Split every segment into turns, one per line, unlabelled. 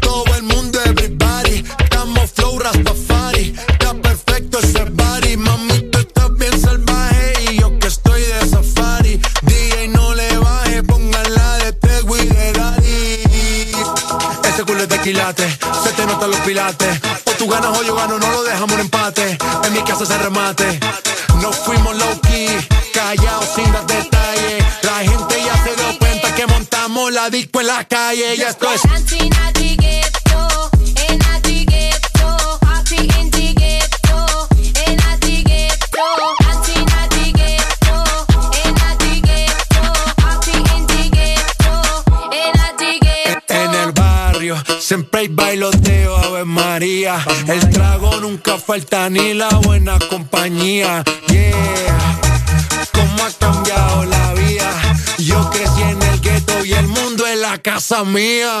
Todo el mundo, everybody. Estamos flow raspafari. Está perfecto ese body. Mami, tú estás bien salvaje. Y yo que estoy de safari. DJ, no le baje. Pónganla de Tego y de Daddy. Ese culo es de quilate. Se te notan los pilates. O tú ganas o yo gano. No lo dejamos en empate. En mi casa se remate. No fuimos low key. Callados sin dar la disco en la calle. Ya esto es. En el barrio siempre hay bailoteo, Ave María. El trago nunca falta ni la buena compañía. Yeah, cómo ha cambiado la vida. Yo crecí en el gueto y el mundo la casa mía.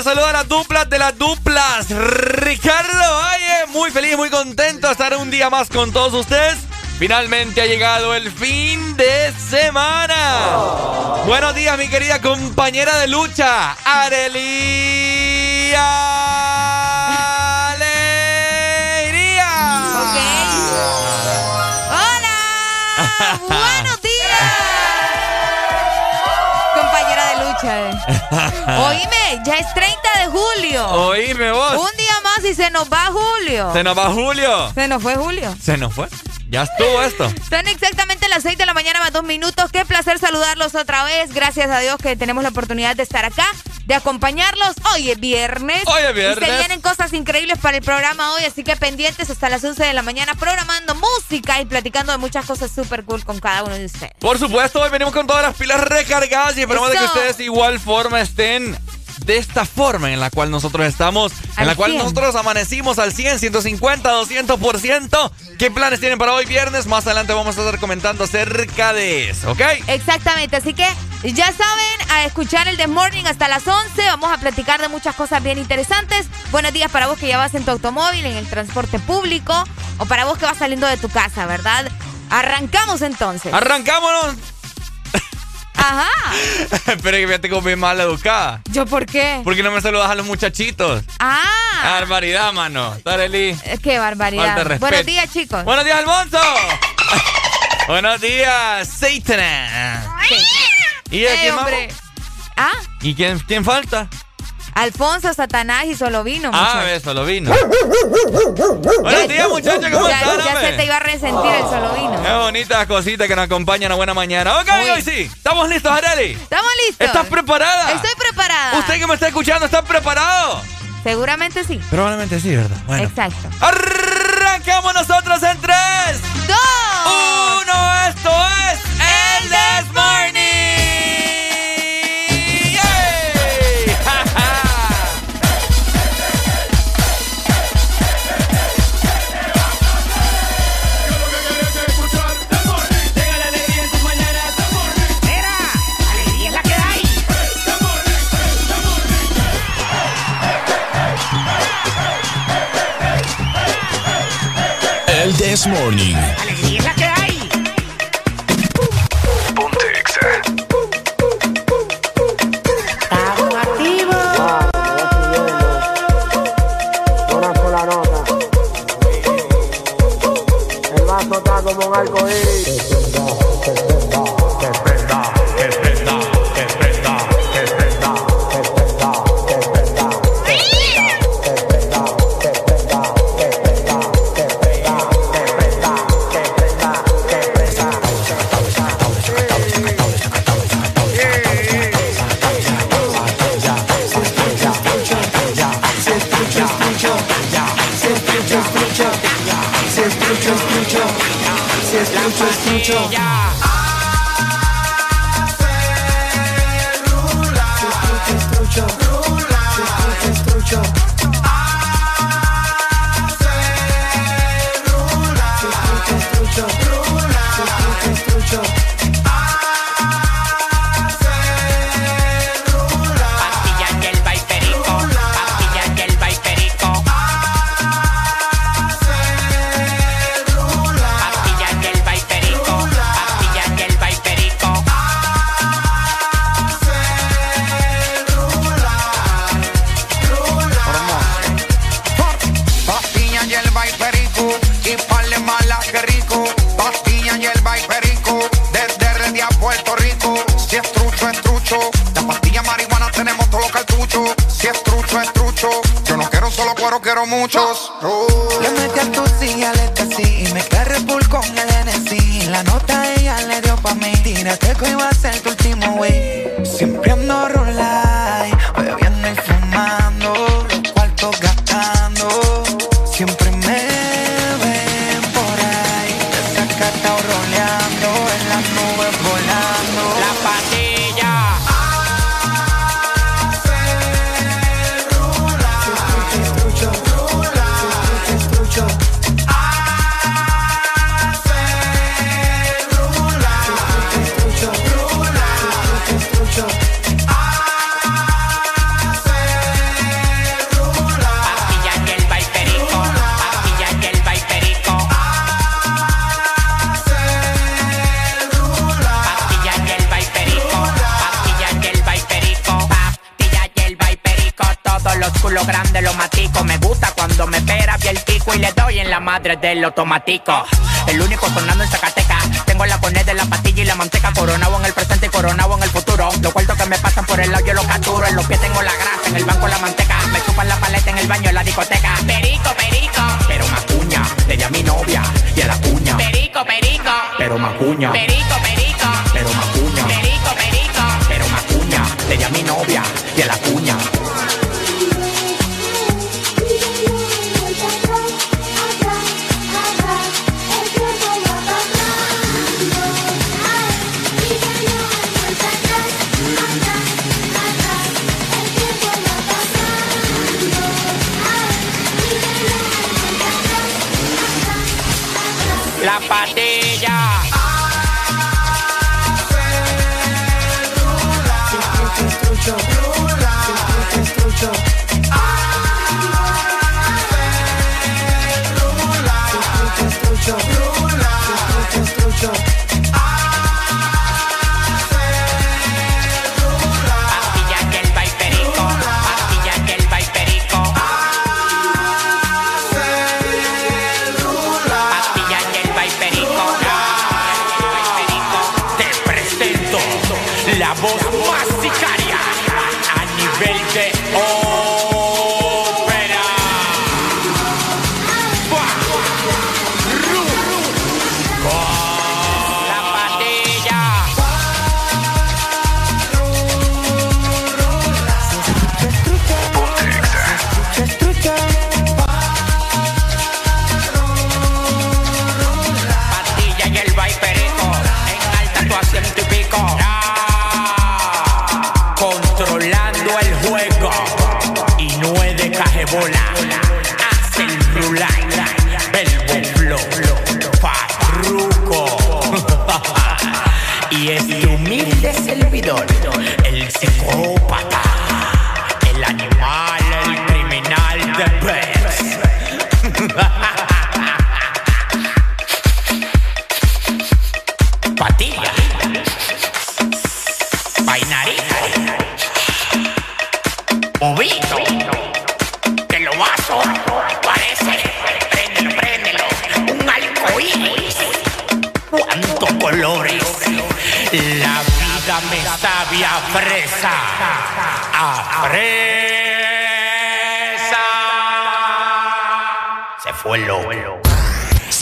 Te saluda las duplas de las duplas. Ricardo Valle, muy feliz, muy contento de estar un día más con todos ustedes. Finalmente ha llegado el fin de semana. Buenos días, mi querida compañera de lucha, Arelia.
Oíme, ya es 30 de julio.
Oíme vos.
Un día más y se nos va Julio.
Se nos va Julio.
Se nos fue Julio.
Se nos fue. Ya estuvo esto.
Son exactamente las 6 de la mañana más dos minutos. Qué placer saludarlos otra vez. Gracias a Dios que tenemos la oportunidad de estar acá, de acompañarlos. Hoy es viernes.
Hoy es viernes.
Y se vienen cosas increíbles para el programa hoy, así que pendientes hasta las 11 de la mañana programando música y platicando de muchas cosas súper cool con cada uno de ustedes.
Por supuesto, hoy venimos con todas las pilas recargadas y esperamos de que ustedes de igual forma estén de esta forma en la cual nosotros estamos, en la cual
100.
nosotros amanecimos al 100, 150, 200%. ¿Qué planes tienen para hoy viernes? Más adelante vamos a estar comentando acerca de eso, ¿ok?
Exactamente, así que ya saben, a escuchar el The Morning hasta las 11. Vamos a platicar de muchas cosas bien interesantes. Buenos días para vos que ya vas en tu automóvil, en el transporte público o para vos que vas saliendo de tu casa, ¿verdad? Arrancamos entonces.
Arrancámonos.
Ajá.
Pero que fíjate como bien mal educada.
¿Yo por qué?
¿Por qué no me saludas a los muchachitos?
Ah.
Barbaridad, mano. Tareli.
Eh, Qué barbaridad.
Falta de respeto.
Buenos días, chicos.
Buenos días, Alfonso. Buenos días, Satan. ¿Y a
Ey,
quién?
Ah,
¿Y quién, quién falta?
Alfonso, Satanás y Solovino.
Ah,
muchacho.
eso lo vino. Buenos días, muchachos, ¿cómo
ya,
están?
ya se te iba a resentir el Solovino.
Qué bonitas cositas que nos acompañan a buena mañana. Ok,
Uy.
hoy sí. ¿Estamos listos, Areli?
¿Estamos listos?
¿Estás preparada?
Estoy preparada.
¿Usted que me está escuchando está preparado?
Seguramente sí.
Probablemente sí, ¿verdad? Bueno.
Exacto.
Arrancamos nosotros en 3,
¡Dos!
1. Esto es el This Morning.
This Morning.
¡Alegría es la
que hay!
¡Estamos activos!
Una sola nota. El vaso está como un
arcoíris. escucho, escucho. muchos.
El
único sonando en Zacateca. Tengo la cone de la pastilla y la manteca. Coronado en el presente y coronado en el futuro. Los cuartos que me pasan por el lado yo los capturo. En los pies tengo la grasa, en el banco la manteca. Me chupan la paleta en el baño en la discoteca. Perico, perico. Pero macuña, le di a mi novia y a la cuña. Perico, perico. Pero macuña. Perico. vos masticaría a nivel de oro. Oh.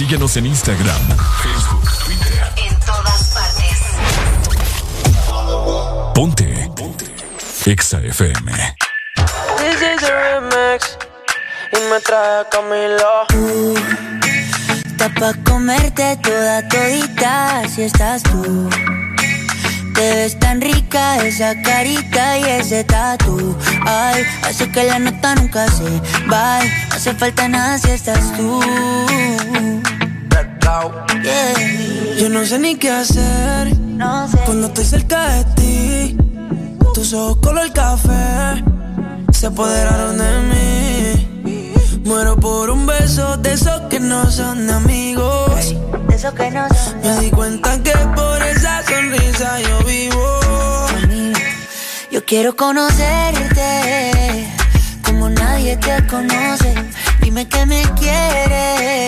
Síguenos en Instagram, Facebook, Twitter.
En todas
partes. Ponte. Ponte. Exa FM.
This is a remix. Y me trae Camilo.
Tú, está pa' comerte toda todita si estás tú. Te ves tan rica esa carita y ese tatu. Ay, hace que la nota nunca se va. No hace falta nada si estás tú.
Yo no sé ni qué hacer cuando estoy cerca de ti. Tus ojos color café se apoderaron de mí. Muero por un beso de esos que no son amigos.
de esos que no son
Me di cuenta que por esa sonrisa yo vivo.
Yo quiero conocerte como nadie te conoce. Dime que me quieres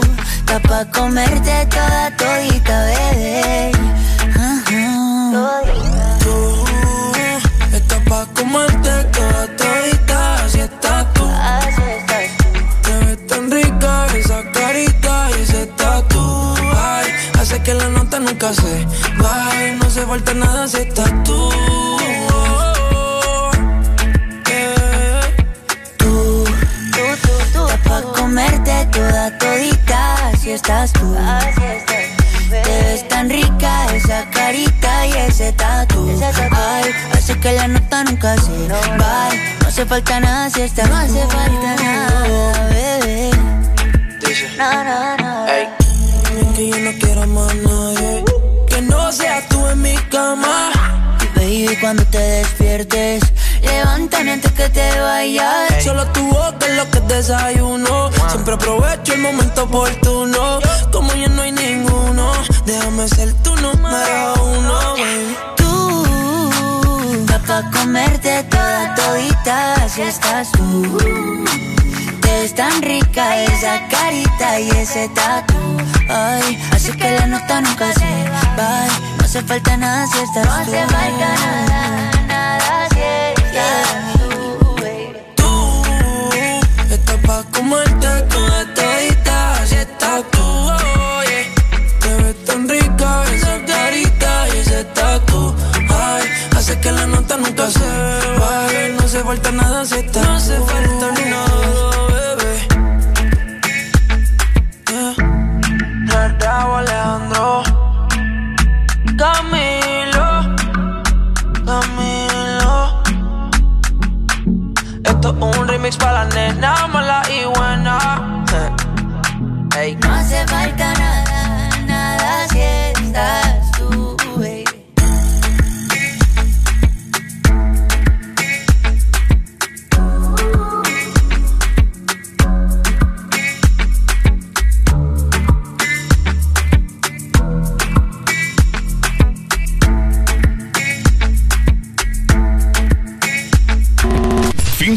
Está pa' comerte toda todita, bebé.
Tú estás pa' comerte toda todita, así estás tú. Te ves tan rica esa carita y ese tatu. Ay, hace que la nota nunca se vaya. No hace falta nada si estás tú.
Tú, tú, tú, tú. Está pa' comerte toda todita, si estás tú. Te ves tan rica esa carita y ese tatu. Ay, hace que la nota nunca se va. No hace falta nada si estás No hace falta nada, bebé. No, no, no.
Que yo no quiero más nadie. Que no seas tú en mi cama.
Baby, cuando te despiertes, levántame antes que te vayas.
Solo tu boca es lo que desayuno. Siempre aprovecho el momento oportuno. Como ya no hay ninguno, déjame ser tu número uno. baby.
Tú, pa' comerte toda todita si estás tú. Te ves tan rica esa carita y ese tatu. Ay, así que la nota nunca se va. No hace falta nada si estás no tú. Hace falta nada, nada si estás tú.
Tú estás pa' comerte toda todita, así estás tú. oye. Te ves tan rica esa carita y ese tatu. Ay, hace que la nota nunca se baje. No hace falta nada si estás No hace falta nada, Esto es un remix para la nena mala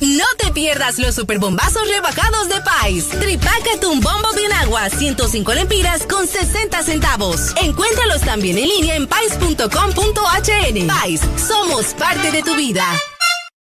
No te pierdas los superbombazos rebajados de Pais. Tripácate un bombo de agua, 105 lempiras con 60 centavos. Encuéntralos también en línea en pais.com.hn. Pais, somos parte de tu vida.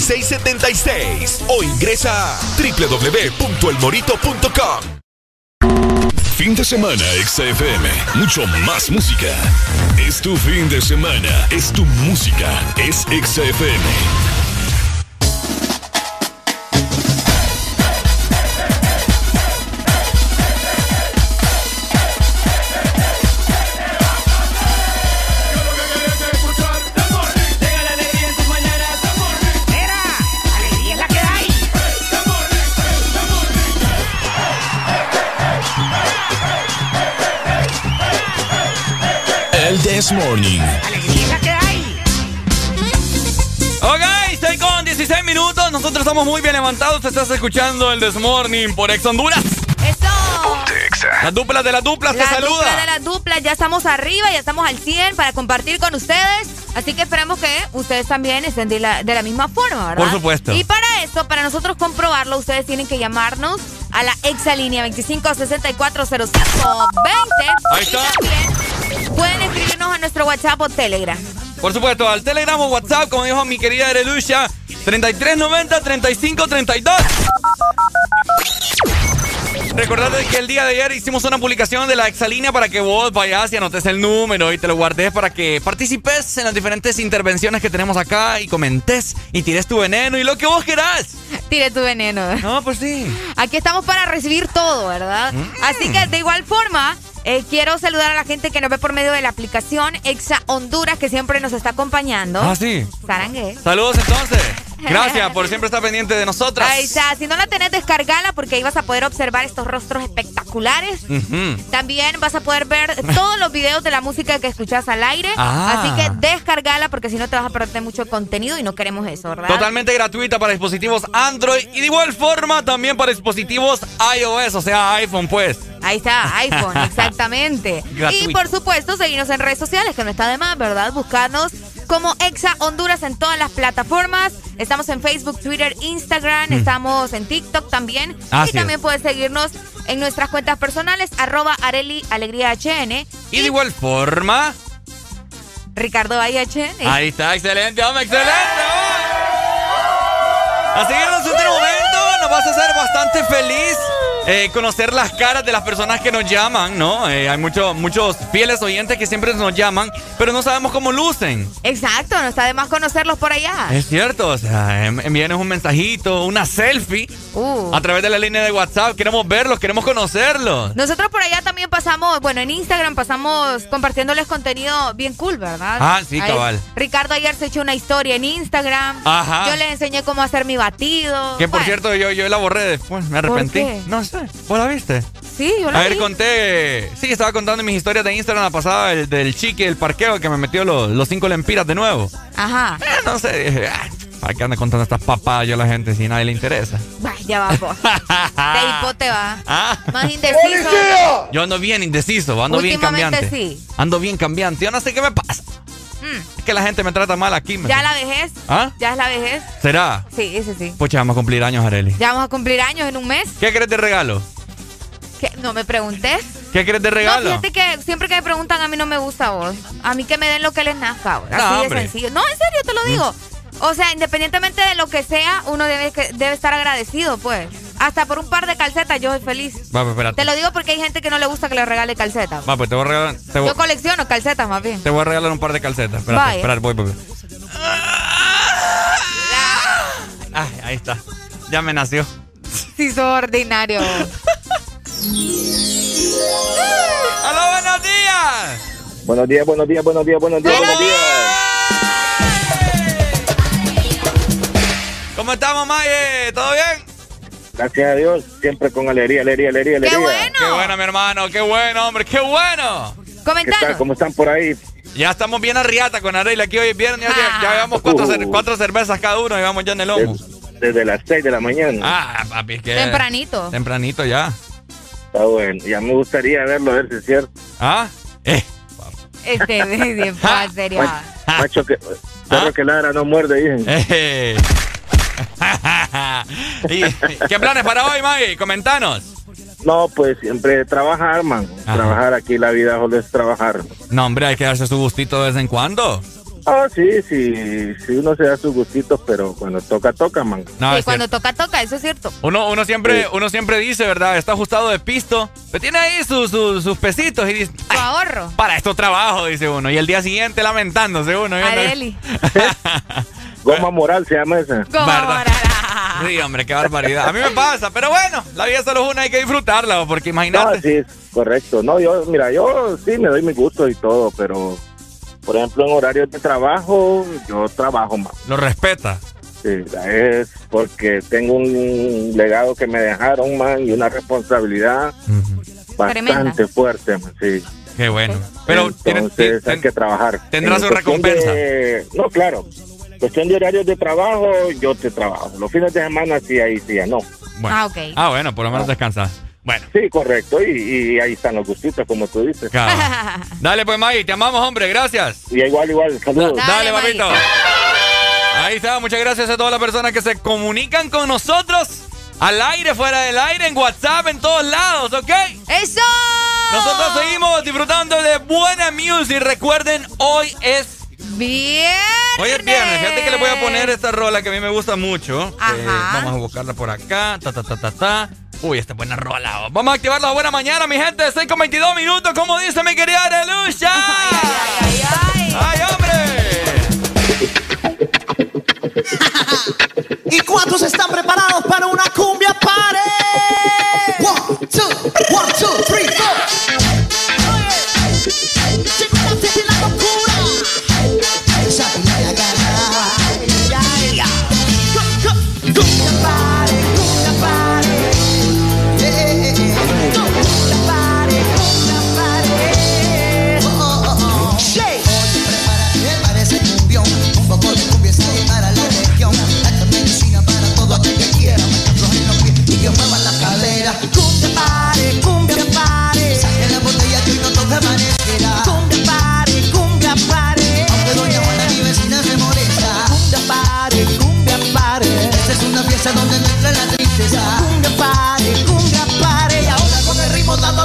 76 o ingresa a www.elmorito.com.
Fin de semana XFM, mucho más música. Es tu fin de semana, es tu música, es XFM. This Morning.
Ok, estoy con 16 minutos. Nosotros estamos muy bien levantados. Te estás escuchando el This Morning por Ex Honduras.
¡Eso!
Las duplas de las duplas te saluda.
Las duplas de las duplas. Ya estamos arriba, ya estamos al 100 para compartir con ustedes. Así que esperamos que ustedes también estén de la, de la misma forma, ¿verdad?
Por supuesto.
Y para eso, para nosotros comprobarlo, ustedes tienen que llamarnos a la exalínea 25640520.
Ahí está.
Y también pueden escribirnos a nuestro WhatsApp o Telegram.
Por supuesto, al Telegram o WhatsApp, como dijo mi querida Erelucia, 3390-3532. Recordad que el día de ayer hicimos una publicación de la exalínea para que vos vayas y anotes el número y te lo guardes para que participes en las diferentes intervenciones que tenemos acá y comentes y tires tu veneno y lo que vos querás.
Tire tu veneno.
No, pues sí.
Aquí estamos para recibir todo, ¿verdad?
Mm.
Así que de igual forma, eh, quiero saludar a la gente que nos ve por medio de la aplicación Exa Honduras, que siempre nos está acompañando.
Ah, sí.
Sarangue.
Saludos entonces. Gracias por siempre estar pendiente de nosotras.
Ahí está. Si no la tenés, descargala porque ahí vas a poder observar estos rostros espectaculares. También vas a poder ver todos los videos de la música que escuchas al aire.
Ah.
Así que descargala porque si no te vas a perder mucho contenido y no queremos eso, ¿verdad?
Totalmente gratuita para dispositivos Android y de igual forma también para dispositivos iOS, o sea, iPhone pues.
Ahí está, iPhone, exactamente. Y por supuesto, seguirnos en redes sociales, que no está de más, ¿verdad? Buscarnos como Exa Honduras en todas las plataformas. Estamos en Facebook, Twitter, Instagram, estamos en TikTok también.
Así
y también
es.
puedes seguirnos en nuestras cuentas personales, arroba Areli Alegría HN.
Y de igual forma.
Ricardo IHN.
Ahí está, excelente, hombre, excelente. A seguirnos en este momento nos vas a hacer bastante feliz eh, conocer las caras de las personas que nos llaman, ¿no? Eh, hay muchos muchos fieles oyentes que siempre nos llaman, pero no sabemos cómo lucen.
Exacto, no está de más conocerlos por allá.
Es cierto, o sea, em- envíenos un mensajito, una selfie
Uh.
a través de la línea de WhatsApp. Queremos verlos, queremos conocerlos.
Nosotros por allá también pasamos, bueno, en Instagram pasamos compartiéndoles contenido bien cool, ¿verdad?
Ah, sí,
Ahí,
cabal.
Ricardo ayer se echó una historia en Instagram.
Ajá.
Yo les enseñé cómo hacer mi batido.
Que por
Bueno,
cierto, yo, yo la borré después, me arrepentí.
qué?
No sé, ¿vos la viste?
Sí, yo la
A ver,
vi.
conté. Sí, estaba contando mis historias de Instagram la pasada el, del chique, el parqueo que me metió los, los cinco lempiras de nuevo.
Ajá.
Eh, no sé, dije, "Ah, ¿para qué anda contando estas papadas yo a la gente si nadie le interesa?
Ay, ya va, po. De hipote va.
Ah.
Más indeciso.
Yo ando bien indeciso, ando bien
Últimamente
cambiante.
sí.
Ando bien cambiante, yo no sé qué me pasa. Mm. Es que la gente me trata mal aquí.
¿Ya la vejez?
¿Ah?
¿Ya es la vejez?
¿Será?
Sí, ese sí.
Pues ya vamos a cumplir años, Areli.
Ya vamos a cumplir años en un mes.
¿Qué crees de regalo?
¿Qué? No me preguntes.
¿Qué crees de regalo?
No, fíjate que siempre que me preguntan a mí no me gusta vos. A mí que me den lo que les nazca. Así
No,
de
hombre.
sencillo. No, en serio te lo digo. O sea, independientemente de lo que sea, uno debe, debe estar agradecido, pues. Hasta por un par de calcetas yo soy feliz.
Va, pues espérate.
Te lo digo porque hay gente que no le gusta que le regale calcetas.
Va, pues te voy a regalar. Te voy,
Yo colecciono calcetas más bien.
te voy a regalar un par de calcetas. Espérate, espérate, voy, voy. voy. Ay, ahí está. Ya me nació.
Sí, sos ordinario.
¡Aló, buenos días!
Buenos días, buenos días, buenos días, buenos días, buenos días.
¿Cómo estamos, Maye? ¿Todo bien?
Gracias a Dios, siempre con alegría, alegría, alegría, alegría.
¡Qué bueno, mi hermano! ¡Qué bueno, hombre! ¡Qué bueno!
¿Qué tal? ¿Cómo están por ahí?
Ya estamos bien arriata con Arela. Aquí hoy es viernes. Ya, ya llevamos cuatro, cer- cuatro cervezas cada uno y vamos ya en el lomo.
Desde las 6 de la mañana.
Ah, papi, que...
Tempranito.
Tempranito ya.
Está bueno, ya me gustaría verlo, a ver si es cierto.
¿Ah? Eh.
Este, bien, en serio.
Macho que... Perro que ladra no muerde, dicen.
Eh. ¿Y qué planes para hoy, Maggie? Comentanos.
No, pues siempre trabajar, man. Trabajar aquí, la vida solo es trabajar.
No, hombre, hay que darse su gustito de vez en cuando.
Ah, sí, sí, sí, uno se da sus gustitos, pero cuando toca, toca, man.
No,
Sí, cuando toca, toca, eso es cierto.
Uno, uno, siempre, uno siempre dice, ¿verdad? Está ajustado de pisto. Pero tiene ahí sus, sus, sus pesitos y dice,
Tu ahorro.
para esto trabajo, dice uno. Y el día siguiente lamentándose uno.
Areli.
Goma moral se llama esa.
¿Verdad? Sí, hombre, qué barbaridad. A mí me pasa, pero bueno, la vida solo es una, hay que disfrutarla, porque
No,
imagínate.
sí, es correcto. No, yo, mira, yo sí me doy mi gusto y todo, pero, por ejemplo, en horarios de trabajo, yo trabajo más.
Lo respeta.
Sí, es porque tengo un legado que me dejaron, man, y una responsabilidad bastante
Tremenda.
fuerte, man, sí.
Qué bueno. Pero
Entonces hay que trabar.
tendrá
En
su recompensa.
de- no, claro. Cuestión de horarios de trabajo, yo te trabajo. Los fines de semana sí, ahí sí, ya no.
Bueno.
Ah, ok.
Ah, bueno, por lo menos descansas. Bueno.
Sí, correcto. Y, y ahí están los gustitos, como tú dices.
Claro. Dale, pues, Maggie, te amamos, hombre, gracias.
Y igual, igual, saludos.
Dale, papito. Ahí está, muchas gracias a todas las personas que se comunican con nosotros. Al aire, fuera del aire, en WhatsApp, en todos lados, ¿ok?
¡Eso!
Nosotros seguimos disfrutando de buena music. Recuerden, hoy es
Viernes.
Hoy es viernes, fíjate que le voy a poner esta rola que a mí me gusta mucho.
Ajá.
Eh, vamos a buscarla por acá. Ta, ta, ta, ta, ta. Uy, esta es buena rola. Vamos a activar la buena mañana, mi gente. 6 con 22 minutos, como dice mi querida Arelucha.
Ay, ay,
¡Ay, hombre!
¿Y cuántos están preparados para una cumbia party? One, two, one, two,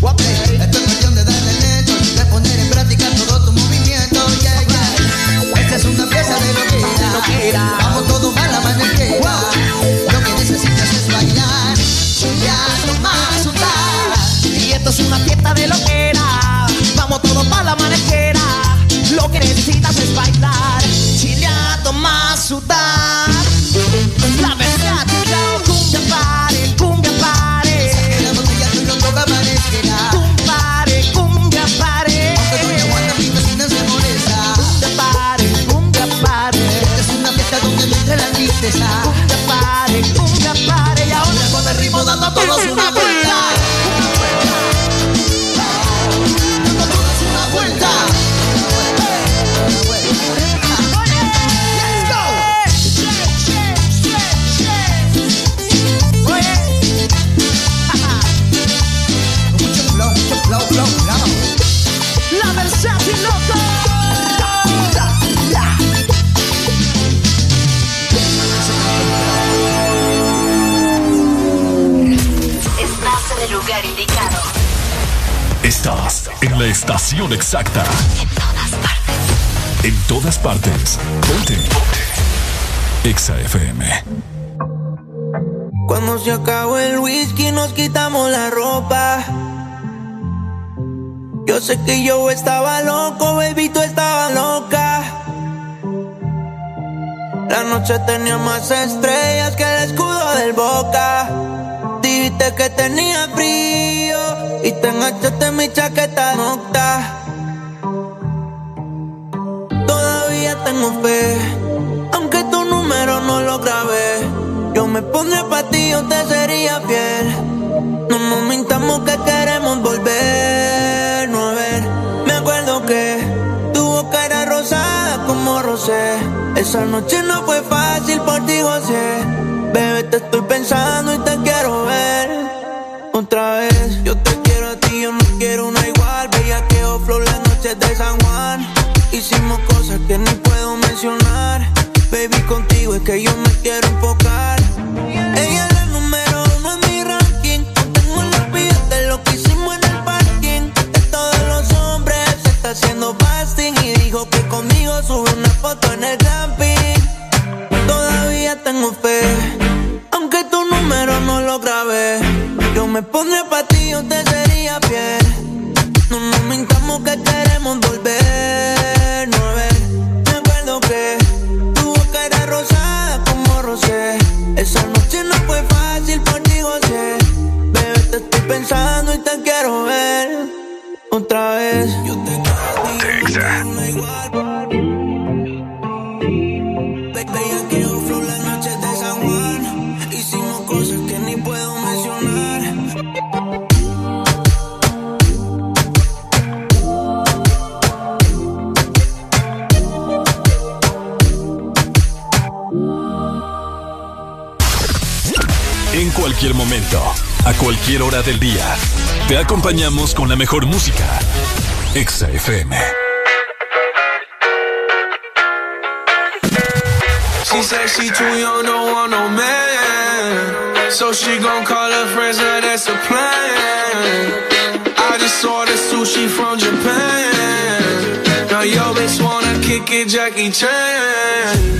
tiempo Ey, En la
estación exacta. En todas partes. En todas partes. Ponte. Exa FM.
Cuando se acabó el whisky nos quitamos la ropa. Yo sé que yo estaba loco, baby, tú estabas loca. La noche tenía más estrellas que el escudo del boca. Dijiste que tenía frío y te enganchaste en mi chaqueta nocta. Todavía tengo fe, aunque tu número no lo grabé. Yo me pondré pa' ti, yo te sería fiel. No nos mintamos que queremos volver, no a ver. Me acuerdo que tu boca era rosada como rosé. Esa noche no fue fácil por ti, José. Te estoy pensando y te quiero ver. Otra vez, yo te quiero a ti, yo no quiero una igual. Veía que flow las noches de San Juan. Hicimos cosas que ni puedo mencionar. Baby, contigo es que yo me quiero enfocar. Ella es la número uno en mi ranking. Tengo la vida de lo que hicimos en el parking. De todos los hombres se está haciendo fasting. Y dijo que conmigo sube una foto en el glamping. Todavía tengo fe. Me pondré pa' ti, yo te sería fiel. No nos mintamos que queremos volver. No a ver, me acuerdo que tu boca era rosada como rosé. Esa noche no fue fácil por ti, José. Bebé, te estoy pensando y te quiero ver. Otra vez. Yo te quiero a
cualquier hora del día, te acompañamos con la mejor música. Exa FM.
She said she too young, don't want no man. So she gon' call her friends, now that's a plan. I just ordered sushi from Japan. Now yo bitch wanna kick it, Jackie Chan.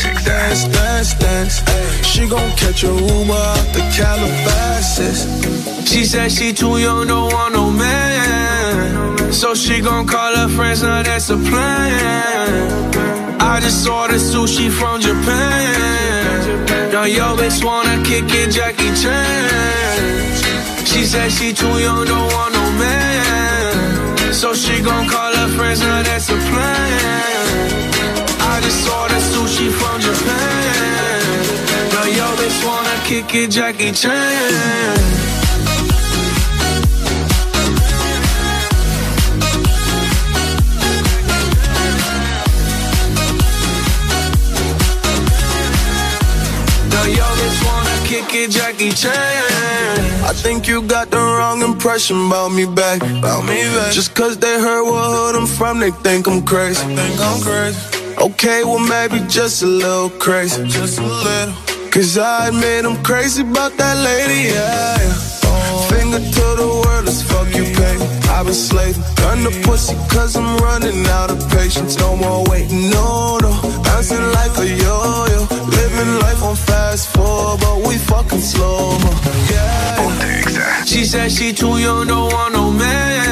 dance, dance, dance. She gon' catch a Uber out the Calabasas. She said she too young, don't want no man. So she gon' call her friends, now that's a plan. I just ordered sushi from Japan. Now yo bitch wanna kick it, Jackie Chan. She said she too young, don't want no man. So she gon' call her friends, now that's a plan. I just sushi from Japan. Now yo bitch wanna kick it, Jackie Chan. Now yo bitch wanna kick it, Jackie Chan. I think you got the wrong impression about me back. About me back. Just cause they heard what hood I'm from, they think I'm crazy. They think I'm crazy. Okay, well maybe just a little crazy. Just a little. Cause I admit I'm crazy about that lady, yeah. Finger to the world, let's fuck you, pay. I've been slaving, gun the pussy cause I'm running out of patience. No more waiting, no, no. Bouncing like a yo-yo. Living life on fast forward, but we fucking slow, mo. yeah. She said she too young, don't want no man.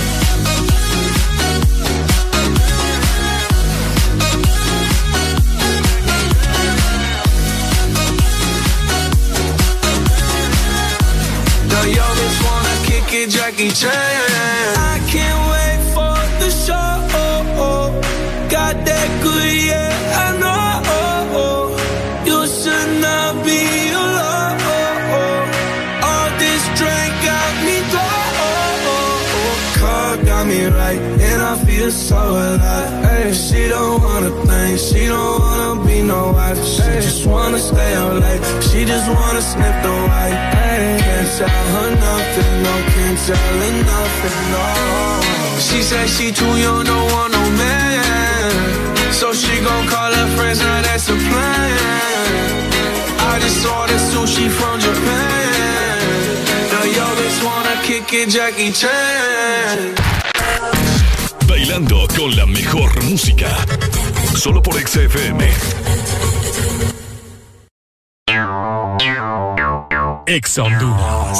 yo, yo, just wanna kick it, Jackie Chan. I can't So alive. Hey, she don't wanna think, she don't wanna be no wife. She just wanna stay out late, she just wanna sniff the white. Hey, can't tell her nothing, no, can't tell her nothing, no. She said she too young, don't want no man. So she gon' call her friends, now that's a plan. I just ordered sushi from Japan. Now yo bitch wanna kick it, Jackie Chan.
Bailando con la mejor música. Solo por XFM. Ex Honduras.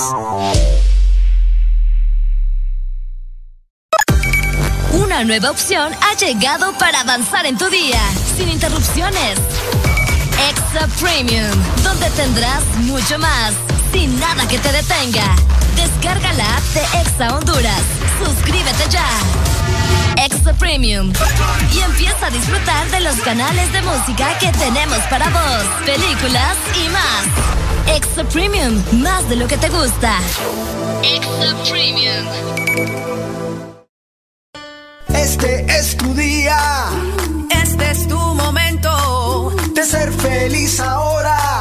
Una nueva opción ha llegado para avanzar en tu día, sin interrupciones. Extra Premium, donde tendrás mucho más, sin nada que te detenga. Descarga la app de Exa Honduras. Suscríbete ya. Extra Premium. Y empieza a disfrutar de los canales de música que tenemos para vos, películas y más. Extra Premium, más de lo que te gusta. Extra Premium.
Este es tu día.
Este es tu momento
de ser feliz ahora.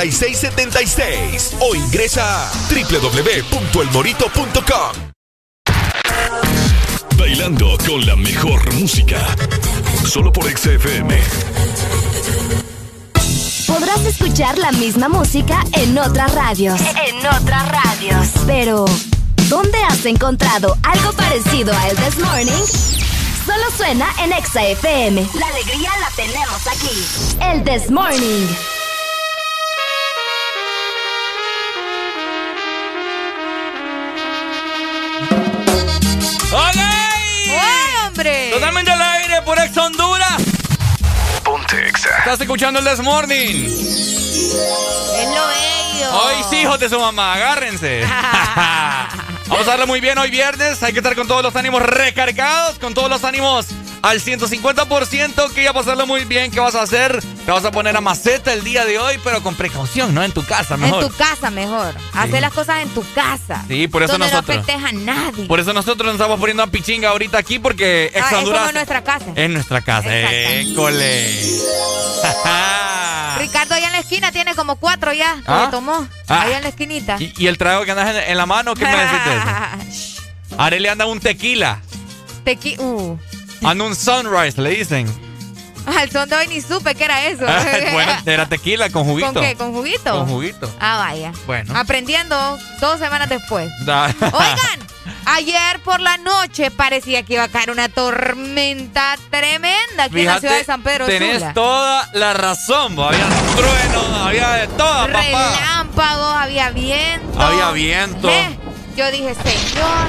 6676 o ingresa a www.elmorito.com.
Bailando con la mejor música. Solo por XFM.
Podrás escuchar la misma música en otras radios. En otras radios. Pero, ¿dónde has encontrado algo parecido a El This Morning? Solo suena en Exa FM. La alegría la tenemos aquí. El This Morning.
¡Uy, hombre!
Totalmente al aire por Ex Honduras.
Ponte Exa.
Estás escuchando el This Morning.
Es lo bello.
Hoy sí, hijos de su mamá, agárrense. Vamos a darle muy bien hoy viernes. Hay que estar con todos los ánimos recargados, con todos los ánimos al 150%. Que ya pasarlo muy bien. ¿Qué vas a hacer? Te vas a poner a maceta el día de hoy, pero con precaución, ¿no? En tu casa, mejor.
En tu casa mejor. Hacer las cosas en tu casa.
Sí, por eso
donde
nosotros.
no a nadie.
Por eso nosotros nos estamos poniendo a pichinga ahorita aquí porque
Ah, es
Honduras
en nuestra casa.
es nuestra casa. École.
Ricardo allá en la esquina tiene como cuatro ya que
¿Ah?
le tomó.
Ah.
Allá en la esquinita.
¿Y, y el trago que andas en, en la mano? ¿Qué me decís? Arely anda un tequila.
Tequi uh.
Anda un sunrise, le dicen.
Al son de hoy ni supe que era eso.
bueno, era tequila con juguito.
¿Con qué? ¿Con juguito?
Con juguito.
Ah, vaya.
Bueno.
Aprendiendo dos semanas después. Oigan, ayer por la noche parecía que iba a caer una tormenta tremenda aquí en la ciudad de San Pedro
tenés
Sula.
toda la razón. bo. Había truenos, había de todo, papá.
Relámpagos, había viento.
Había viento.
Eh, Yo dije, señor,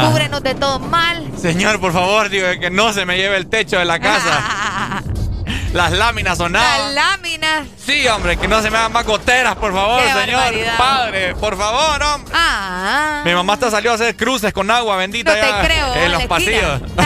Ah.
cúbrenos de todo mal.
Señor, por favor, digo que no se me lleve el techo de la casa. Las láminas
Las
sonaban.
láminas.
Sí, hombre, que no se me hagan más goteras, por favor,
Qué
señor.
barbaridad.
Padre, por favor, hombre.
Ah.
Mi mamá hasta salió a hacer cruces con agua bendita
No te creo,
en los pasillos.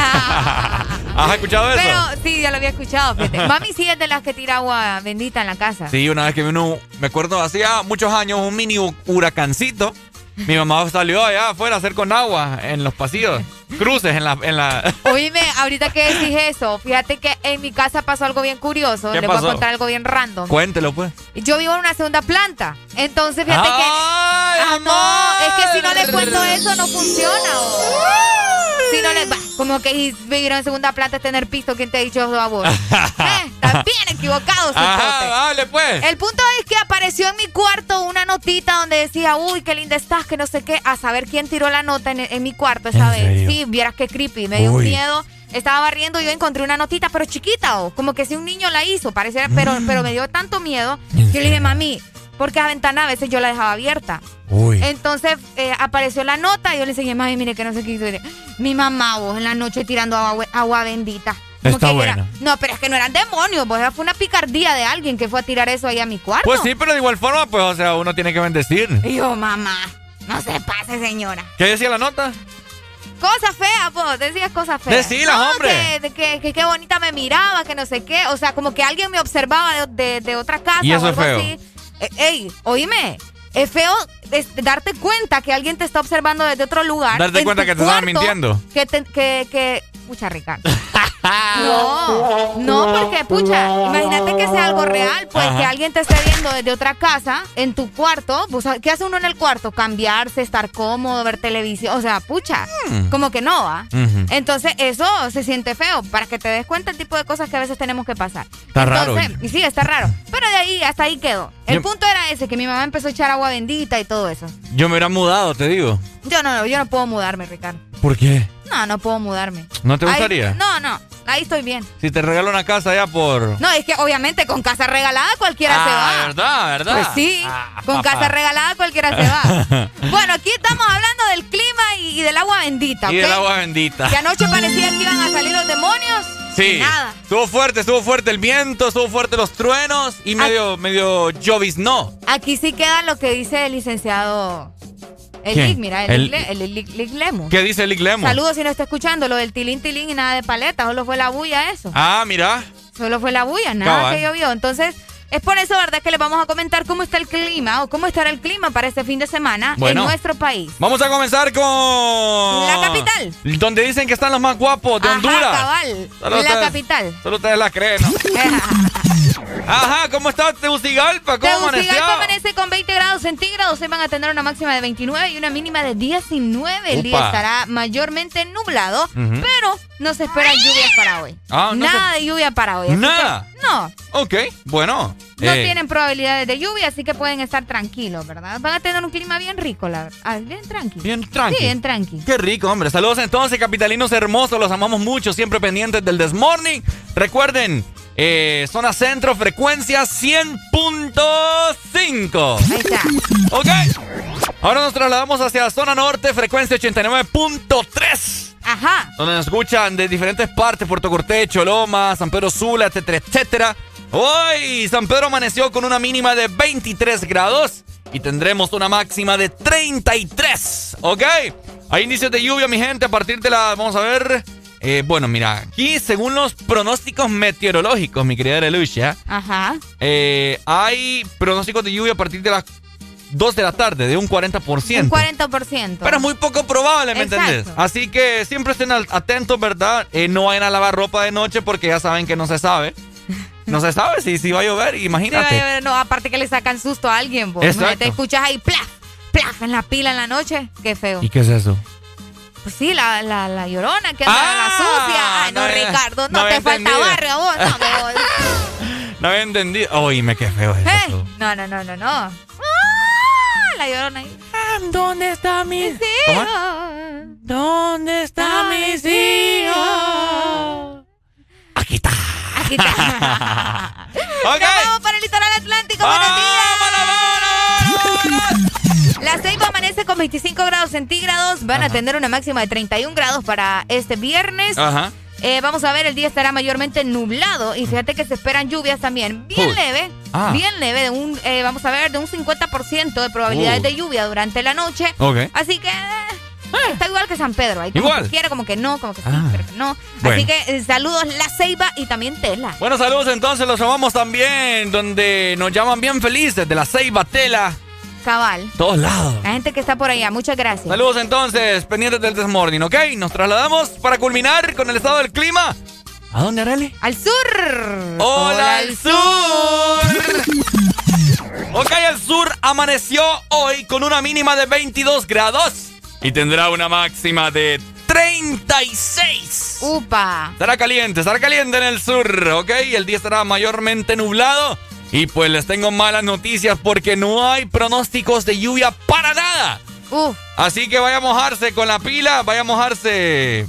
¿Has escuchado eso?
Pero sí, ya lo había escuchado. fíjate. Mami sí es de las que tira agua bendita en la casa.
Sí, una vez que vino, me acuerdo, hacía muchos años, un mini hu- huracancito. Mi mamá salió allá afuera a hacer con agua en los pasillos. Cruces en la... En la...
Oíme, ahorita que dije eso, fíjate que en mi casa pasó algo bien curioso.
¿Qué
Les voy a contar algo bien random.
Cuéntelo, pues.
Yo vivo en una segunda planta. Entonces, fíjate
¡Ay,
que. Ah, no, es que si no les cuento eso, no funciona. Si no les va. Como que vivir en segunda planta es tener piso. ¿Quién te ha dicho eso a vos? eh, estás bien equivocado,
Ajá,
cipote.
dale, pues.
El punto es que apareció en mi cuarto una notita donde decía, uy, qué linda estás, que no sé qué. A saber quién tiró la nota en, en mi cuarto esa
¿En
vez.
serio?
Sí, vieras qué creepy. Me dio un miedo. Estaba barriendo y yo encontré una notita, pero chiquita, o como que si un niño la hizo, pareciera, pero, pero me dio tanto miedo que le dije, mami, porque la ventana a veces yo la dejaba abierta.
Uy.
Entonces eh, apareció la nota y yo le enseñé, mami, mire que no sé qué hizo. Mi mamá, vos, en la noche tirando agua, agua bendita. Como
Está
que era-
bueno.
no, pero es que no eran demonios, pues fue una picardía de alguien que fue a tirar eso ahí a mi cuarto.
Pues sí, pero de igual forma, pues, o sea, uno tiene que bendecir.
Y yo, mamá, no se pase, señora.
¿Qué decía la nota?
Cosas feas, vos, decías cosas feas.
Decilas,
No,
hombre.
Que, de que, que qué bonita me miraba, que no sé qué. O sea, como que alguien me observaba de, de- de otra casa
Y eso
o
es
algo
feo.
así. Eh, ey, oíme. Es feo es darte cuenta que alguien te está observando desde otro lugar.
Darte
en
cuenta que te estaban
cuarto,
mintiendo.
Que, te- que, que, pucha, Ricardo. No, no, porque, pucha, imagínate que sea algo real, pues
Ajá.
que alguien te esté viendo desde otra casa, en tu cuarto. Pues, ¿Qué hace uno en el cuarto? Cambiarse, estar cómodo, ver televisión. O sea, pucha,
Mm.
como que no va. Entonces, eso se siente feo, para que te des cuenta el tipo de cosas que a veces tenemos que pasar.
Está raro.
Entonces, y sí, está raro. Pero de ahí, hasta ahí quedó. El
Yo-
punto era ese, que mi mamá empezó a echar agua bendita y todo eso.
Yo me hubiera mudado, te digo.
Yo no, yo no puedo mudarme, Ricardo.
¿Por qué?
No, no puedo mudarme.
¿No te
Ahí-
gustaría?
no, no, ahí estoy bien.
Si te regalo una casa ya por...
No, es que obviamente con casa regalada cualquiera se
Ah,
va.
¿verdad? ¿Verdad?
Pues sí,
Ah,
con
papá.
casa regalada cualquiera se va. bueno, aquí estamos hablando del clima y, y del agua bendita,
Y
¿ok?
del agua bendita.
Que anoche parecía que iban a salir los demonios.
Sí.
Nada.
Estuvo fuerte, estuvo fuerte el viento, estuvo fuerte los truenos y medio, medio lloviznó.
Aquí sí queda lo que dice el licenciado. El
¿Quién?
Lic, mira, el,
El-
el Lic- Lic Lemus.
¿Qué dice Lick Lemon?
Saludos si no está escuchando lo del tilín tilín y nada de paleta, solo fue la bulla eso.
Ah, mira.
Solo fue la bulla, nada
Cabal.
que llovió. Entonces, es por eso, ¿verdad?, que les vamos a comentar cómo está el clima o cómo estará el clima para este fin de semana
Bueno.
en nuestro país.
Vamos a comenzar con...
La capital.
Donde dicen que están los más guapos de
Ajá,
Honduras.
cabal.
Solo
la
ustedes-
capital.
Solo ustedes la creen, ¿no? Ajá, ¿cómo está Tegucigalpa? ¿Cómo?
Tegucigalpa amanece con 20 grados centígrados. Hoy van a tener una máxima de 29 y una mínima de 19. El día estará mayormente nublado, pero no se esperan lluvias para hoy.
Ah, no
Nada
se-
de lluvia para hoy.
Nada.
que no,
Ok, bueno.
no
eh,
tienen probabilidades de lluvia, así que pueden estar tranquilos, ¿verdad? Van a tener un clima bien rico, la verdad. Ah, bien tranqui.
Bien tranqui.
Sí, bien tranqui.
Qué rico, hombre. Saludos entonces, capitalinos hermosos. Los amamos mucho, siempre pendientes del Desmorning. Recuerden, eh, zona centro, frecuencia 100.5.
Ahí está.
Ok. Ahora nos trasladamos hacia zona norte, frecuencia 89.3.
Ajá.
Donde nos escuchan de diferentes partes, Puerto Cortés, Choloma, San Pedro Sula, etcétera, etcétera. Hoy San Pedro amaneció con una mínima de 23 grados y tendremos una máxima de 33, ¿ok? Hay indicios de lluvia, mi gente, a partir de la... Vamos a ver... eh, bueno, mira, aquí según los pronósticos meteorológicos, mi querida Lucia,
Ajá.
eh, hay pronósticos de lluvia a partir de las 2 de la tarde, de un 40%.
Un 40%.
Pero es muy poco probable, ¿me
Exacto.
entendés? Así que siempre estén atentos, ¿verdad? Eh, no vayan a lavar ropa de noche porque ya saben que no se sabe. No se sabe si, si va a llover,
Sí,
imagínate.
vaya, no, aparte que le sacan susto a alguien, vos.
Exacto.
Te escuchas ahí, plaf, plaf, en la pila en la noche. Qué feo.
¿Y qué es eso?
Pues sí, la, la, la llorona que anda
Ah,
la sucia. Ay, no, Ricardo, no,
no
te falta
entendido.
barrio a vos. No, me voy.
No había entendido. Oíme, qué feo es
Eh,
eso.
no, no, no, no, no. Ah, la llorona ahí.
¿Dónde está mi
oh.
¿Dónde está mis hijos? Aquí está.
Aquí está.
Ok.
Nos vamos para el litoral atlántico. Buenos días. La Ceiba amanece con 25 grados centígrados. Van a tener una máxima de 31 grados para este viernes.
Ajá.
Eh, vamos a ver, el día estará mayormente nublado y fíjate que se esperan lluvias también. Bien
Uy.
leve,
Ah.
bien leve, de un, eh, vamos a ver, de un 50% de probabilidades
Uh.
de lluvia durante la noche.
Ok.
Así que eh, está igual que San Pedro. Ahí como
Igual.
que quiere, como que no, como que sí,
Ah.
pero que no.
Bueno.
Así que eh, saludos La Ceiba y también Tela.
Bueno, saludos entonces, los llamamos también, donde nos llaman bien felices de la Ceiba Tela.
Cabal.
Todos lados.
La gente que está por allá, muchas gracias.
Saludos entonces, pendientes del Desmorning, ¿ok? Nos trasladamos para culminar con el estado del clima. ¿A dónde, Arely?
Al sur.
Hola, al sur. ok, el sur amaneció hoy con una mínima de 22 grados y tendrá una máxima de 36.
Upa.
Estará caliente, estará caliente en el sur, ¿ok? El día estará mayormente nublado. Y pues les tengo malas noticias porque no hay pronósticos de lluvia para nada. Así que vaya a mojarse con la pila, vaya a mojarse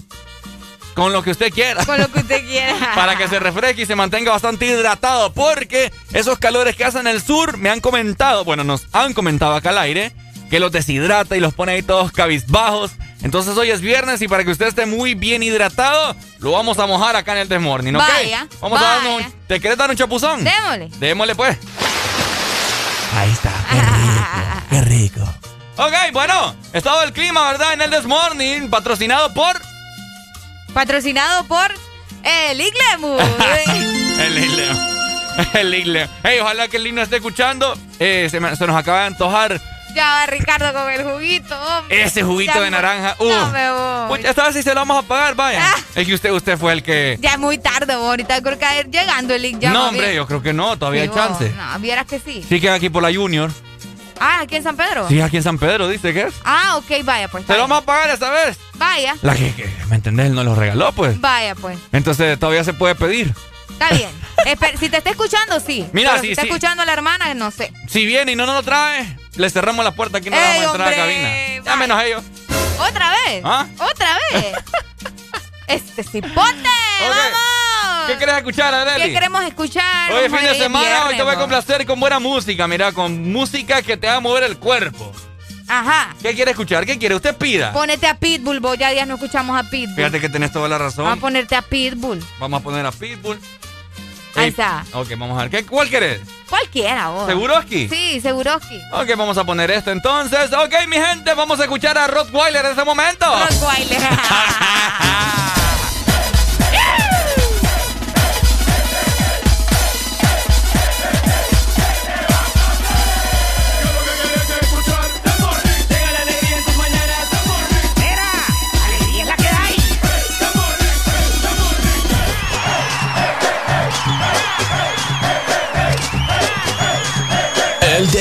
con lo que usted quiera.
Con lo que usted quiera.
Para que se refresque y se mantenga bastante hidratado. Porque esos calores que hacen en el sur me han comentado, bueno, nos han comentado acá al aire, que los deshidrata y los pone ahí todos cabizbajos. Entonces hoy es viernes y para que usted esté muy bien hidratado, lo vamos a mojar acá en el Desmorning, ¿ok?
Vaya,
vamos a darnos un... ¿Te querés dar un chapuzón?
Démosle.
Démosle pues. Ahí está, qué rico, qué rico. Ok, bueno, estado del clima, ¿verdad? En el Desmorning, patrocinado por...
Patrocinado por el Iglemu.
el Iglemu. El Iglemu. Hey, ojalá que el Iglemu esté escuchando. Eh, se, se nos acaba de antojar
ya va Ricardo con el juguito, hombre.
Ese juguito de naranja. Uh.
No me voy.
esta vez sí se lo vamos a pagar, vaya. Ah. Es que usted, usted fue el que.
Ya es muy tarde, vos. Ahorita creo que ir llegando el link ya.
No, hombre, yo creo que no, todavía hay chance.
No, vieras que sí.
Sí, que aquí por la Junior.
Ah, aquí en San Pedro.
Sí, aquí en San Pedro, dice que es.
Ah, ok, vaya, pues.
¿Se lo vamos a pagar esta vez?
Vaya.
La que, que, ¿me entendés? Él nos lo regaló, pues.
Vaya, pues.
Entonces todavía se puede pedir.
Está bien. si te está escuchando, sí.
Mira,
Pero
si,
si está escuchando a la hermana, no sé.
Si viene y no nos lo trae, le cerramos la puerta aquí no Ey, vamos a entrar a la cabina. Ya menos ellos.
¿Otra vez?
¿Ah?
¿Otra vez? este cipote. ¡Vamos!
¿Qué quieres escuchar, Adeli?
¿Qué queremos escuchar?
Hoy es fin de semana, hoy te voy a complacer con buena música, mira, con música que te va a mover el cuerpo.
Ajá.
¿Qué quiere escuchar? ¿Qué quiere? Usted pida.
Ponete a Pitbull, vos ya días no escuchamos a Pitbull.
Fíjate que tenés toda la razón.
Vamos a ponerte a Pitbull.
Vamos a poner a Pitbull.
Ahí está.
Ok, vamos a ver. ¿Qué, ¿Cuál querés?
Cualquiera, vos.
¿Seguroski?
Sí, Seguroski.
Ok, vamos a poner esto entonces. Ok, mi gente, vamos a escuchar a Rottweiler en este momento.
Rottweiler.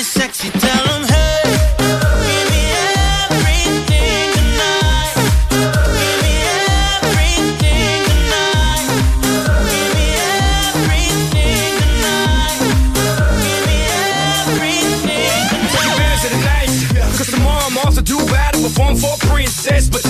Somebody sexy, tell them hey.
Cause tomorrow I'm off to do battle, perform for princess. But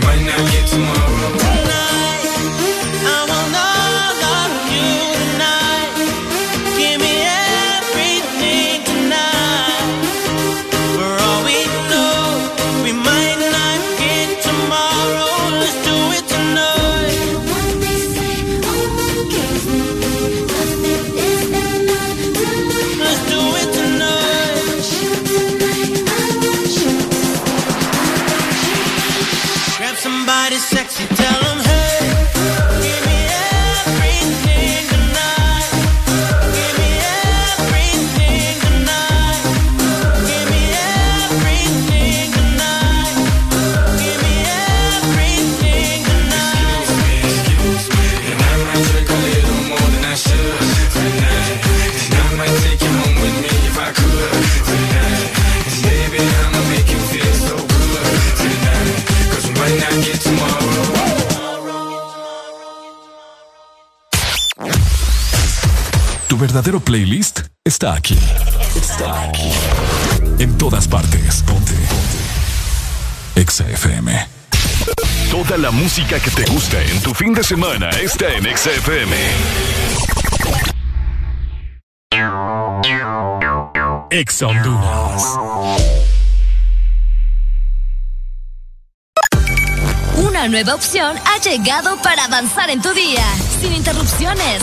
Might not get tomorrow. somebody sexy, tell them hey.
Verdadero playlist está aquí. Está aquí. En todas partes. Ponte. Ponte. Exa FM. Toda la música que te gusta en tu fin de semana está en Exa FM. Exa Honduras.
Una nueva opción ha llegado para avanzar en tu día, sin interrupciones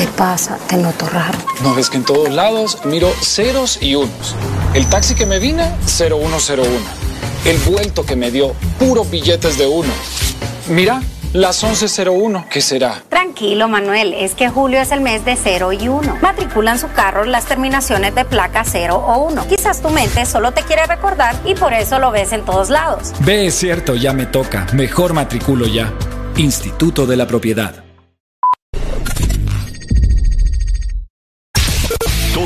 ¿Qué te pasa? Te noto raro.
No ves que en todos lados miro ceros y unos. El taxi que me vine, 0101. El vuelto que me dio, puros billetes de uno. Mira, las 11.01, ¿qué será?
Tranquilo, Manuel, es que julio es el mes de 0 y 1. Matriculan su carro las terminaciones de placa 0 o 1. Quizás tu mente solo te quiere recordar y por eso lo ves en todos lados.
Ve, es cierto, ya me toca. Mejor matriculo ya. Instituto de la Propiedad.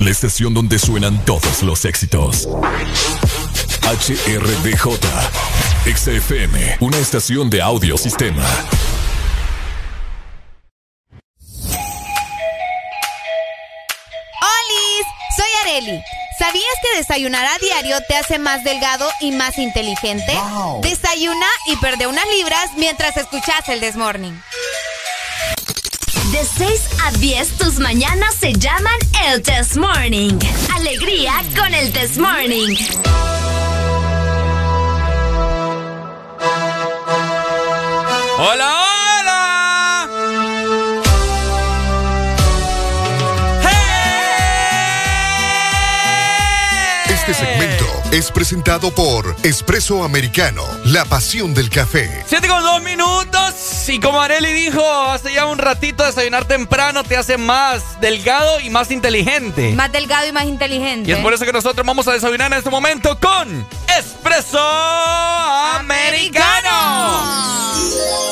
La estación donde suenan todos los éxitos. HRDJ. XFM, una estación de audio sistema.
¡Holis! Soy Areli. ¿Sabías que desayunar a diario te hace más delgado y más inteligente? Desayuna y perde unas libras mientras escuchas el Desmorning.
De 6 a 10, tus mañanas se llaman el Test Morning. Alegría con el Test Morning.
¡Hola, hola!
Este segmento es presentado por Espresso Americano, la pasión del café.
Siete con dos minutos. Y como Areli dijo hace ya un ratito, desayunar temprano te hace más delgado y más inteligente.
Más delgado y más inteligente.
Y es por eso que nosotros vamos a desayunar en este momento con Espresso Americano.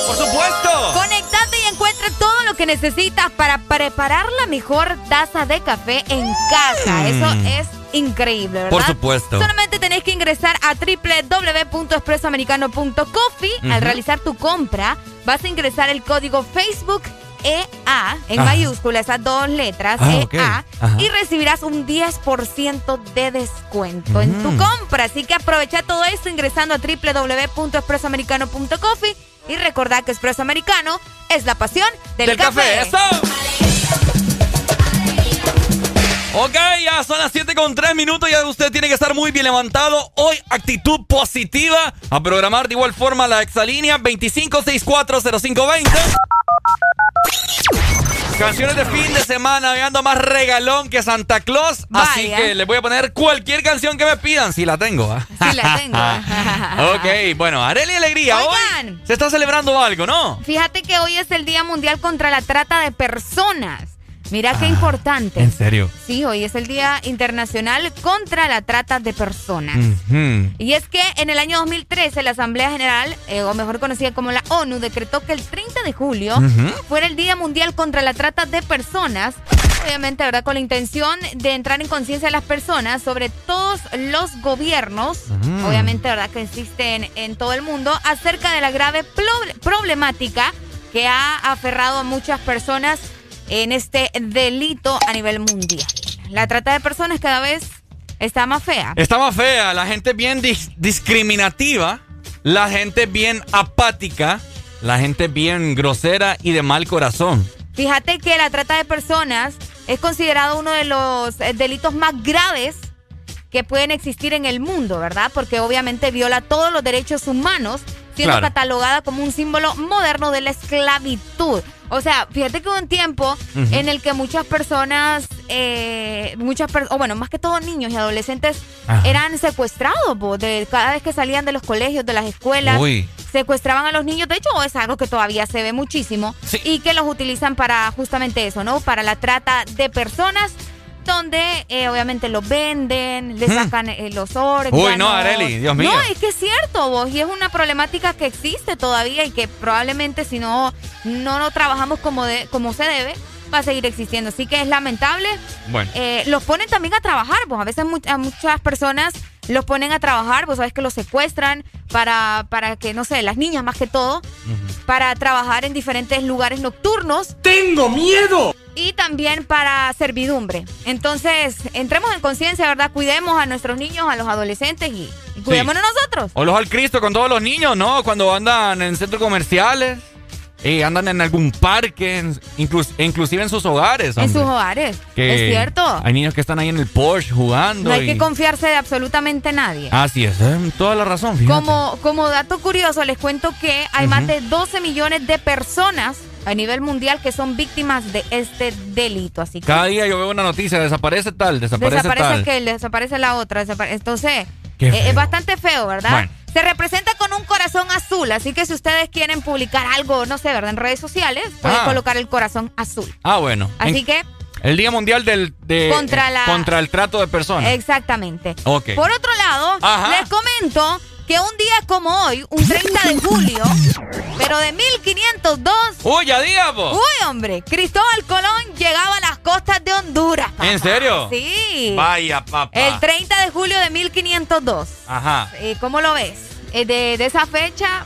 Por supuesto.
Conectate y encuentra todo lo que necesitas para preparar la mejor taza de café en casa.
Mm.
Eso es increíble, ¿verdad?
Por supuesto.
Solamente tenés que ingresar a www.expresoamericano.coffee. Al
Ujú.
realizar tu compra, vas a ingresar el código Facebook EA en
Ajá.
mayúscula, esas dos letras,
Ah.
EA, y recibirás un 10% de descuento en tu
Mm.
compra. Así que aprovecha todo esto ingresando a www.expresoamericano.coffee y recordad que Espresso Americano es la pasión del,
Del café. ¡Eso! Ok, ya son las 7 con 3 minutos. Ya usted tiene que estar muy bien levantado. Hoy, actitud positiva. A programar de igual forma la exalínea 25640520. Canciones de fin de semana. Hoy ando más regalón que Santa Claus. Así que les voy a poner cualquier canción que me pidan. Si la tengo. ¿ah?
Sí, la tengo.
ok, bueno, Areli Alegría.
Oigan.
Hoy se está celebrando algo, ¿no?
Fíjate que hoy es el Día Mundial contra la Trata de Personas. Mira qué importante.
Ah, ¿En serio?
Sí, hoy es el Día Internacional contra la Trata de Personas. Y es que en el año 2013 la Asamblea General, eh, o mejor conocida como la ONU, decretó que el 30 de julio fuera el Día Mundial contra la Trata de Personas. Obviamente, ¿verdad? Con la intención de entrar en conciencia de las personas sobre todos los gobiernos,
Mm.
obviamente, ¿verdad? Que existen en todo el mundo, acerca de la grave problemática que ha aferrado a muchas personas en este delito a nivel mundial. La trata de personas cada vez está más fea.
Está más fea, la gente es bien dis- discriminativa, la gente es bien apática, la gente es bien grosera y de mal corazón.
Fíjate que la trata de personas es considerado uno de los eh, delitos más graves que pueden existir en el mundo, ¿verdad? Porque obviamente viola todos los derechos humanos, siendo
Claro.
catalogada como un símbolo moderno de la esclavitud. O sea, fíjate que hubo un tiempo en el que muchas personas, eh, muchas personas, o bueno, más que todo niños y adolescentes,
Ajá.
eran secuestrados, po, de cada vez que salían de los colegios, de las escuelas
Uy.
secuestraban a los niños. De hecho, es algo que todavía se ve muchísimo. Y que los utilizan para justamente eso, ¿no? Para la trata de personas, donde eh, obviamente los venden, les
Hmm.
sacan eh, los órganos.
Uy, no, Areli, Dios mío.
No, es que es cierto, vos. Y es una problemática que existe todavía y que probablemente si no, no lo trabajamos como, de, como se debe, va a seguir existiendo. Así que es lamentable.
Bueno.
Eh, los ponen también a trabajar, pues a veces mu- a muchas personas los ponen a trabajar, pues sabes que los secuestran para, para que, no sé, las niñas más que todo, para trabajar en diferentes lugares nocturnos. ¡Tengo miedo! Y también para servidumbre. Entonces, entremos en conciencia, ¿verdad? Cuidemos a nuestros niños, a los adolescentes y, y cuidémonos nosotros.
O los al Cristo con todos los niños, ¿no? Cuando andan en centros comerciales y andan en algún parque, en- inclus- inclusive en sus hogares.
En sus hogares.
Que
Es cierto.
Hay niños que están ahí en el Porsche jugando.
No hay
y-
que confiarse de absolutamente nadie.
Así es, eh, toda la razón. fíjate.
Como, como dato curioso, les cuento que hay más de 12 millones de personas a nivel mundial que son víctimas de este delito. Así que
Cada día yo veo una noticia, desaparece tal, desaparece,
desaparece
tal.
aquel, desaparece la otra. desapare- Entonces, eh, es bastante feo, ¿verdad?
Bueno.
Se representa con un corazón azul, así que si ustedes quieren publicar algo, no sé, ¿verdad? En redes sociales, pueden
Ah.
colocar el corazón azul.
Ah, bueno.
Así
En-
que,
El Día Mundial del, de,
Contra
eh,
la-
contra el trato de personas.
exactamente. Por otro lado,
Ajá.
les comento que un día como hoy, un 30 de julio, pero de 1502.
Uy, ya diga, po.
Uy, hombre, Cristóbal Colón llegaba a las costas de Honduras. papá.
¿En serio?
Sí.
Vaya, papá.
El 30 de julio de 1502.
Ajá.
Eh, ¿Cómo lo ves? Eh, de, de esa fecha,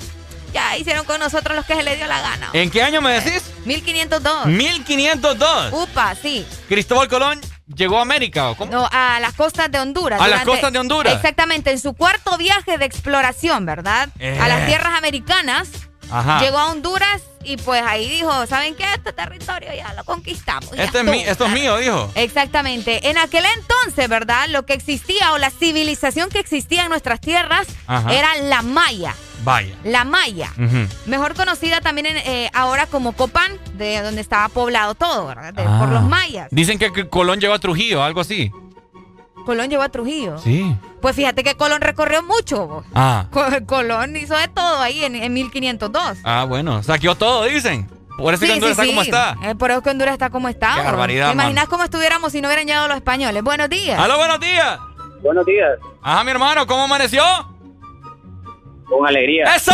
ya hicieron con nosotros los que se les dio la gana.
¿En qué año me decís?
1502.
1502.
Upa, sí.
Cristóbal Colón llegó a América, ¿o cómo?
No, a las costas de Honduras.
A las costas de Honduras.
Exactamente, en su cuarto viaje de exploración, ¿verdad?
Eh.
A las tierras americanas.
Ajá.
Llegó a Honduras y pues ahí dijo, ¿saben qué? Este territorio ya lo conquistamos. ya
Este es mi-
estuvo".
esto es mío, dijo.
Exactamente. En aquel entonces, ¿verdad? Lo que existía o la civilización que existía en nuestras tierras
Ajá.
era la maya.
Vaya.
La maya. Mejor conocida también en, eh, ahora como Copán, de donde estaba poblado todo, ¿verdad? De-
Ah.
Por los mayas.
Dicen que Colón llegó a Trujillo, algo así.
Colón llegó a Trujillo.
Sí.
Pues fíjate que Colón recorrió mucho.
Ah.
Co- Colón hizo de todo ahí en, en 1502.
Ah, bueno. Saqueó todo, dicen. Por eso que Honduras está como está.
Eh, por eso que Honduras está como está.
Qué barbaridad,
¿Te imaginas cómo estuviéramos si no hubieran llegado los españoles? Buenos días.
¡Aló, buenos días!
Buenos días.
Ajá, mi hermano, ¿cómo amaneció?
Con alegría.
¡Eso!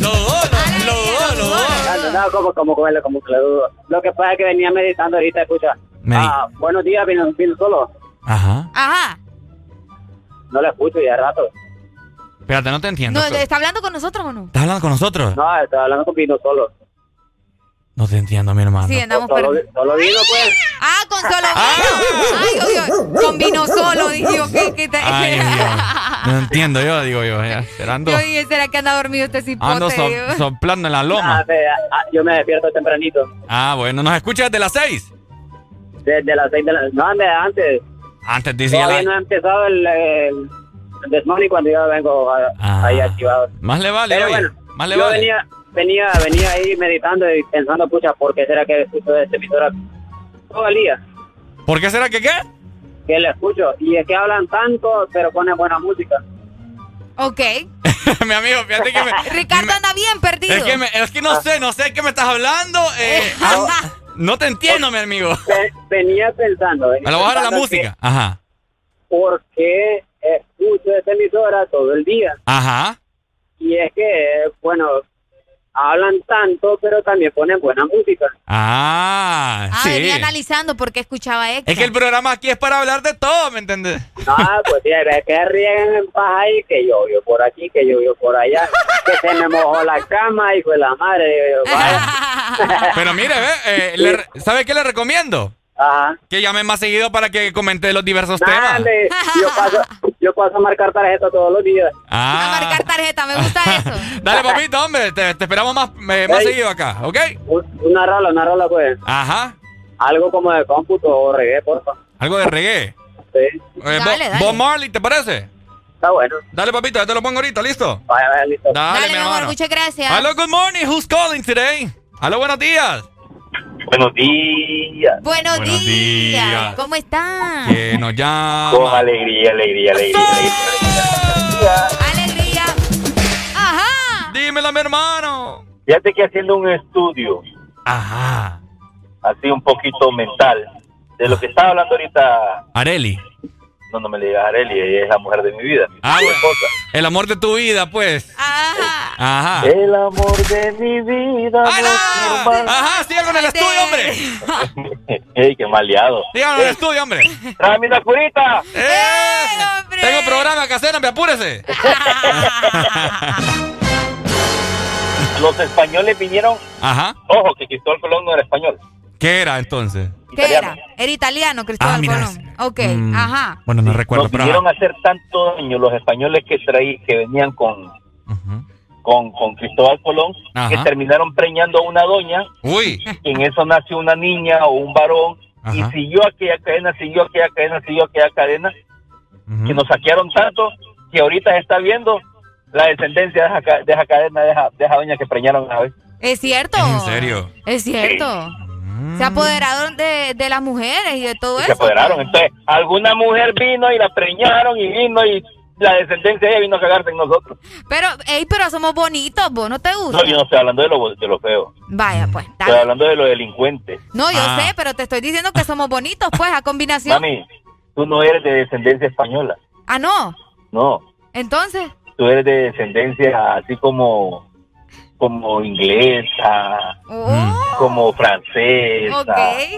Lo dudo, lo dudo, lo dudo.
No, no, como, como, como, como que le dudo. Lo que pasa es que venía meditando ahorita, escucha. Ah, buenos días, vino, vino solo.
Ajá.
Ajá.
No lo escucho ya rato.
Espérate, no te entiendo.
No, ¿Está hablando con nosotros o no?
¿Estás hablando con nosotros?
No, estaba hablando con vino solo.
No te entiendo, mi hermano.
Sí, andamos
Solo,
perdidos.
solo vino, pues.
Ah, con solo vino. Ay, oye, oye, con vino solo, dije yo. ¿qué, qué te...
Ay, Dios. No entiendo yo, digo yo. Ya, esperando.
Yo dije, ¿será que anda dormido este cipote?
Ando so-
Digo.
soplando en la
Ah,
loma.
ve, ah, yo me despierto tempranito.
Ah, bueno, ¿nos escuchas desde las seis?
Desde las seis de la... No, ande, antes.
Antes decía
Todavía
la...
no ha empezado el, el, el desmorning cuando yo vengo a-
Ah.
ahí activado.
Más le vale,
Pero
oye.
bueno,
Más le
yo
vale.
venía, venía, venía ahí meditando y pensando, pucha, ¿por qué será que escucho esta emisora todo el día?
¿Por qué será que qué?
Que la escucho. Y es que hablan tanto, pero ponen buena música.
Ok.
mi amigo, fíjate que me...
Ricardo anda bien perdido.
Es que, me- es que no sé, no sé qué me estás hablando. eh, ah, no te entiendo, mi amigo.
Ve- Venía pensando. Venía
Me lo a bajar a la música.
que
Ajá.
¿Por qué escucho esta emisora todo el día?
Ajá.
Y es que, bueno, hablan tanto, pero también ponen buena música.
Ah,
Ah,
sí.
venía analizando por qué escuchaba Extra.
Es que el programa aquí es para hablar de todo, ¿me entiendes?
Ah, pues sí, ve que riegan en paz ahí, que llovió por aquí, que llovió por allá, que se me mojó la cama, hijo de la madre. vaya.
Pero mire, ve, eh, ¿sabe qué le recomiendo?
Ajá.
Que llame más seguido para que comente los diversos temas.
Dale, yo paso, yo paso a marcar tarjeta todos los días.
Ah,
Marcar tarjeta, me gusta eso.
dale, papito, hombre, te, te esperamos más, eh, más
Ey.
seguido acá, ¿ok?
Un- Una rola, una rola, pues.
Ajá.
Algo como de cómputo o reggae, porfa.
Algo de reggae.
Sí.
Eh,
Dale, dale.
Bob Marley, ¿te parece?
Está bueno.
Dale, papito, ya te lo pongo ahorita, ¿listo?
Vaya, vaya, listo.
Dale,
Dale,
mi
mi amor,
hermano.
muchas gracias.
Hello, good morning. Who's calling today? Hello, buenos días.
Buenos días.
Buenos,
Buenos
días.
días.
¿Cómo están?
Que nos llama.
Con alegría, alegría, alegría. alegría.
Alegría. Ajá.
Dímelo, mi hermano.
Fíjate que haciendo un estudio,
Ajá.
así un poquito mental, de lo que estaba hablando ahorita,
Areli.
No, me le digas a Areli, ella es la mujer de mi vida, mi
Ah, bueno.
esposa.
El amor de tu vida, pues.
Ajá.
Ajá.
El amor de mi vida.
Ajá, síganlo en el estudio, hombre.
¡Ey, qué maleado!
Síganlo en el estudio, hombre.
¡Tráeme una curita!
¡Eh!
hombre!
Tengo programa que hacer, hombre, apúrese.
Los españoles vinieron,
Ajá.
ojo, que Cristóbal Colón no era español.
¿Qué era entonces?
¿Qué
italiano.
era? Era italiano, Cristóbal
Ah, mira,
Colón. Ok,
Mm,
ajá.
Bueno, no recuerdo,
Nos a
ajá.
hacer tanto daño los españoles que traí, que venían con, con, con Cristóbal Colón,
Ajá.
que terminaron preñando a una doña,
Uy.
y en eso nació una niña o un varón, y siguió aquella cadena, siguió aquella cadena, siguió aquella cadena, que nos saquearon tanto que ahorita se está viendo la descendencia de esa, de esa cadena, de esa, de esa doña que preñaron una vez.
Es cierto.
¿En serio?
Es cierto. Se apoderaron de, de las mujeres y de todo
Y
eso.
se apoderaron. Entonces, alguna mujer vino y la preñaron y vino y la descendencia de ella vino a cagarse en nosotros.
Pero, ey, pero somos bonitos, vos no te gusta.
No, yo no estoy hablando de lo, de lo feo.
Vaya, pues,
Estoy hablando de los delincuentes.
No, yo
Ah.
sé, pero te estoy diciendo que somos bonitos, pues, a combinación.
Mami, tú no eres de descendencia española.
Ah, no.
No.
Entonces,
tú eres de descendencia así como como inglesa, como francesa.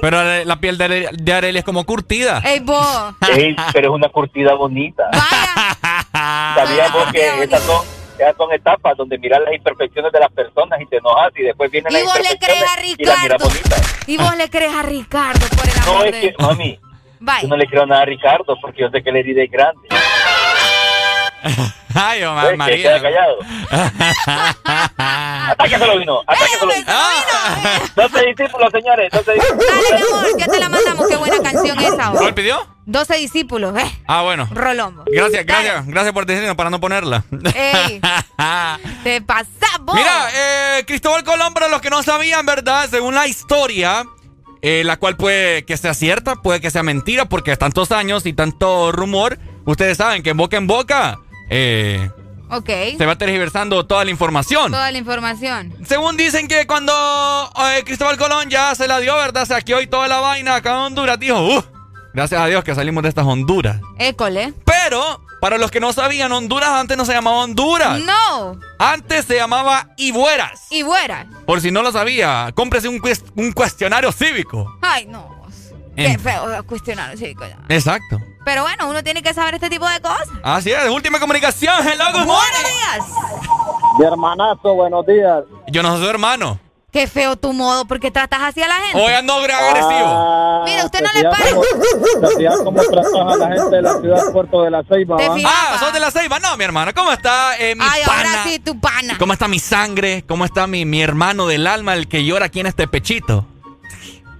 Pero la piel de, Are- de Arely es como curtida.
Ey, vos.
Ey, pero es una curtida bonita. Sabíamos que esas son, esas son etapas donde miras las imperfecciones de las personas y te enojas y después vienen
Y
las
vos le crees a
imperfecciones y las miras
Ricardo.
bonitas.
Y vos le crees a Ricardo, por el amor
No, es
de
que, mami,
Bye.
yo no le creo nada a Ricardo porque yo sé que la herida es grande.
Ay, Omar
Pues, que
María.
queda callado. Atáqueselo, vino. Atáqueselo.
Ah.
12 discípulos, señores. 12 discípulos.
Dale, mi amor, ya te la mandamos. Qué buena canción esa.
¿Cuál pidió?
12 discípulos, eh.
Ah, bueno.
Rolombo.
Gracias, gracias, gracias por decirnos para no ponerla.
Ey, te pasás, vos.
Mira, eh, Cristóbal Colón, para los que no sabían, ¿verdad? Según la historia, eh, la cual puede que sea cierta, puede que sea mentira, porque tantos años y tanto rumor, ustedes saben que en boca en boca eh,
Ok.
se va tergiversando toda la información.
Toda la información.
Según dicen que cuando eh, Cristóbal Colón ya se la dio, ¿verdad? Saqueó y toda la vaina acá en Honduras, dijo, "Uh, gracias a Dios que salimos de estas Honduras.
École.
Pero, para los que no sabían, Honduras antes no se llamaba Honduras.
No.
Antes se llamaba Ibueras.
Y fuera.
Por si no lo sabía, cómprese un, cues- un cuestionario cívico.
Ay, no. Qué feo cuestionar, chico. ya.
Exacto.
Pero bueno, uno tiene que saber este tipo de cosas.
Así es, última comunicación. Hello, good morning.
Buenos días.
Mi hermanazo, buenos días.
Yo no soy su hermano.
Qué feo tu modo, porque tratas así a la gente.
Hoy ando agresivo.
Mira, usted no le pare.
cómo- cómo tratas a la gente de la ciudad Puerto de la Ceiba.
Ah, sos de la Ceiba. No, mi hermano. ¿Cómo está eh, mi
Ay,
pana?
ahora sí, tu pana.
¿Cómo está mi sangre? ¿Cómo está mi, mi hermano del alma, el que llora aquí en este pechito?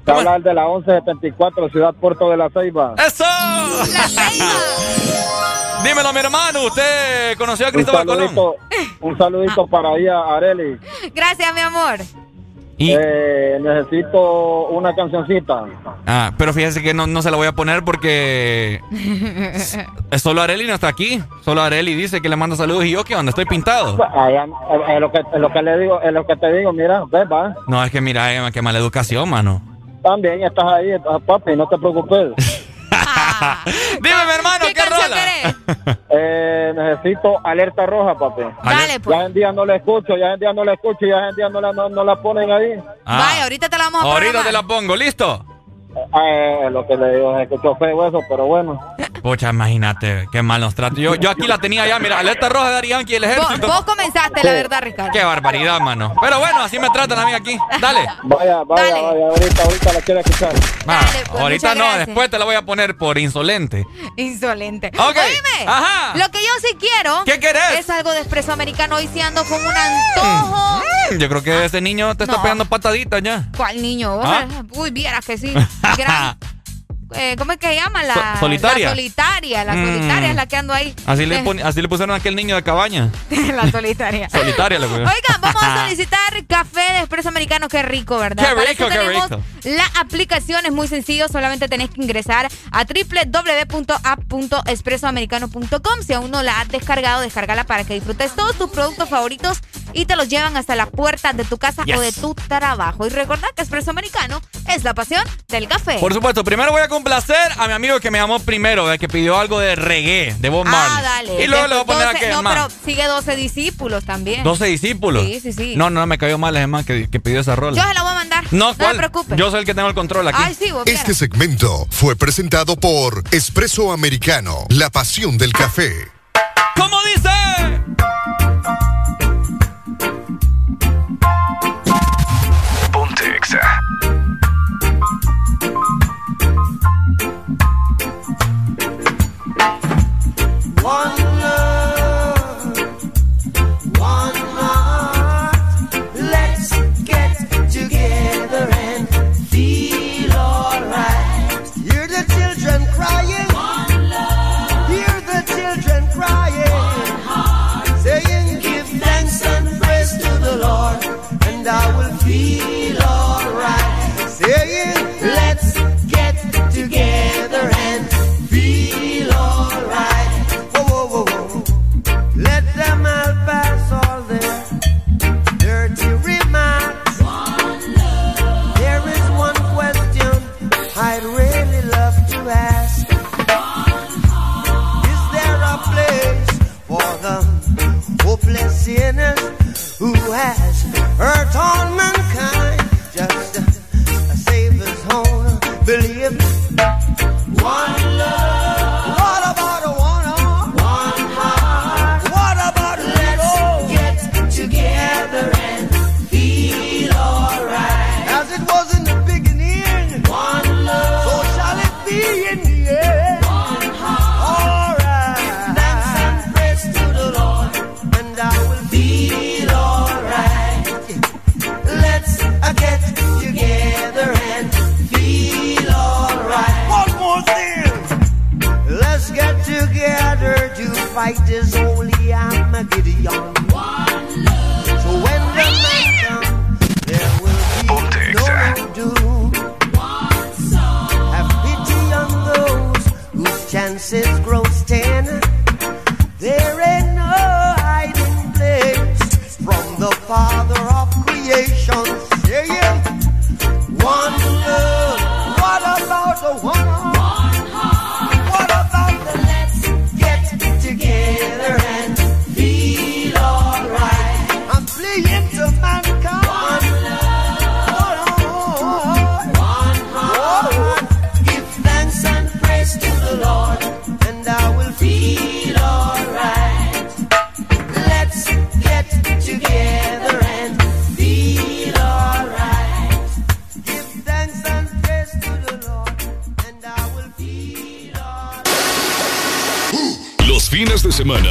Te habla el de la 1174, ciudad Puerto de la Ceiba.
¡Eso! Dímelo, mi hermano. ¿Usted conoció a
Un
Cristóbal Colón?
un saludito para ella, Areli.
Gracias, mi amor.
Y-
Eh, necesito una cancioncita.
Ah, pero fíjese que no, no se la voy a poner porque es solo Areli no está aquí. Solo Areli dice que le manda saludos y yo que donde estoy pintado.
Eh, es, lo que, lo que le digo, es lo que te digo, mira, ve, va.
No, es que mira, qué mala educación, mano.
También estás ahí, estás, papi, no te preocupes.
Dime, mi hermano, ¿qué, rola?
Eh, necesito alerta roja, papi.
Dale, pues.
Ya en día no la escucho, ya en día no la escucho, ya en día no la, no, no la ponen ahí.
Ah,
Vaya, ahorita te la vamos a
ahorita
programar.
te la pongo, ¿listo?
Eh, lo que le digo, se escuchó feo eso, pero bueno.
Pucha, imagínate, qué mal nos trata. Yo, yo aquí la tenía ya, mira, alerta roja de Ari Yankee y el
Vos,
ejército.
vos comenzaste, la verdad, Ricardo.
Qué barbaridad, mano. Pero bueno, así me tratan a mí aquí. Dale.
Vaya, vaya,
Dale.
vaya, ahorita, ahorita la quiero escuchar.
Ah,
pues,
ahorita no,
gracias.
después te la voy a poner por insolente.
Insolente.
Ok.
Oíme,
Ajá.
Lo que yo sí quiero.
¿Qué querés?
Es algo de expreso americano. Hoy sí ando con un antojo.
Yo creo que ese niño te está pegando pataditas ya.
¿Cuál niño?
¿Ah?
Uy, vieras que sí. Gran- eh, ¿Cómo es que se llama? La
So- solitaria.
La solitaria. La
Mm.
es la que ando ahí.
Así le,
Eh,
pon- así le pusieron a aquel niño de cabaña.
la solitaria.
Solitaria pusieron.
Oigan, vamos a solicitar café de expreso americano. Qué rico, ¿verdad?
Qué
Para
rico,
eso
qué
tenemos
rico.
La aplicación es muy sencillo. Solamente tenés que ingresar a www.app.expresoamericano.com. Si aún no la has descargado, descárgala para que disfrutes todos tus productos favoritos y te los llevan hasta la puerta de tu casa
Yes.
o de tu trabajo. Y recordad que expreso americano es la pasión del café.
Por supuesto, primero voy a complacer a mi amigo que me llamó primero, eh, que pidió algo de reggae, de Bob Marley.
Ah, dale.
Y luego le voy a poner a
12
aquel
No,
man.
pero sigue 12 discípulos también.
12 discípulos.
Sí, sí, sí.
No, no, me cayó mal ese man que, que pidió esa rola.
Yo se la voy a mandar.
no,
No
¿cuál?
te preocupes.
Yo soy el que tengo el control aquí.
Ay, sí, vos
Este segmento fue presentado por Espresso Americano, la pasión del café.
¿Cómo dice?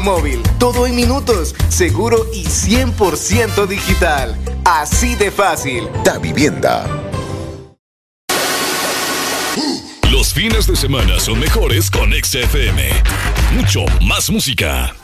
móvil. Todo en minutos, seguro y 100% digital. Así de fácil.
Da Vivienda.
Los fines de semana son mejores con XFM. Mucho más música.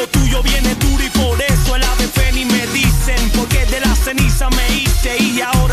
Lo tuyo viene duro y por eso el ave Feni me dicen. Porque de la ceniza me hice y
ahora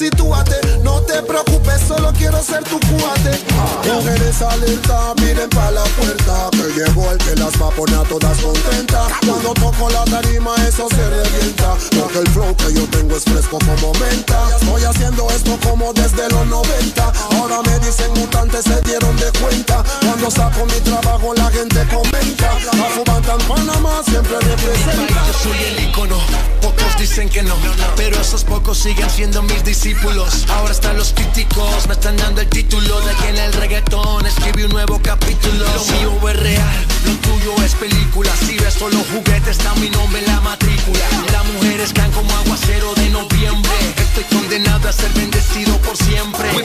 sitúate te preocupes, solo quiero ser tu cuate. Mujeres alerta, miren pa' la puerta, que llevo el que las va a poner todas contentas. Cuando toco la tarima, eso se revienta, porque el flow que yo tengo es fresco como menta. Estoy haciendo esto como desde los 90, ahora me dicen mutantes, se dieron de cuenta. Cuando saco mi trabajo, la gente comenta. A en Panamá siempre representa.
Yo soy el icono, pocos dicen que no, pero esos pocos siguen siendo mis discípulos. Ahora están los los me están dando el título de que en el reggaetón escribí un nuevo capítulo. Lo mío es real, lo tuyo es película. Si ves solo juguetes, está mi nombre en la matrícula. Las mujeres caen como aguacero de noviembre. Estoy condenado a ser bendecido por siempre.
Muy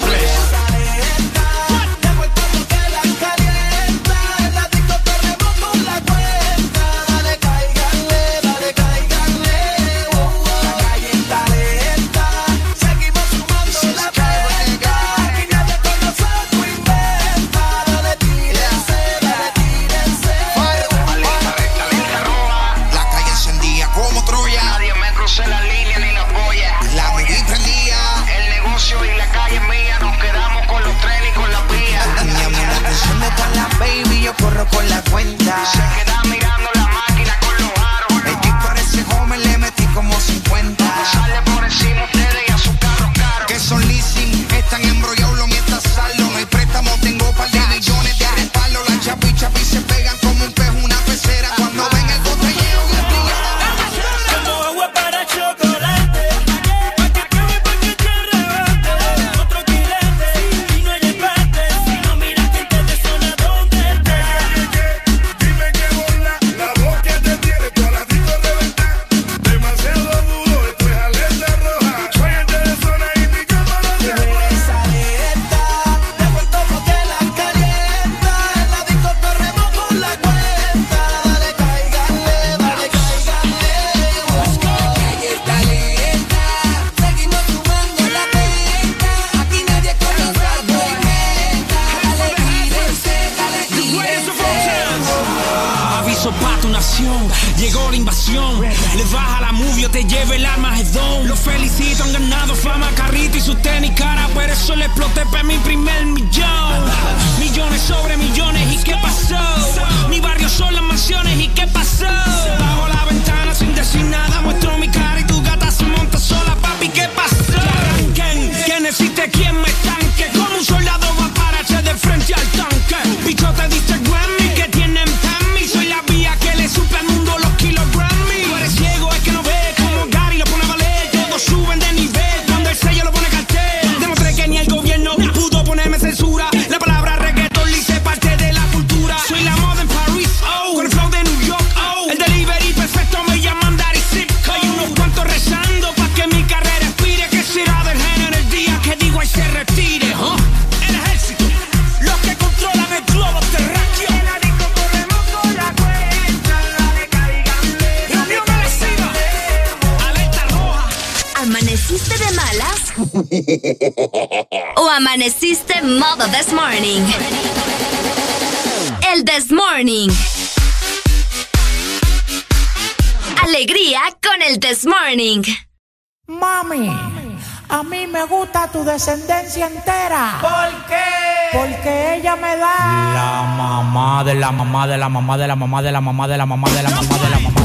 modo This Morning. El This Morning. Alegría con el This Morning.
Mami, a mí me gusta tu descendencia entera. ¿Por qué? Porque ella me da.
La mamá de la mamá de la mamá de la mamá de la mamá de la mamá de la mamá de la mamá de la mamá.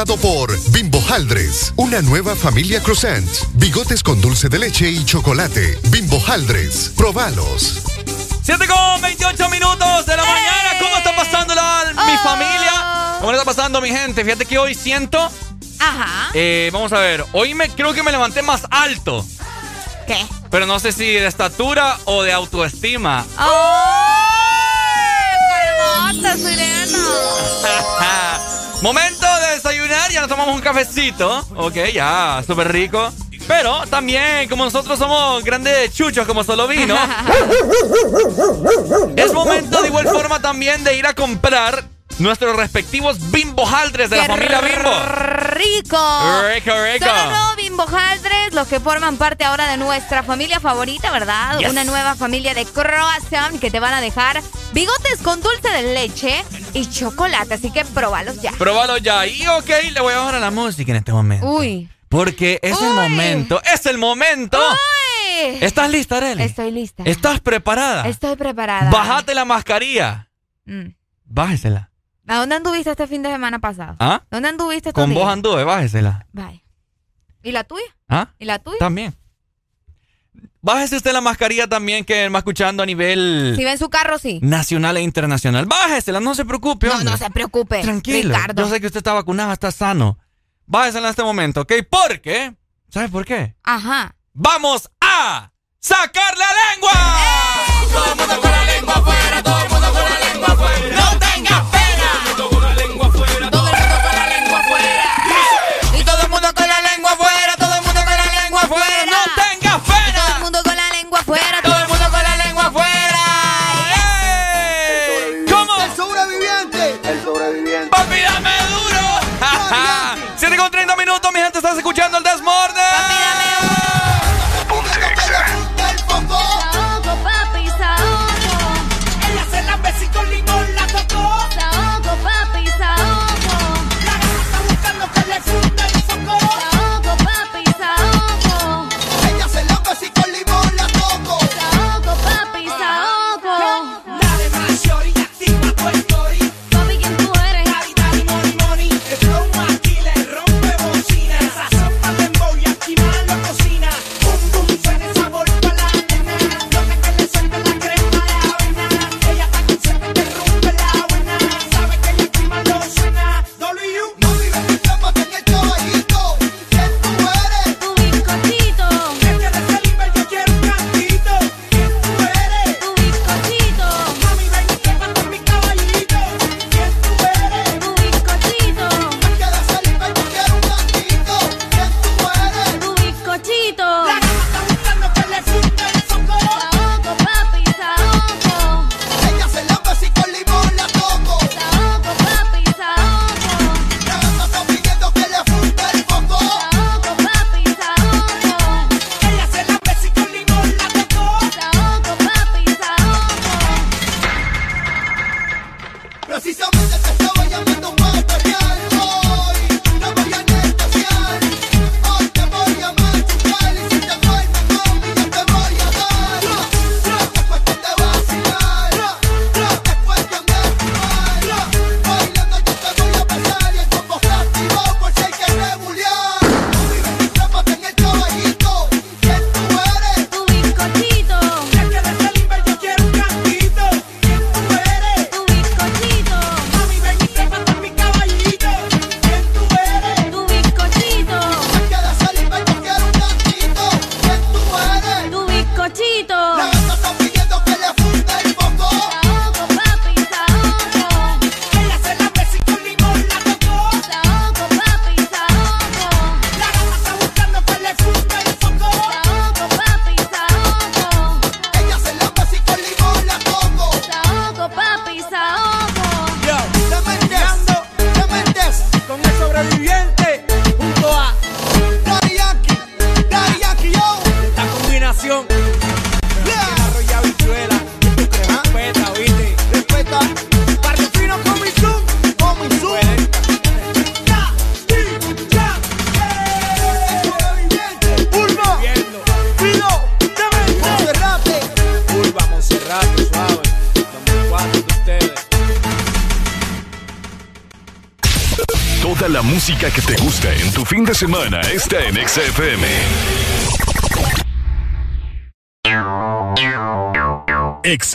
presentado por Bimbo Haldres, una nueva familia croissant, bigotes con dulce de leche y chocolate. Bimbo Haldres, probalos.
7 con 28 minutos de la mañana. ¿Cómo está pasando la, mi familia? ¿Cómo le está pasando mi gente? Fíjate que hoy siento.
Ajá.
eh, vamos a ver. Hoy me creo que me levanté más alto.
¿Qué?
Pero no sé si de estatura o de autoestima.
¡Ay! ¡Calmota, Sirena!
Momento ya nos tomamos un cafecito. Ok, ya, súper rico. Pero también, como nosotros somos grandes chuchos, como solo vino, es momento de igual forma también de ir a comprar nuestros respectivos bimbo haldres de la
¡Qué
familia Bimbo.
¡Rico!
Rico, rico.
Son Haldres, los que forman parte ahora de nuestra familia favorita, ¿verdad?
Yes.
Una nueva familia de croissant que te van a dejar bigotes con dulce de leche y chocolate, así que próbalos ya.
Pruébalo ya. Y ok, le voy a bajar a la música en este momento.
Uy.
Porque es el
Uy.
momento, es el momento.
¡Ay!
¿Estás lista, Arely?
Estoy lista.
¿Estás preparada?
Estoy preparada.
Bájate la mascarilla.
Mm.
Bájesela.
¿A dónde anduviste este fin de semana pasado?
¿Ah?
¿Dónde anduviste estos
Con vos anduve, bájesela.
Bye. ¿Y la tuya?
¿Ah?
¿Y la tuya?
También. Bájese usted la mascarilla también que va escuchando a nivel
Si ve en su carro, sí.
nacional e internacional. Bájesela, no se preocupe.
No,
hombre.
no se preocupe.
Tranquilo.
Ricardo.
Yo sé que usted está vacunado, está sano. Bájesela en este momento, ¿ok? Porque, ¿sabes por qué?
Ajá.
¡Vamos a sacar la lengua!
Todo el mundo con la lengua afuera, todo el mundo con la lengua
estás escuchando el Desmorde.
semana está en XFM. Ex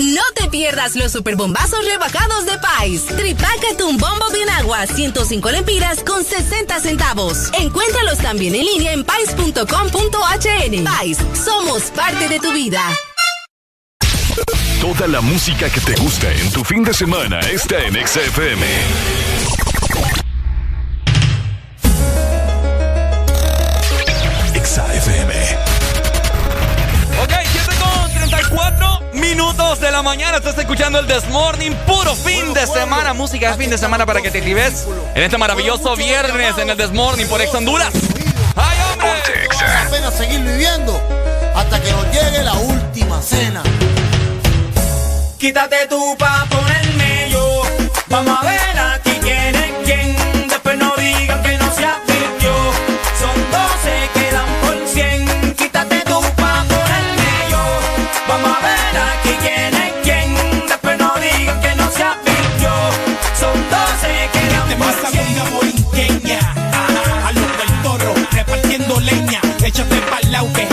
No te pierdas los superbombazos rebajados de Pais. Tripácate un bombo bien agua, 105 lempiras con 60 centavos. Encuéntralos también en línea en pais.com.hn. Pais, somos parte de tu vida.
Toda la música que te gusta en tu fin de semana está en XFM.
minutos de la mañana. Estás escuchando el Desmorning, puro fin de semana, música de fin de semana para que te actives en este maravilloso viernes en el Desmorning por Ex Honduras. ¡Ay, hombre!
Vale la pena seguir viviendo hasta que nos llegue la última cena.
Quítate tú pa' ponerme yo, vamos a ver aquí quién es quién, después no digan que no se advirtió, son 12 que
la UP.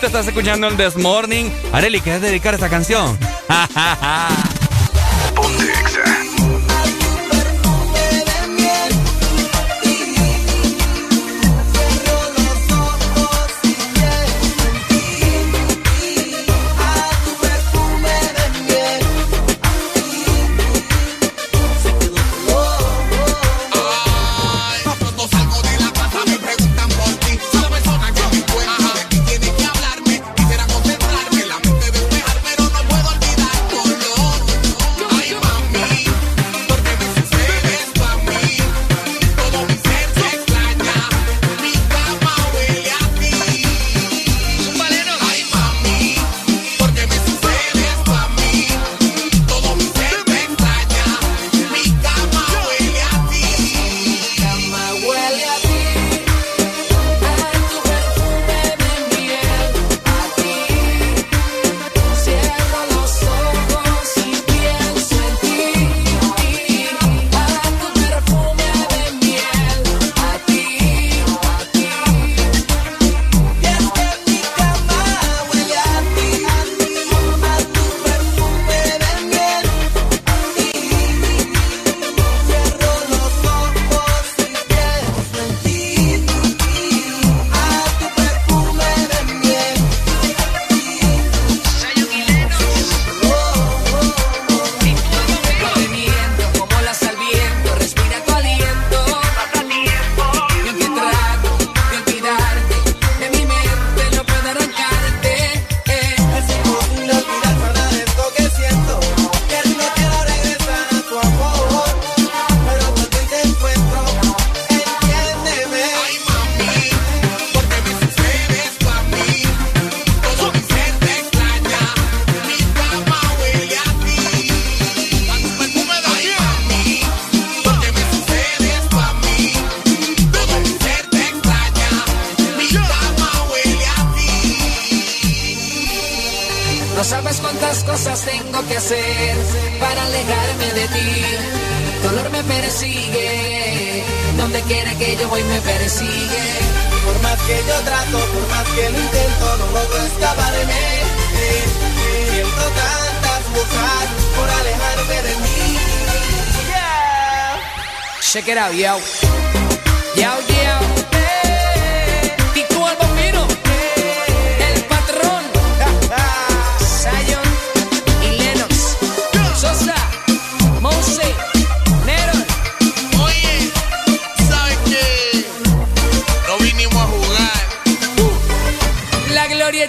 momento
estás
escuchando el This Morning. Areli, ¿quieres dedicar esta canción?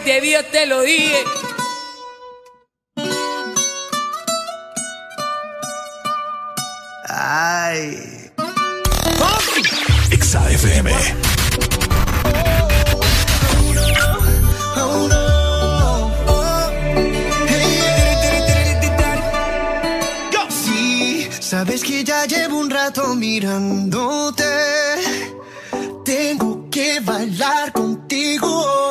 te vio te lo
dije.
Ay.
Exa FM.
Sabes que ya llevo un rato mirándote. Tengo que bailar contigo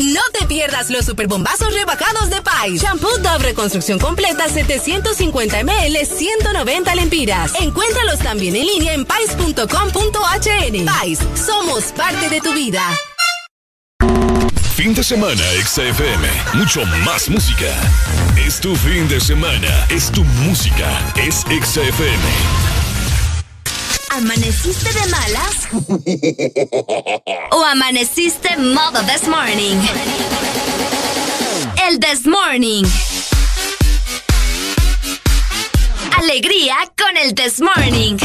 No te pierdas los superbombazos rebajados de Pais. Shampoo Dove Reconstrucción Completa 750 ml 190 lempiras. Encuéntralos también en línea en pais.com.hn. Pais, somos parte de tu vida.
Fin de semana, XFM. Mucho más música. Es tu fin de semana. Es tu música. Es XFM.
¿Amaneciste de malas? ¿O amaneciste modo this morning? El this morning. Alegría con el this morning.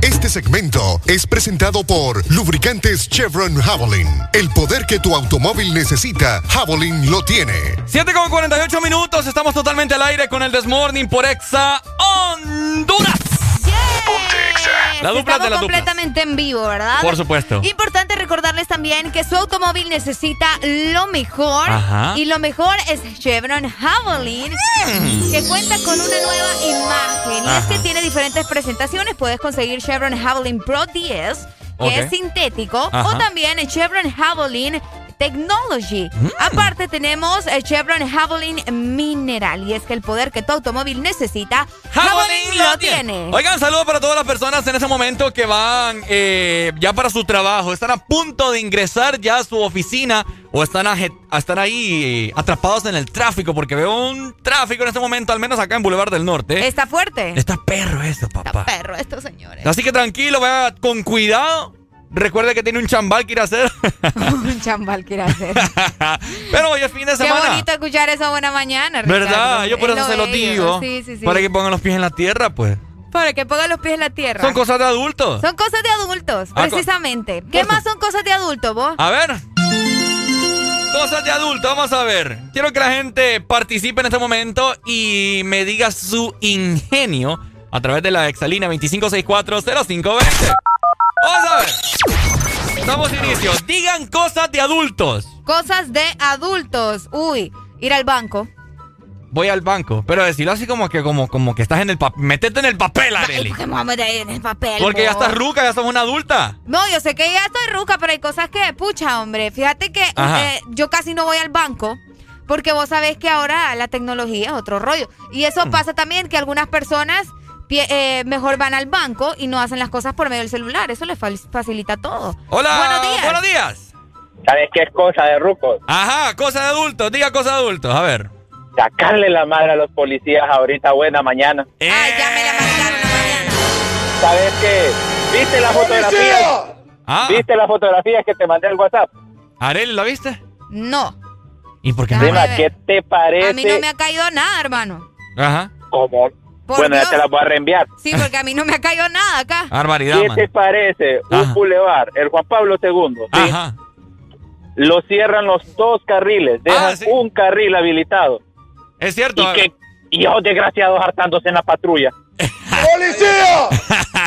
Este segmento es presentado por Lubricantes Chevron Javelin. El poder que tu automóvil necesita, Javelin lo tiene.
7 con 48 minutos, estamos totalmente al aire con el Desmorning por Exa Honduras. La dupla
estamos
de duplas.
completamente en vivo, ¿verdad?
Por supuesto.
Importante recordarles también que su automóvil necesita lo mejor.
Ajá.
Y lo mejor es Chevron Javelin, que cuenta con una nueva imagen. Y es que tiene diferentes presentaciones. Puedes conseguir Chevron Javelin Pro 10, que es sintético,
Ajá.
o también el Chevron Javelin Technology.
Mm.
Aparte tenemos el Chevron Javelin Mineral y es que el poder que tu automóvil necesita, Javelin lo tiene.
Oigan, saludos para todas las personas en ese momento que van eh, ya para su trabajo, están a punto de ingresar ya a su oficina o están, están ahí eh, atrapados en el tráfico porque veo un tráfico en este momento, al menos acá en Boulevard del Norte.
Está fuerte.
Está perro eso, papá.
Perro estos señores.
Así que tranquilo, vaya con cuidado. Recuerde que tiene un chambal que ir a hacer.
Un chambal quiere hacer.
Pero hoy es fin de
Qué
semana.
bonito escuchar esa buena mañana, Ricardo.
¿Verdad? Yo por
Es
eso se lo digo.
Sí, sí, sí.
Para que pongan los pies en la tierra, pues.
Para que pongan los pies en la tierra.
Son cosas de adultos.
Son cosas de adultos,
Ah,
precisamente. ¿Qué más son cosas de adultos, vos?
A ver. Cosas de adulto, vamos a ver. Quiero que la gente participe en este momento y me diga su ingenio a través de la exalina 25640520. Vamos a ver. Damos inicio. Digan cosas de adultos.
Cosas de adultos. Uy, ir al banco.
Voy al banco, pero decirlo así como que como, como que estás en el papel. Métete en el papel, Areli.
¿Por qué me voy a meter en el papel?
Porque ya estás ruca, ya sos una adulta.
No, yo sé que ya estoy ruca, pero hay cosas que, pucha, hombre. Fíjate que eh, yo casi no voy al banco. Porque vos sabés que ahora la tecnología es otro rollo. Y eso
Mm.
pasa también que algunas personas eh, mejor van al banco y no hacen las cosas por medio del celular. Eso les fa- facilita todo.
Hola.
Buenos días.
Buenos días.
¿Sabes qué es cosa de rucos?
Ajá, cosas de adultos. Diga cosas de adultos. A ver.
Sacarle la madre a los policías ahorita buena mañana.
Eh.
¿Sabes qué? ¿Viste la fotografía?
Ah.
¿Viste la fotografía que te mandé al WhatsApp?
Areli, ¿la viste?
No.
¿Y por qué no?
¿qué te parece?
A mí no me ha caído nada, hermano.
Ajá.
¿Cómo?
Por
bueno,
Dios.
ya te la voy a reenviar.
Sí, porque a mí no me ha caído nada acá.
Barbaridad,
¿Qué
man.
te parece? Un bulevar, el Juan Pablo II. ¿sí?
Ajá.
Lo cierran los dos carriles, dejan un carril habilitado.
Es cierto.
Y que y esos desgraciados hartándose en la patrulla.
¡Policía!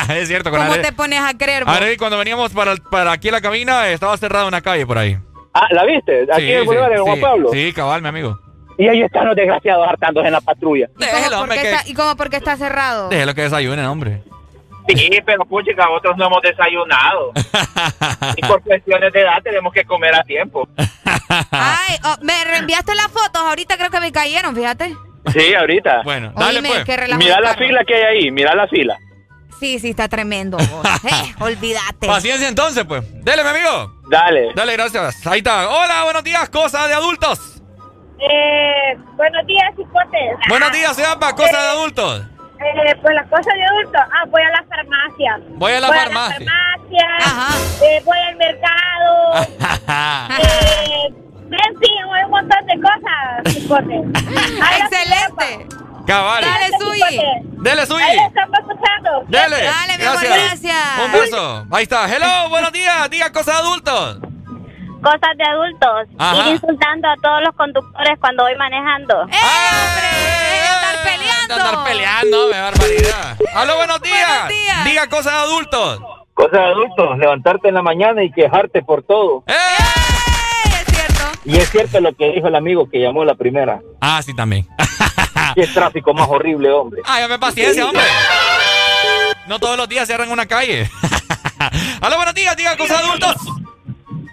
es cierto, con
¿Cómo te pones a creer, vos?
Cuando veníamos para, para aquí a la cabina, estaba cerrada una calle por ahí.
Ah, ¿la viste? Aquí
Sí,
en el Boulevard
sí,
de Juan
sí.
Pablo.
Sí, cabal, mi amigo.
Y ahí están los desgraciados hartándose en la patrulla.
¿Y cómo,
Déjelo,
por
hombre,
qué
que-
está, ¿Y cómo por qué está cerrado?
Déjelo que desayunen, hombre.
Sí, pero puchica, nosotros no hemos desayunado. y por cuestiones de edad tenemos que comer a tiempo.
Ay, oh, me reenviaste las fotos. Ahorita creo que me cayeron, fíjate.
Sí, ahorita.
Bueno,
dale, pues. qué relajo
Mira la fila que hay ahí, mira la fila.
Sí, sí, está tremendo. vos. Eh, olvídate.
Paciencia entonces, pues. Dele, mi amigo.
Dale.
Dale, gracias. Ahí está. Hola, buenos días, cosas de adultos.
Eh, buenos días, hipotes.
Buenos días, Seapa, cosas de adultos.
Eh, pues las cosas de adulto. Ah, voy a la farmacia.
Voy a la farmacia.
farmacia. Eh, voy al mercado. eh, en fin, un montón de cosas, hipotes.
Excelente.
Cabal.
Dale, Suyi.
Dele, Suyi.
Ahí estamos escuchando.
Dele.
Dale, mi amor, gracias.
Un beso. Ahí está. Hello, buenos días. Diga cosas de adultos.
Cosas de adultos.
Ajá.
Ir insultando a todos los conductores cuando voy manejando.
¡Eh, ¡Estar peleando!
Andar peleando, me barbaridad. Aló, buenos días.
días.
Diga cosas de adultos.
Cosas de adultos, levantarte en la mañana y quejarte por todo.
¡Eh!
Es cierto.
Y es cierto lo que dijo el amigo que llamó la primera.
Ah, sí, también.
Qué tráfico más horrible, hombre.
Ay, dame paciencia, hombre. No todos los días cierran una calle. Aló, buenos días. Diga cosas de adultos.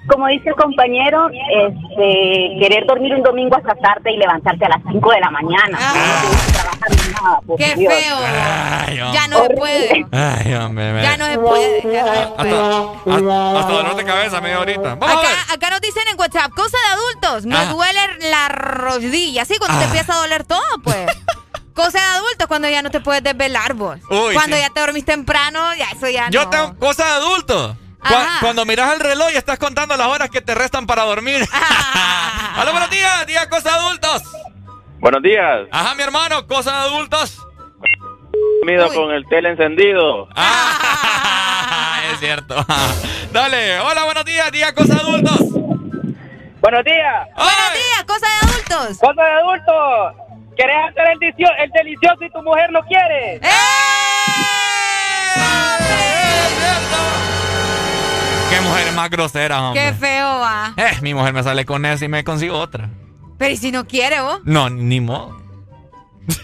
Como dice el compañero, este, querer dormir un domingo hasta tarde y levantarte a las 5 de la mañana.
Ah. Qué
Dios.
feo.
Ay.
Ya no se puede.
Ay, hombre. me-
Ya no se puede. ya no se puede.
Hasta, hasta dolor de cabeza me dio ahorita. Vamos a ver.
Acá, acá nos dicen en WhatsApp, cosa de adultos, me
Ajá.
duele la rodilla. Sí, cuando te
Ah.
empieza a doler todo, pues. cosa de adultos, cuando ya no te puedes desvelar vos.
Uy,
cuando
sí.
ya te dormís temprano, ya eso ya
Yo
no.
tengo cosas de adultos. Cu-
Ajá.
Cuando miras el reloj y estás contando las horas que te restan para dormir. Aló, buenos días. Diga cosas de adultos.
Buenos días.
Ajá, mi hermano, cosas de adultos.
Dormido con el tele encendido.
Ah, es cierto. Dale, hola, buenos días. Diga cosas de adultos.
Buenos días.
Buenos días, cosa de adultos.
Cosas de adultos. ¿Querés hacer el, delicioso, el delicioso y tu mujer no quiere?
¡Eh!
Qué mujer más grosera, hombre.
Qué feo va.
Eh, mi mujer me sale con esa y me consigo otra.
Pero ¿y si no quiere vos?
No, ni modo.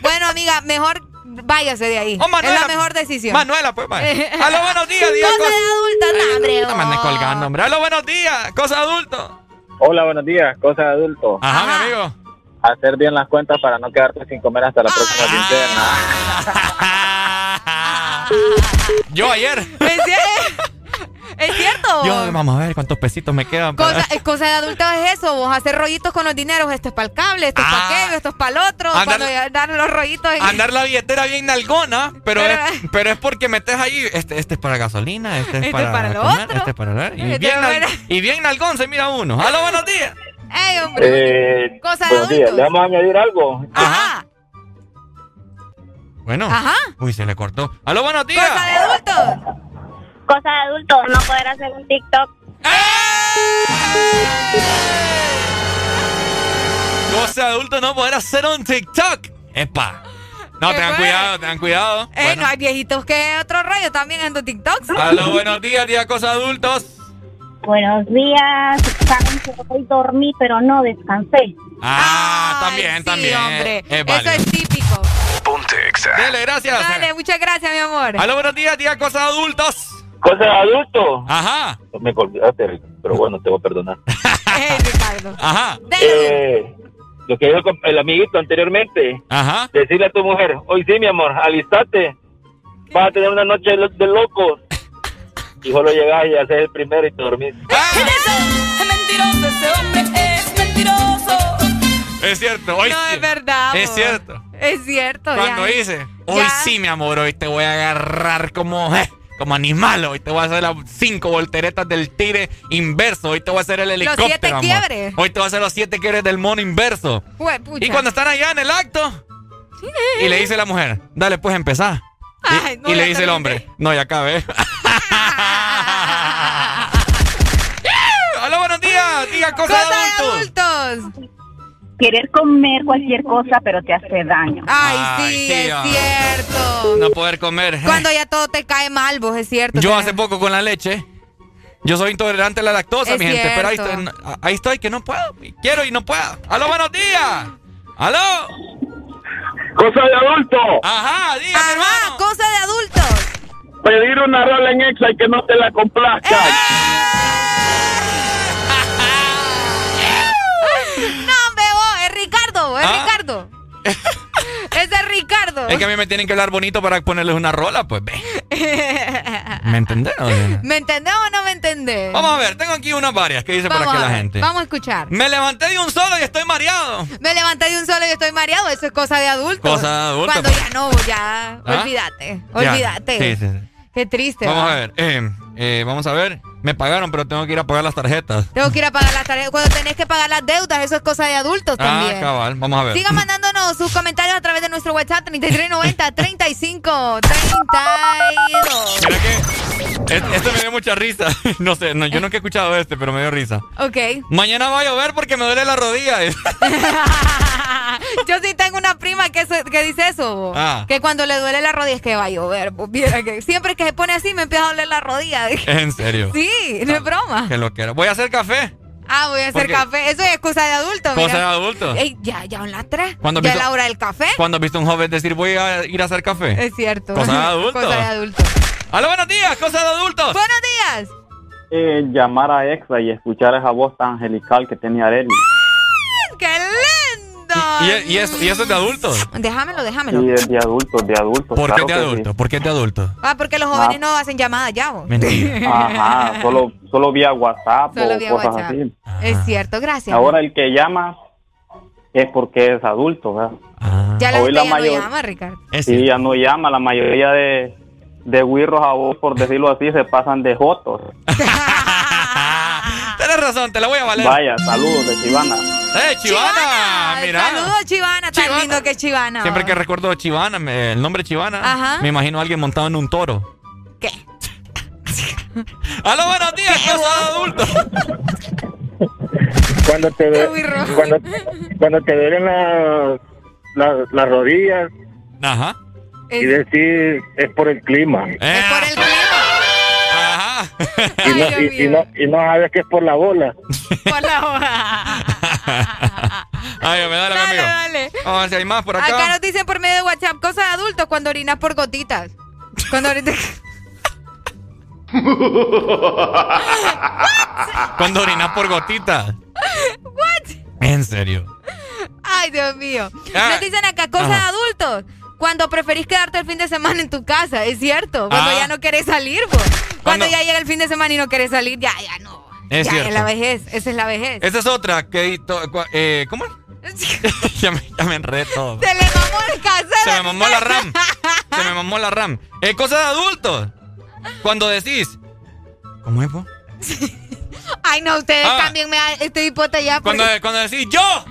Bueno, amiga, mejor váyase de ahí.
Oh, Manuela.
es la mejor decisión.
Manuela, pues, vaya. Aló, buenos días, diga
Cosa
cos-
de adulta, no, hombre.
No me andes colgando, hombre. Aló, buenos días, cosa de adulto.
Hola, buenos días, cosa de adulto.
Ajá, mi amigo.
Hacer bien las cuentas para no quedarte sin comer hasta la
Ah.
próxima quincena.
Yo ayer.
¿Es, cier- ¿Es cierto?
Yo, vamos a ver cuántos pesitos me quedan.
Cosa, eh, cosa de adulta es eso, vos hacer rollitos con los dineros, esto es para el cable, esto es para aquello, esto es para el otro,
Ah. Andar-
cuando dan los rollitos en-
Andar la billetera bien nalgona, pero,
Pero-
es, pero es porque metes ahí, este, este es para gasolina, este es
Este
para,
es para lo
comer,
otro.
este es para... Y,
Este
bien
para-
y bien nalgón se mira uno. Aló, buenos días.
Ey, hombre.
Eh,
Cosa de
días,
adultos.
¿le vamos a añadir algo?
Ajá.
Bueno.
Ajá.
Uy, se le cortó. Aló, buenos días.
Cosa de adultos.
Cosa de adulto, no poder hacer un TikTok.
Cosa de adulto no poder hacer un TikTok. Epa. No,
¿Qué
tengan
fue?
cuidado, tengan cuidado.
Eh,
Bueno.
no hay viejitos que otro rollo también en tu TikTok.
Aló, buenos días, día cosa de adultos.
Buenos días. Saben que hoy dormí, pero no descansé.
Ah, también,
Sí,
también.
hombre.
Es
Eso es típico.
Ponte Exa.
Dele, gracias.
Dale, muchas gracias, mi amor.
Aló, buenos días, día cosa de adultos.
Cosa de adulto.
Ajá.
Me colgaste, Rico, pero bueno, te voy a perdonar.
Ricardo.
Ajá.
Eh, lo que dijo el, amiguito anteriormente.
Ajá.
Decirle a tu mujer, hoy sí, mi amor, alistate. Vas a tener una noche de, lo- de locos. Y solo llegas y haces el primero y te dormís.
Es mentiroso, ese hombre es mentiroso.
Es cierto, hoy
No,
sí.
es verdad.
Es cierto.
Es cierto.
Cuando
ya.
hice, hoy
Ya.
sí, mi amor, hoy te voy a agarrar como, eh, como animal. Hoy te voy a hacer las cinco volteretas del tigre inverso. Hoy te voy a hacer el helicóptero.
siete
amor.
quiebres.
Hoy te voy a hacer los siete quiebres del mono inverso. Y cuando están allá en el acto, y le dice la mujer, dale, pues empezar. Y,
no,
le dice el hombre, no, ya acabé. Hola, buenos días. Diga cosas
Cosa
de
de
adultos.
adultos.
Querer comer cualquier cosa, pero te hace daño.
Ay,
Ay,
sí,
sí,
es cierto.
No poder comer.
Cuando ya todo te cae mal, vos, es cierto.
Yo hace poco con la leche. Yo soy intolerante a la lactosa,
Es
mi gente, pero ahí estoy, ahí estoy, que no puedo. Quiero y no puedo. ¡Aló, buenos días! ¡Aló!
Cosa de adulto.
Ajá, dígame,
Ajá,
hermano.
cosa de adultos.
Pedir una rola en Exa y que no te la complazca.
No, Ricardo. es de Ricardo.
Es que a mí me tienen que hablar bonito para ponerles una rola, pues ve. ¿Me entendés? o no?
¿Me entendés o no me entendés?
Vamos a ver, tengo aquí unas varias que dice por
Vamos
aquí
a
la gente.
Vamos a escuchar.
Me levanté de un solo y estoy mareado.
Me levanté de un solo y estoy mareado. Eso es cosa de adulto.
Cosa de adulto,
Cuando
pues.
ya no, ya.
¿Ah?
Olvídate.
Ya.
Olvídate.
Sí, sí, sí.
Qué triste.
Vamos
va.
a ver, eh, eh, vamos a ver. Me pagaron, pero tengo que ir a pagar las tarjetas.
Tengo que ir a pagar las tareas. Cuando tenés que pagar las deudas, eso es cosa de adultos
Ah,
también.
cabal, vamos a ver.
Sigan mandándonos sus comentarios a través de nuestro WhatsApp 3390 35 32.
Mira que es- este me dio mucha risa. No sé, no, yo nunca he escuchado este, pero me dio risa.
Ok.
Mañana va a llover porque me duele la rodilla.
Yo sí tengo una prima que, dice eso.
Ah.
Que cuando le duele la rodilla es que va a llover. bo. Viera que siempre que se pone así me empieza a doler la rodilla.
en serio.
Sí, no es broma.
Que lo quiero. Voy a hacer café.
Ah, voy a hacer café. Eso es cosa de adulto.
Cosa
mira.
de adulto.
Ey, ya, ya son las tres.
¿Cuándo
ya
visto-
la hora del café.
Cuando has visto a un joven decir voy a ir a hacer café?
Es cierto.
Cosa de adulto.
Cosa de adulto.
¡Aló, buenos días! ¡Cosa de adultos!
Buenos días.
Eh, llamar a Exa y escuchar esa voz tan angelical que tenía Arely.
¡Qué lindo!
¿Y, y eso, ¿Y eso es de adultos?
Déjamelo, déjamelo.
Sí, es de adultos, de adultos.
¿Por qué
claro
es de
que sí.
adultos? ¿Por qué es de adultos?
Ah, porque los jóvenes no hacen llamadas ya, vos.
Mentira.
Ajá, solo, solo vía WhatsApp
Solo
o
vía
cosas
WhatsApp.
así.
Es cierto, gracias.
Ahora el que llama es porque es adulto, ¿verdad?
ya la
hoy la
ya
mayor-
no llama, Ricardo.
Sí, ya no llama, la mayoría de, de wirros a vos, por decirlo así, se pasan de jotos.
Razón, te la voy a valer.
Vaya, saludos de Chivana.
¡Eh, Chivana! Mira.
Saludos, Chivana. Tan
Chivana.
lindo que es Chivana.
Siempre que recuerdo Chivana, me- el nombre Chivana,
Ajá.
me imagino a alguien montado en un toro.
¿Qué?
¡Aló, buenos días! ¡Cosa de adultos!
Cuando te, cuando, cuando te duelen las las- las rodillas
Ajá.
y decir es por el clima.
Es
por el clima.
Y no, y, y no, y no sabes que es por la bola.
Por la hoja.
Ay, me dale, mi amigo.
dale.
Vamos a ver si hay más por acá.
Acá nos dicen por medio de WhatsApp, cosas de adultos cuando orinas por gotitas. Cuando orinas...
Cuando orinas por gotitas.
What?
En serio.
Ay, Dios mío.
Ah.
Nos dicen acá, cosas de adultos. Cuando preferís quedarte el fin de semana en tu casa, es cierto. Cuando
Ah.
ya no querés salir, vos. Cuando
Cuando-
ya llega el fin de semana y no querés salir, ya, ya no.
Es
ya
cierto.
es la vejez, esa es la vejez.
Esa es otra que... Eh, ¿Cómo? ya, me, ya me enredé todo.
Se le mamó el casero.
Se me mamó la RAM. Se me mamó la RAM. Eh, cosas de adultos. Cuando decís... ¿Cómo es, po?
Ay, no, ustedes
Ah.
también me dan este hipote ya.
Cuando,
porque-
cuando decís yo,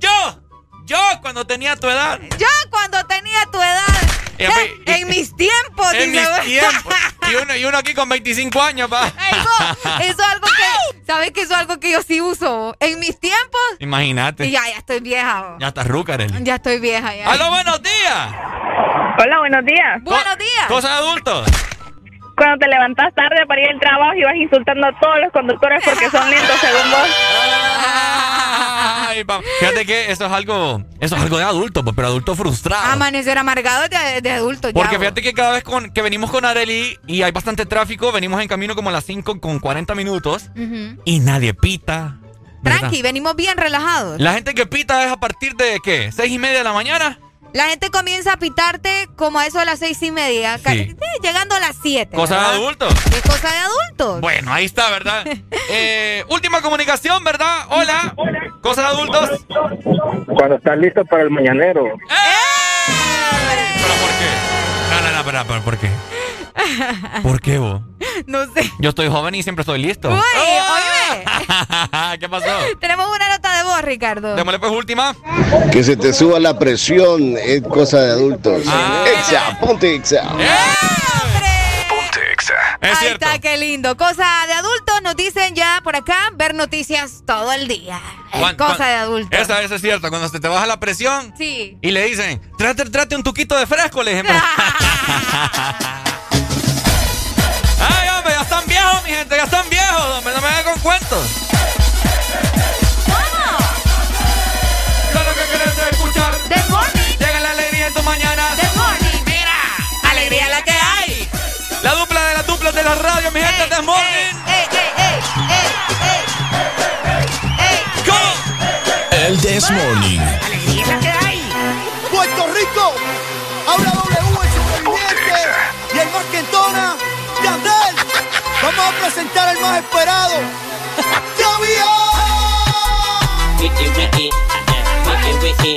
yo, yo cuando tenía tu edad.
Yo cuando tenía tu edad.
Y
eh,
mí- y-
en mis tiempos,
En
dice,
mis tiempos. Y uno, y uno aquí con 25 años, pa.
Eso, eso es algo que, ¿sabes que eso es algo que yo sí uso? En mis tiempos,
Imagínate.
y ya, ya estoy vieja.
Ya está ruca, Arely.
Ya estoy vieja, ya.
¡Aló, buenos días!
Hola, buenos días.
Buenos días.
Cosas de adultos.
Cuando te levantas tarde para ir al trabajo y vas insultando a todos los conductores porque son lentos según vos.
Ay, Fíjate que eso es algo, eso es algo de adulto, pues, pero adulto frustrado.
Amanecer amargado de, de adulto.
Porque fíjate que cada vez con, que venimos con Areli y hay bastante tráfico, venimos en camino como a las 5 con 40 minutos y nadie pita. ¿verdad?
Tranqui, venimos bien relajados.
La gente que pita es a partir de ¿qué? ¿Seis y media de la mañana?
La gente comienza a pitarte como a eso de las seis y media,
Sí.
eh, llegando a las siete.
Cosas de adultos.
Es cosa de adultos.
Bueno, ahí está, ¿verdad? Eh, última comunicación, ¿verdad? Hola. Cosas de adultos.
Cuando estás listo para el mañanero.
¿Pero por qué? No, no, no, pero ¿por qué? ¿Por qué vos?
No sé.
Yo estoy joven y siempre estoy listo.
Uy, oíme.
¿Qué pasó?
Tenemos una nota de voz, Ricardo.
Démosle pues última.
Que se te suba la presión es cosa de adultos. Exa, ponte Exa.
Ponte Exa.
Es
Ahí
cierto.
está, qué lindo. Cosa de adultos, nos dicen ya por acá, ver noticias todo el día. Cosa de adultos.
Esa, esa es cierta. Cuando se te baja la presión
Sí.
y le dicen, trate, trate un tuquito de fresco, le dicen. viejos, mi gente, ya están viejos, hombre, no me hagan con cuentos. Todo lo que quieres escuchar.
The morning.
Llega la alegría en tu mañana.
The morning.
Mira, alegría la que hay. La dupla de las duplas de la radio, mi gente, de morning.
¡Ey, ey, ey!
El This Morning.
Puerto Rico, habla W el sobreviviente y el más que entona, Yandel. Vamos a presentar al más esperado. ¡Ya
Wiki wiki, wiki wiki,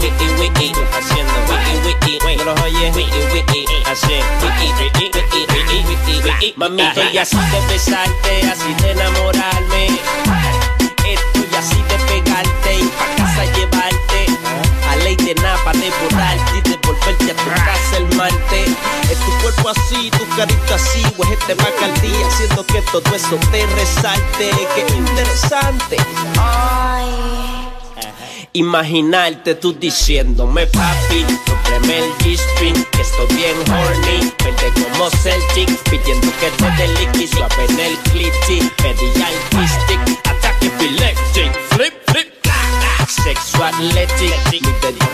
wiki wiki, haciendo wiki wiki, no los oyes, wiki wiki, hace wiki wiki wiki wiki wiki wiki. Mamito, y así de besarte, así de enamorarme, esto y así de pegarte y pa' casa llevarte. A ley de napa, de borrarte a tu casa el martes. Es tu cuerpo así, tu carita así, más al día, haciendo que todo eso te resalte. Qué interesante. Imaginarte tú diciéndome papi, cómprame el G-string, que estoy bien horny, vente como Celtic, pidiendo que te dé liqui, suave en el clitty, pedí al stick, ataque epileptic, flip, flip, Sexual athletic,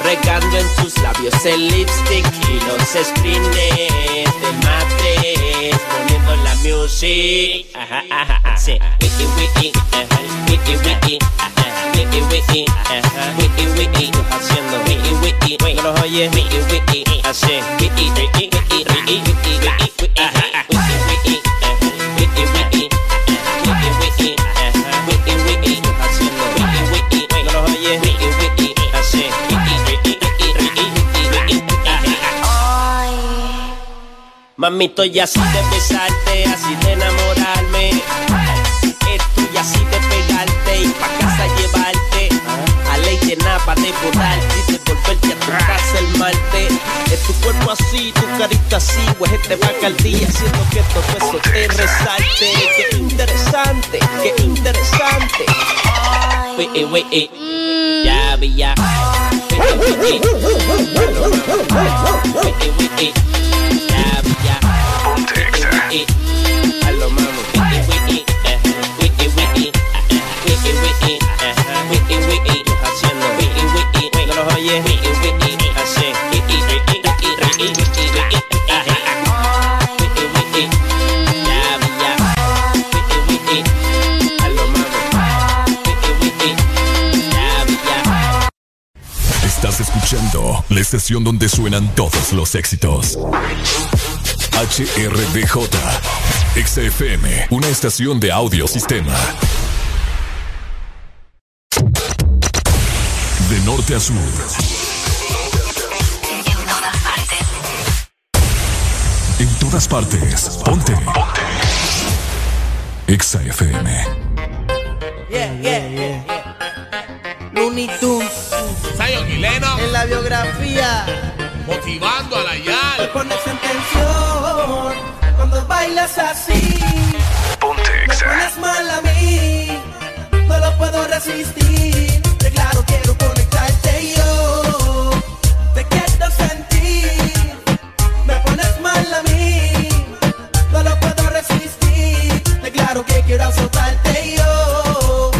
regando en tus labios el lipstick y los screens del matres poniendo la music. Ajá, ajá, ajá. Sí. Wiki, wiki, ajá. wiki, wiki, ajá. wiki, wiki, ajá. wiki, wiki, haciendo wiki, wiki, no los oyes, wiki, wiki, hace wiki, wiki, wiki, wiki, wiki, wiki, wiki, ajá. wiki, wiki, ajá. Mami, estoy así de besarte, así de enamorarme. Estoy así de pegarte y pa' casa llevarte. A ley de napa, de borrarte y de volverte a tu casa el martes. Es tu cuerpo así, tu carita así, huejete va al día, haciendo que todo eso te resalte. Qué interesante, qué interesante. Wiki, wiki, ya vi ya. A lo
Estás escuchando la estación donde suenan todos los éxitos. HRDJ, XFM, una estación de audio sistema. De norte a sur. En todas partes. Ponte. Ponte. XFM.
Yeah, yeah, yeah. Looney Tunes.
Lennox.
En la biografía.
Motivando a la Yal.
Pones en tensión bailas así.
Ponte
Me pones mal a mí. No lo puedo resistir. De claro quiero conectarte yo. Te quiero sentir. Me pones mal a mí. No lo puedo resistir. De claro que quiero azotarte yo.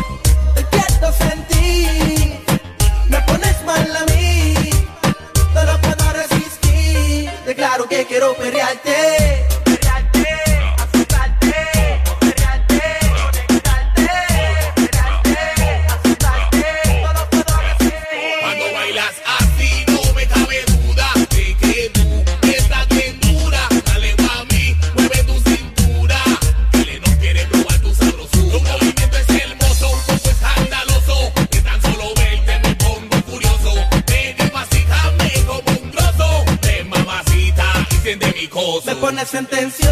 Te quiero sentir. Me pones mal a mí. No lo puedo resistir. De claro que quiero. Perrearte,
Me
pones en tensión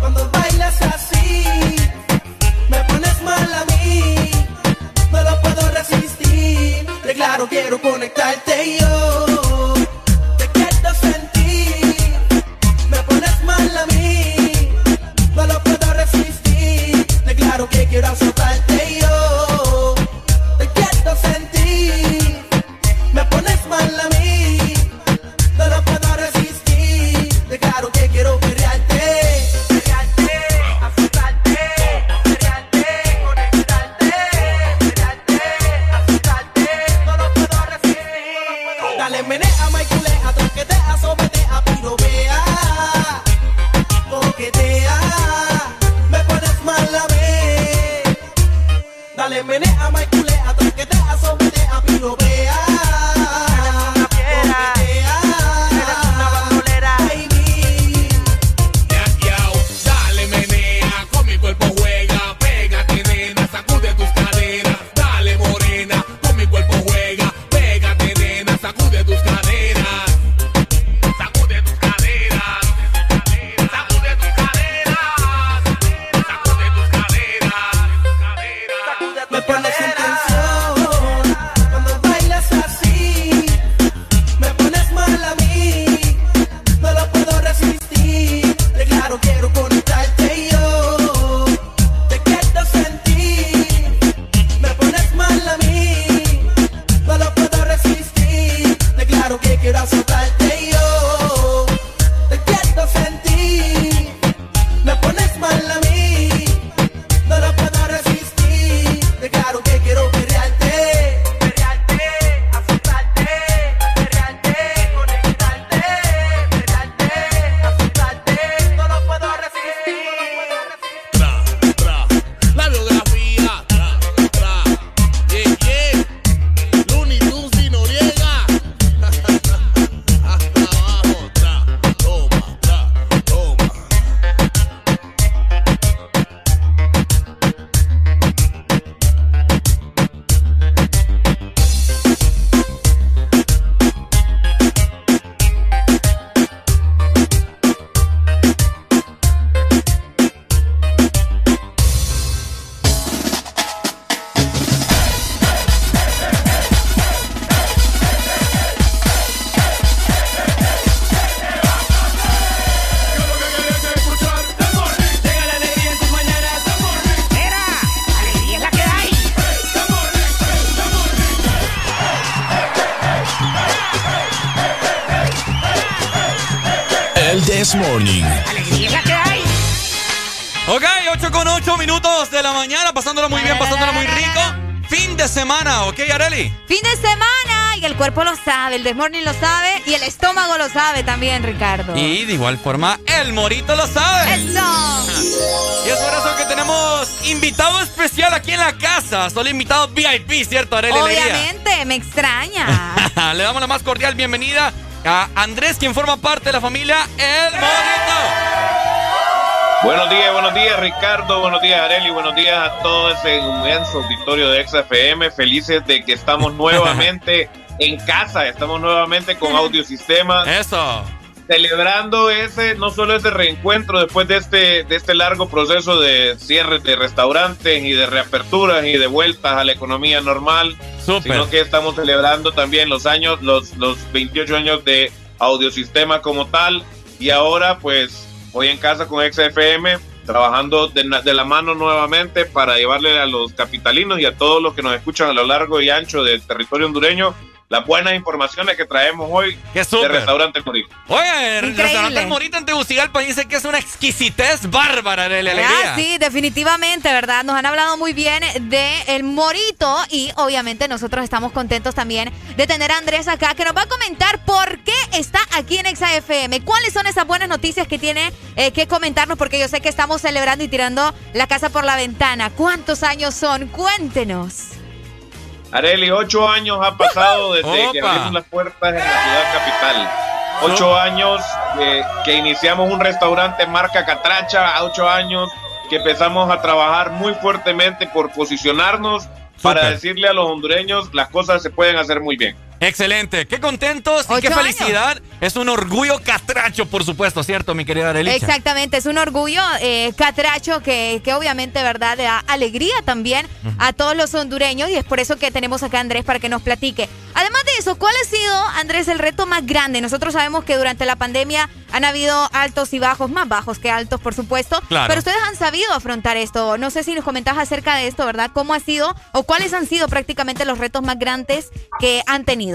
cuando bailas así. Me pones mal a mí. No lo puedo resistir. De claro quiero conectarte
sabe, el desmorning lo sabe y el estómago lo sabe también, Ricardo.
Y de igual forma, el morito lo sabe.
¡Eso!
Y es por eso que tenemos invitado especial aquí en la casa. Solo invitados VIP, ¿cierto, Arely Alegría?
Obviamente, me extraña.
Le damos la más cordial bienvenida a Andrés, quien forma parte de la familia El Morito.
Buenos días, buenos días Ricardo, buenos días Areli, buenos días a todo ese inmenso auditorio de XFM. Felices de que estamos nuevamente en casa, estamos nuevamente con audiosistema.
Eso.
Celebrando ese, no solo ese reencuentro después de este, de este largo proceso de cierre de restaurantes y de reaperturas y de vueltas a la economía normal, sino que estamos celebrando también los años, los, los 28 años de audiosistema como tal. Y ahora, pues, hoy en casa con XFM, trabajando de, de, la mano nuevamente para llevarle a los capitalinos y a todos los que nos escuchan a lo largo y ancho del territorio hondureño las buenas informaciones que traemos hoy de Restaurante Morito.
Oye, el Restaurante Morito en Tegucigalpa dice que es una exquisitez bárbara de la alegría.
Ah, sí, definitivamente, ¿verdad? Nos han hablado muy bien de el Morito y obviamente nosotros estamos contentos también de tener a Andrés acá que nos va a comentar por qué está aquí en ExaFM. ¿Cuáles son esas buenas noticias que tiene eh, que comentarnos? Porque yo sé que estamos celebrando y tirando la casa por la ventana. ¿Cuántos años son? Cuéntenos.
Areli, ocho años ha pasado desde que abrimos las puertas en la ciudad capital. Ocho años eh, que iniciamos un restaurante marca Catracha, ocho años que empezamos a trabajar muy fuertemente por posicionarnos para decirle a los hondureños las cosas se pueden hacer muy bien.
Excelente, qué contentos y qué felicidad. Es un orgullo catracho, por supuesto, ¿cierto, mi querida Arelicha?
Exactamente, es un orgullo eh, catracho que, que obviamente, ¿verdad?, da alegría también a todos los hondureños y es por eso que tenemos acá a Andrés para que nos platique. Además de eso, ¿cuál ha sido, Andrés, el reto más grande? Nosotros sabemos que durante la pandemia han habido altos y bajos, más bajos que altos, por supuesto,
Claro.
pero ustedes han sabido afrontar esto. No sé si nos comentas acerca de esto, ¿verdad? ¿Cómo ha sido o cuáles han sido prácticamente los retos más grandes que han tenido?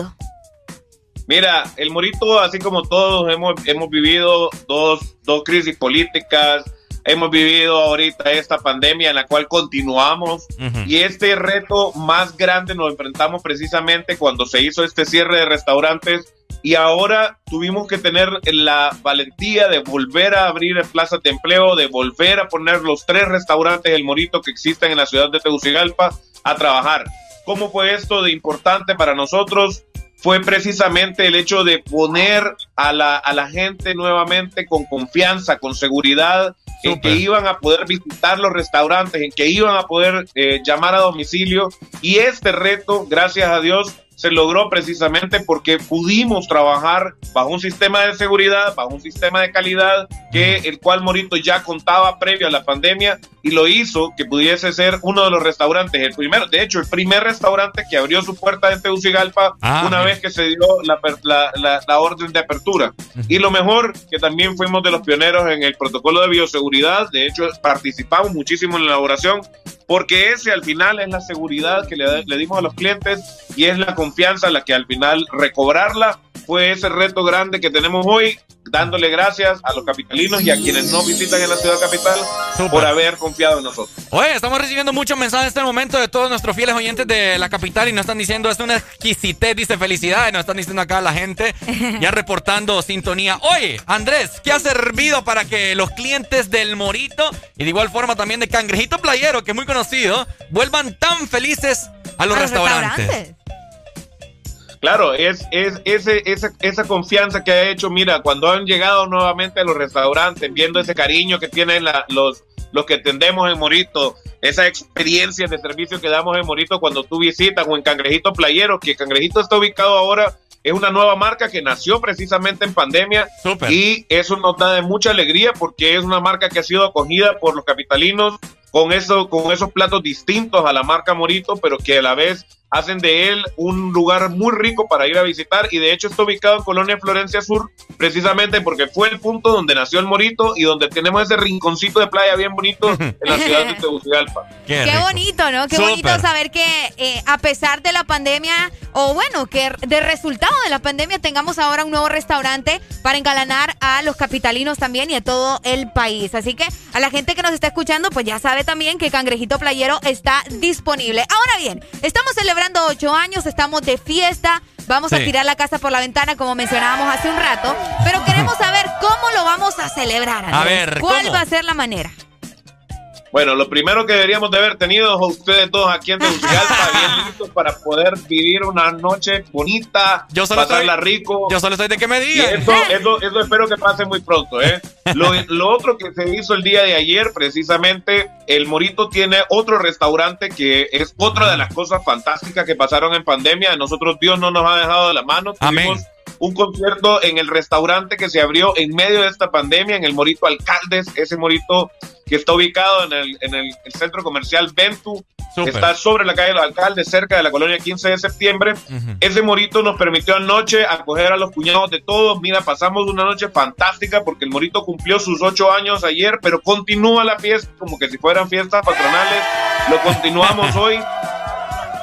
Mira, el Morito, así como todos, hemos, hemos vivido dos, dos crisis políticas, hemos vivido ahorita esta pandemia en la cual continuamos y este reto más grande nos enfrentamos precisamente cuando se hizo este cierre de restaurantes y ahora tuvimos que tener la valentía de volver a abrir plazas de empleo, de volver a poner los tres restaurantes El Morito que existen en la ciudad de Tegucigalpa a trabajar. ¿Cómo fue esto de importante para nosotros? Fue precisamente el hecho de poner a la, a la gente nuevamente con confianza, con seguridad, en que iban a poder visitar los restaurantes, en que iban a poder eh, llamar a domicilio. Y este reto, gracias a Dios, se logró precisamente porque pudimos trabajar bajo un sistema de seguridad, bajo un sistema de calidad que el cual Morito ya contaba previo a la pandemia y lo hizo que pudiese ser uno de los restaurantes, el primero, de hecho, el primer restaurante que abrió su puerta en Tegucigalpa
Ah,
una vez que se dio la, la- la- la orden de apertura. Y lo mejor, que también fuimos de los pioneros en el protocolo de bioseguridad, de hecho participamos muchísimo en la elaboración, porque ese al final es la seguridad que le, dimos a los clientes y es la confianza la que al final recobrarla fue ese reto grande que tenemos hoy, dándole gracias a los capitalinos y a quienes nos visitan en la ciudad capital por haber confiado en nosotros.
Oye, estamos recibiendo muchos mensajes en este momento de todos nuestros fieles oyentes de la capital y nos están diciendo, es una exquisitez, dice felicidades, nos están diciendo acá la gente, ya reportando sintonía. Oye, Andrés, ¿qué ha servido para que los clientes del Morito y de igual forma también de Cangrejito Playero, que es muy conocido, vuelvan tan felices a los,
A los
restaurantes?
Claro, es, es ese, esa, esa confianza que ha hecho, mira, cuando han llegado nuevamente a los restaurantes, viendo ese cariño que tienen la- los, los que atendemos en Morito, esa experiencia de servicio que damos en Morito cuando tú visitas o en Cangrejito Playero, que Cangrejito está ubicado ahora, es una nueva marca que nació precisamente en pandemia y eso nos da de mucha alegría porque es una marca que ha sido acogida por los capitalinos con, eso, con esos platos distintos a la marca Morito, pero que a la vez hacen de él un lugar muy rico para ir a visitar y de hecho está ubicado en Colonia Florencia Sur precisamente porque fue el punto donde nació el Morito y donde tenemos ese rinconcito de playa bien bonito en la ciudad de Tegucigalpa.
Qué, bonito, ¿no? Qué
Súper.
bonito saber que eh, a pesar de la pandemia, o bueno, que de resultado de la pandemia tengamos ahora un nuevo restaurante para engalanar a los capitalinos también y a todo el país. Así que a la gente que nos está escuchando, pues ya sabe también que Cangrejito Playero está disponible. Ahora bien, estamos celebrando ocho años, estamos de fiesta. Vamos a tirar la casa por la ventana, como mencionábamos hace un rato, pero queremos saber cómo lo vamos a celebrar.
A ver,
¿cuál
¿cómo?
va a ser la manera?
Bueno, lo primero que deberíamos de haber tenido es a ustedes todos aquí en Tegucigalpa, bien listos para poder vivir una noche bonita,
Yo solo
pasarla
estoy-
rico.
Yo solo estoy de que me digan.
eso, eso, eso espero que pase muy pronto, ¿eh? Lo, lo otro que se hizo el día de ayer, precisamente, el Morito tiene otro restaurante que es otra de las cosas fantásticas que pasaron en pandemia. A nosotros Dios no nos ha dejado de la mano. Tuvimos un concierto en el restaurante que se abrió en medio de esta pandemia, en el Morito Alcaldes, ese Morito que está ubicado en el, en el- el centro comercial Ventu.
Súper.
Está sobre la calle de los alcaldes, cerca de la colonia 15 de septiembre. Ese morito nos permitió anoche acoger a los cuñados de todos. Mira, pasamos una noche fantástica porque el morito cumplió sus ocho años ayer, pero continúa la fiesta como que si fueran fiestas patronales. Lo continuamos hoy.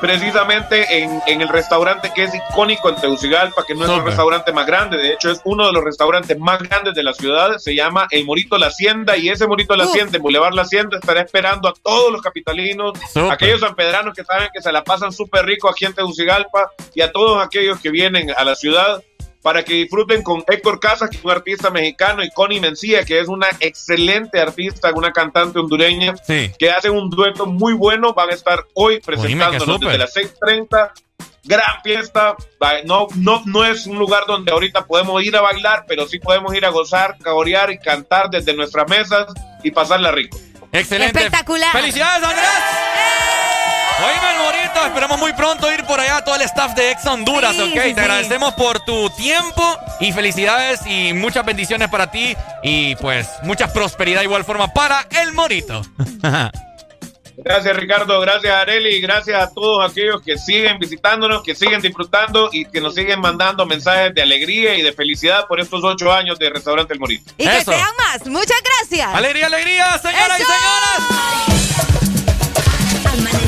Precisamente en, en el restaurante que es icónico en Tegucigalpa, que no es el restaurante más grande, de hecho es uno de los restaurantes más grandes de la ciudad, se llama El Morito La Hacienda y ese Morito La Hacienda, en Boulevard La Hacienda, estará esperando a todos los capitalinos, aquellos sanpedranos que saben que se la pasan súper rico aquí en Tegucigalpa y a todos aquellos que vienen a la ciudad para que disfruten con Héctor Casas, que es un artista mexicano, y Connie Mencía, que es una excelente artista, una cantante hondureña, que hacen un dueto muy bueno. Van a estar hoy presentándonos desde las 6:30. Gran fiesta. No, no, no es un lugar donde ahorita podemos ir a bailar, pero sí podemos ir a gozar, caborear y cantar desde nuestras mesas y pasarla rico.
Excelente.
Espectacular.
¡Felicidades, Andrés! Oíme, el Morito, esperamos muy pronto ir por allá todo el staff de Ex Honduras,
Sí,
¿ok?
sí,
Te
sí.
agradecemos por tu tiempo y felicidades y muchas bendiciones para ti y pues mucha prosperidad igual forma para el Morito.
Gracias Ricardo, gracias Areli, gracias a todos aquellos que siguen visitándonos, que siguen disfrutando y que nos siguen mandando mensajes de alegría y de felicidad por estos ocho años de Restaurante El Morito.
Y que sean más. Muchas gracias.
Alegría, alegría, señoras y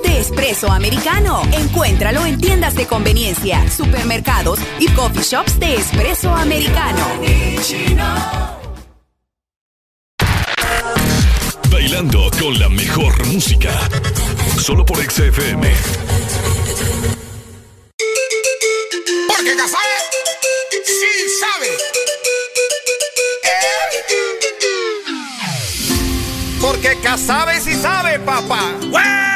De espresso americano. Encuéntralo en tiendas de conveniencia, supermercados y coffee shops de espresso americano.
Bailando con la mejor música. Solo por XFM.
Porque Casabe sí sabe.
Porque Casabe sí sabe, papá.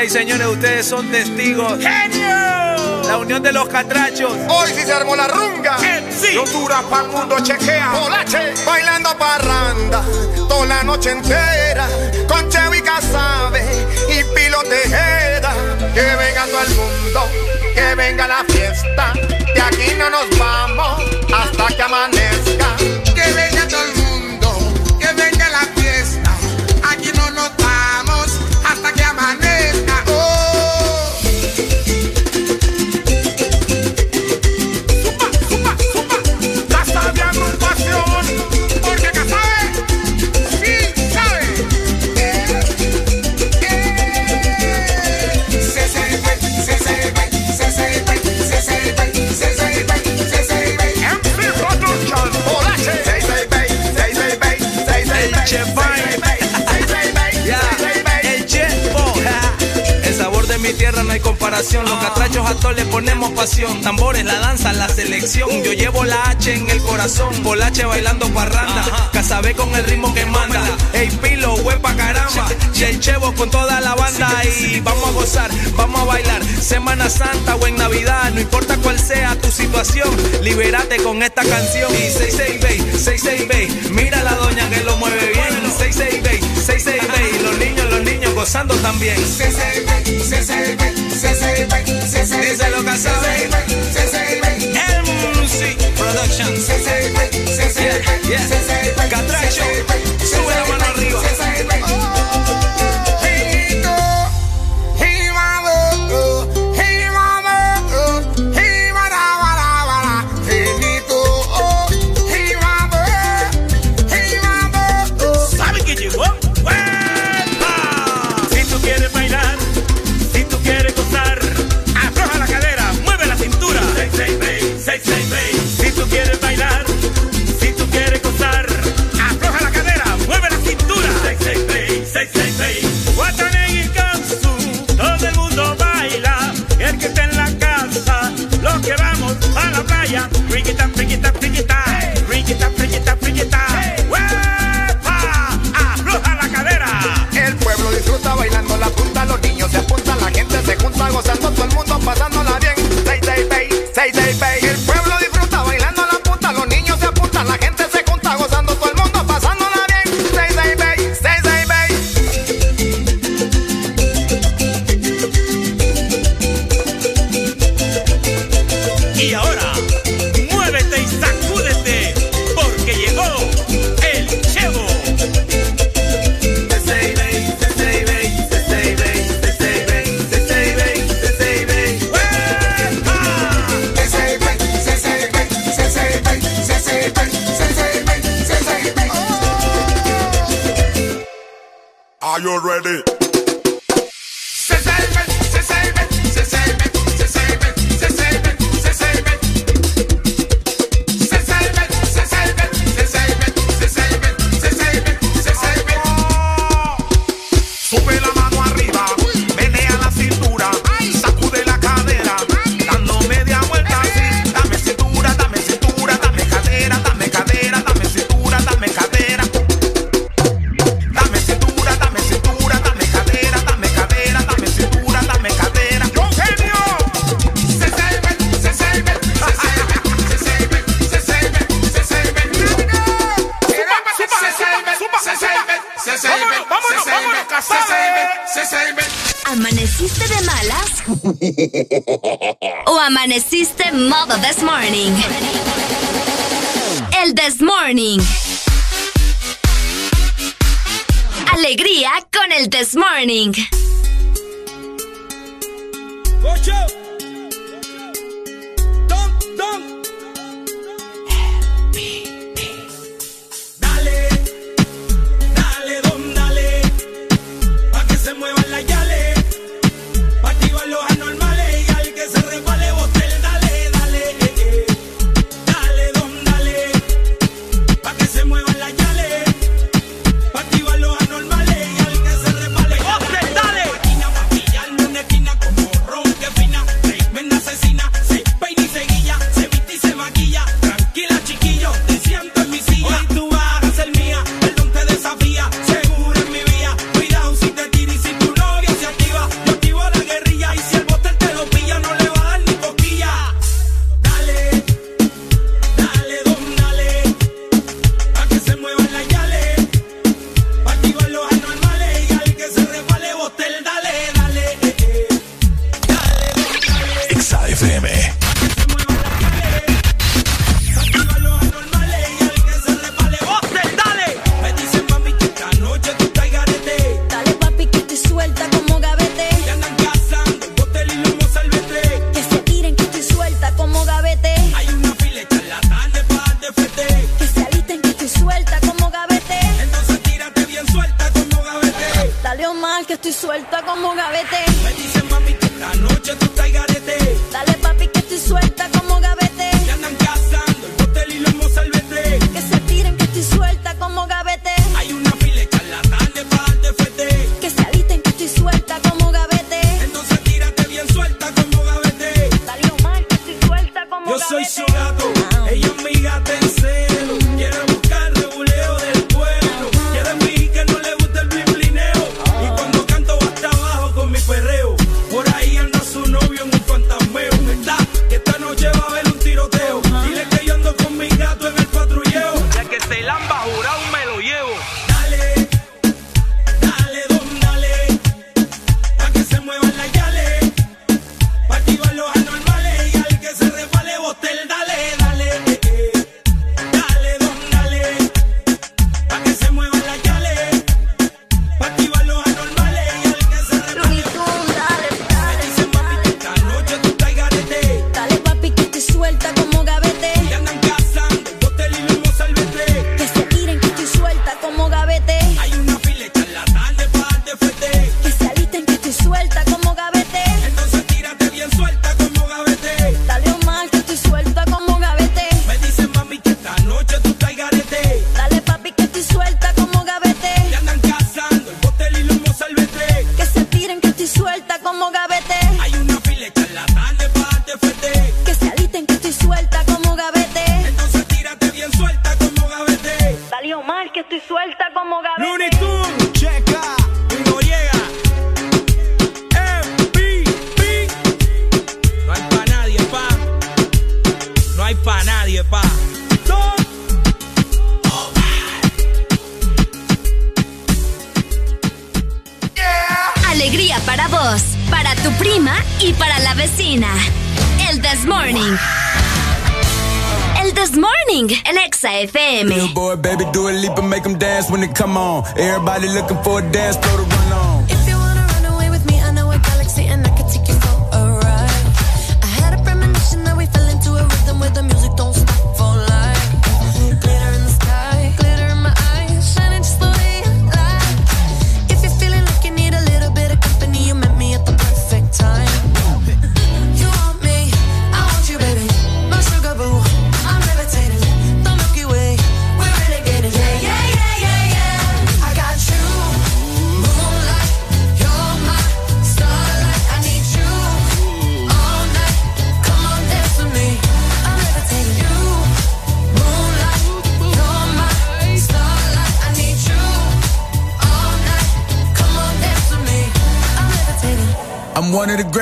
Señoras y señores, ustedes son testigos.
¡Genio!
La unión de los catrachos.
Hoy sí se armó la runga.
Sí.
Honduras pa' mundo chequea. Bolache. Bailando parranda toda la noche entera. Con Chevy Casabe y Pilo Tejeda. Que venga todo el mundo, que venga la fiesta. De aquí no nos vamos hasta que amanezca.
Comparación. Los catrachos a todos le ponemos pasión. Tambores, la danza, la selección. Yo llevo la H en el corazón. Bolache bailando parranda. Casabé con el ritmo que manda. Ey, pilo, huepa caramba. Y el Chevo con toda la banda. Y vamos a gozar, vamos a bailar. Semana Santa o en Navidad. No importa cuál sea tu situación. Libérate con esta canción. Y 66 Bay, 66 Bay. Mira la doña que lo mueve bien. 66 Bay, 66 Bay. Los niños gozando también. Casabe.
Se sirve,
MC Productions. Yeah, yeah.
Piquita, piquita.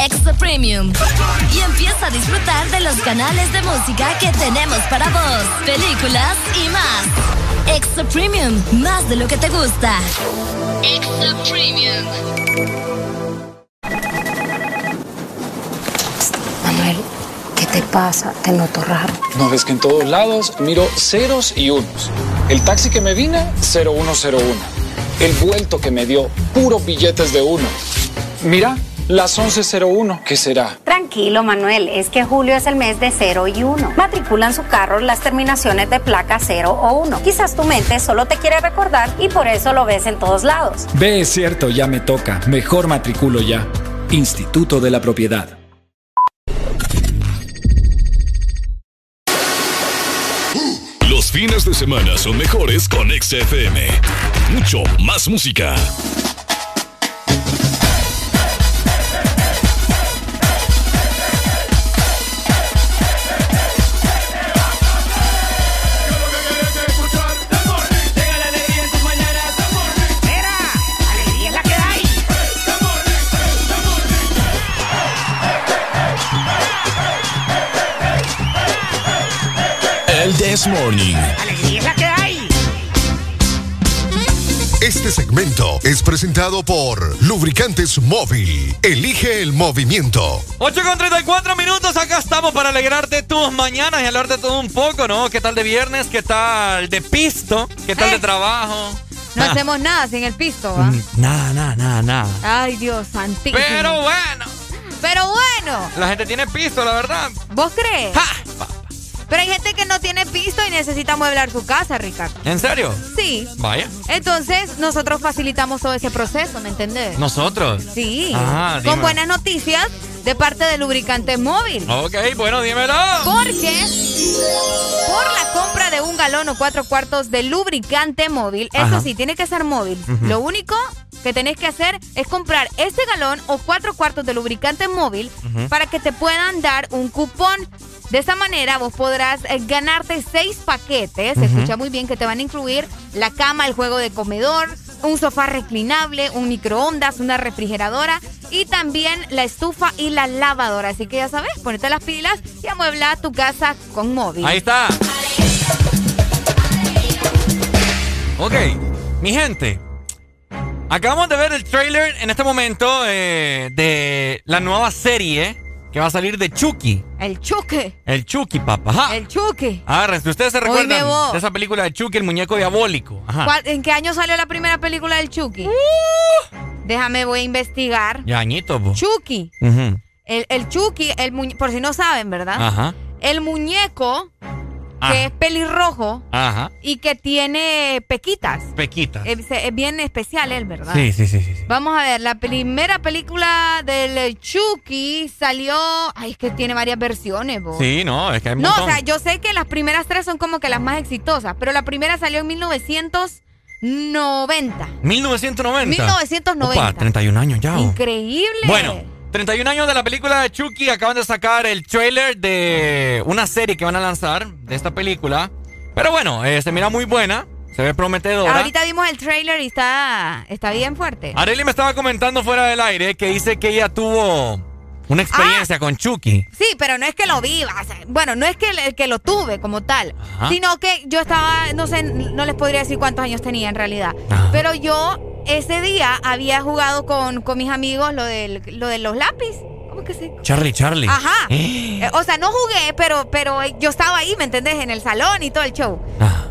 Extra Premium. Y empieza a disfrutar de los canales de música que tenemos para vos, películas y más. Extra Premium, más de lo que te gusta. Extra Premium.
Manuel, ¿qué te pasa? Te noto raro.
No ves que en todos lados miro ceros y unos. El taxi que me vine, 0101. El vuelto que me dio, puros billetes de uno. Mira, las 1101, ¿qué será?
Tranquilo, Manuel, es que julio es el mes de 0 y 1. Matriculan su carro las terminaciones de placa 0 o 1. Quizás tu mente solo te quiere recordar y por eso lo ves en todos lados.
Ve, es cierto, ya me toca. Mejor matriculo ya. Instituto de la Propiedad.
Los fines de semana son mejores con XFM. Mucho más música. This Morning.
¡Alegría es la que hay!
Este segmento es presentado por Lubricantes Móvil. Elige el movimiento.
8 con 34 minutos, acá estamos para alegrarte tus mañanas y hablarte todo un poco, ¿no? ¿Qué tal de viernes? ¿Qué tal de pisto? ¿Qué tal de trabajo?
No
Ah,
hacemos nada sin el pisto, ¿va?
mm, Nada, nada, nada, nada.
Ay, Dios santísimo.
Pero bueno,
Pero bueno,
la gente tiene pisto, la verdad.
¿vos crees? Pero hay gente que no tiene pisto y necesita mueblar su casa, Ricardo.
¿En serio?
Sí.
Vaya.
Entonces, nosotros facilitamos todo ese proceso, ¿me entendés?
¿Nosotros?
Sí.
Ah,
Con buenas noticias de parte de Lubricantes Móvil.
Ok, bueno, dímelo.
Porque por la compra de un galón o cuatro cuartos de lubricante móvil,
Ajá.
eso sí, tiene que ser móvil. Lo único que tenés que hacer es comprar este galón o cuatro cuartos de lubricante móvil para que te puedan dar un cupón. De esa manera vos podrás eh, ganarte seis paquetes,
Ujú.
escucha muy bien, que te van a incluir la cama, el juego de comedor, un sofá reclinable, un microondas, una refrigeradora y también la estufa y la lavadora. Así que ya sabes, ponete las pilas y amuebla tu casa con móvil.
Ahí está. Ok, mi gente. Acabamos de ver el trailer en este momento eh, de la nueva serie que va a salir de Chucky.
El Chucky.
El Chucky, papá. Ajá.
El Chucky.
Agárrense, ustedes se recuerdan de esa película de Chucky, el muñeco diabólico. Ajá.
¿Cuál- ¿En qué año salió la primera película del Chucky?
Uh.
Déjame, voy a investigar.
Ya, añitos, po.
Chucky.
Ujú.
El, el Chucky, el por si no saben, ¿verdad?
Ajá.
El muñeco Que es pelirrojo
Ajá.
y que tiene pequitas.
Pequita.
Es, es bien especial él, ¿verdad?
Sí, sí, sí, sí. sí.
Vamos a ver, la primera película del Chucky salió. Ay, es que tiene varias versiones, bo.
Sí, no, es que hay
No, o sea, yo sé que las primeras tres son como que las más exitosas, pero la primera salió en 1990.
1990.
1990.
Opa, 31 años ya.
Increíble.
Bueno, 31 años de la película de Chucky. Acaban de sacar el trailer de una serie que van a lanzar de esta película. Pero bueno, eh, se mira muy buena. Se ve prometedora.
Ahorita vimos el trailer y está, está bien fuerte.
Arely me estaba comentando fuera del aire que dice que ella tuvo una experiencia
Ah.
con Chucky.
Sí, pero no es que lo viva. o sea, bueno, no es que, que lo tuve como tal,
Ajá.
sino que yo estaba, no sé, no les podría decir cuántos años tenía en realidad. Pero yo ese día había jugado con, con mis amigos lo, del, lo de los lápiz. ¿Cómo que se
Charlie, Charlie.
Ajá.
Eh.
O sea, no jugué, pero, pero yo estaba ahí, ¿me entendés? En el salón y todo el show.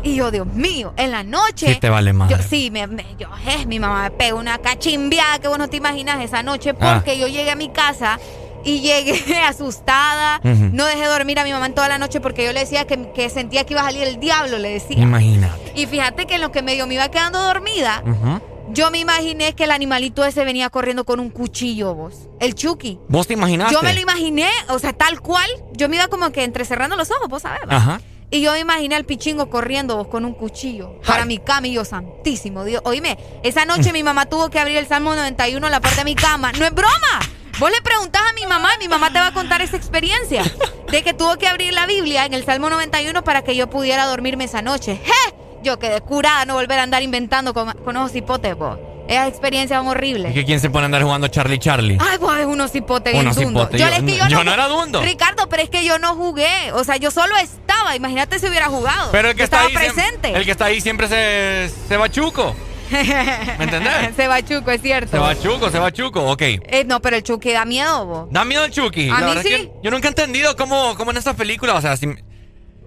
Y yo, Dios mío, en la noche.
Ah. Sí te vale.
Yo, sí, me, me- yo, eh, mi mamá me pegó una cachimbiada que vos no te imaginas esa noche
Ah.
porque yo llegué a mi casa y llegué asustada. No dejé dormir a mi mamá en toda la noche porque yo le decía que, que sentía que iba a salir el diablo, le decía.
Imagínate.
Y fíjate que en lo que medio me iba quedando dormida,
Ujú.
Yo me imaginé que el animalito ese venía corriendo con un cuchillo, vos. El Chucky.
¿Vos te imaginaste?
Yo me lo imaginé, o sea, tal cual. Yo me iba como que entrecerrando los ojos, vos sabés.
Ajá.
Y yo me imaginé al pichingo corriendo vos con un cuchillo para mi cama y yo, santísimo Dios. Oíme, esa noche mi mamá tuvo que abrir el Salmo 91 en la puerta de mi cama. ¡No es broma! Vos le preguntás a mi mamá y mi mamá te va a contar esa experiencia de que tuvo que abrir la Biblia en el Salmo 91 para que yo pudiera dormirme esa noche. ¡Je! Yo quedé curada, no volver a andar inventando con, con esos hipotes, vos. Esas experiencias son horribles.
¿Y que quién se pone a andar jugando Charlie, Charlie?
Ay, pues es unos hipotes bien
Unos
dundos.
hipotes.
Yo,
Yo-
es que yo,
yo no era dundo.
Ricardo, pero es que yo no jugué. O sea, yo solo estaba. Imagínate si hubiera jugado.
Pero el que está
estaba
ahí
presente.
el que está ahí siempre se, se va chuco. ¿Me entendés?
se va Chuco, es cierto.
Se va chuco, se va chuco. Ok.
Eh, no, pero el Chucky da miedo, vos.
Da miedo el Chucky.
A
La
mí sí.
es que yo nunca he entendido cómo, cómo en estas películas, o sea, si,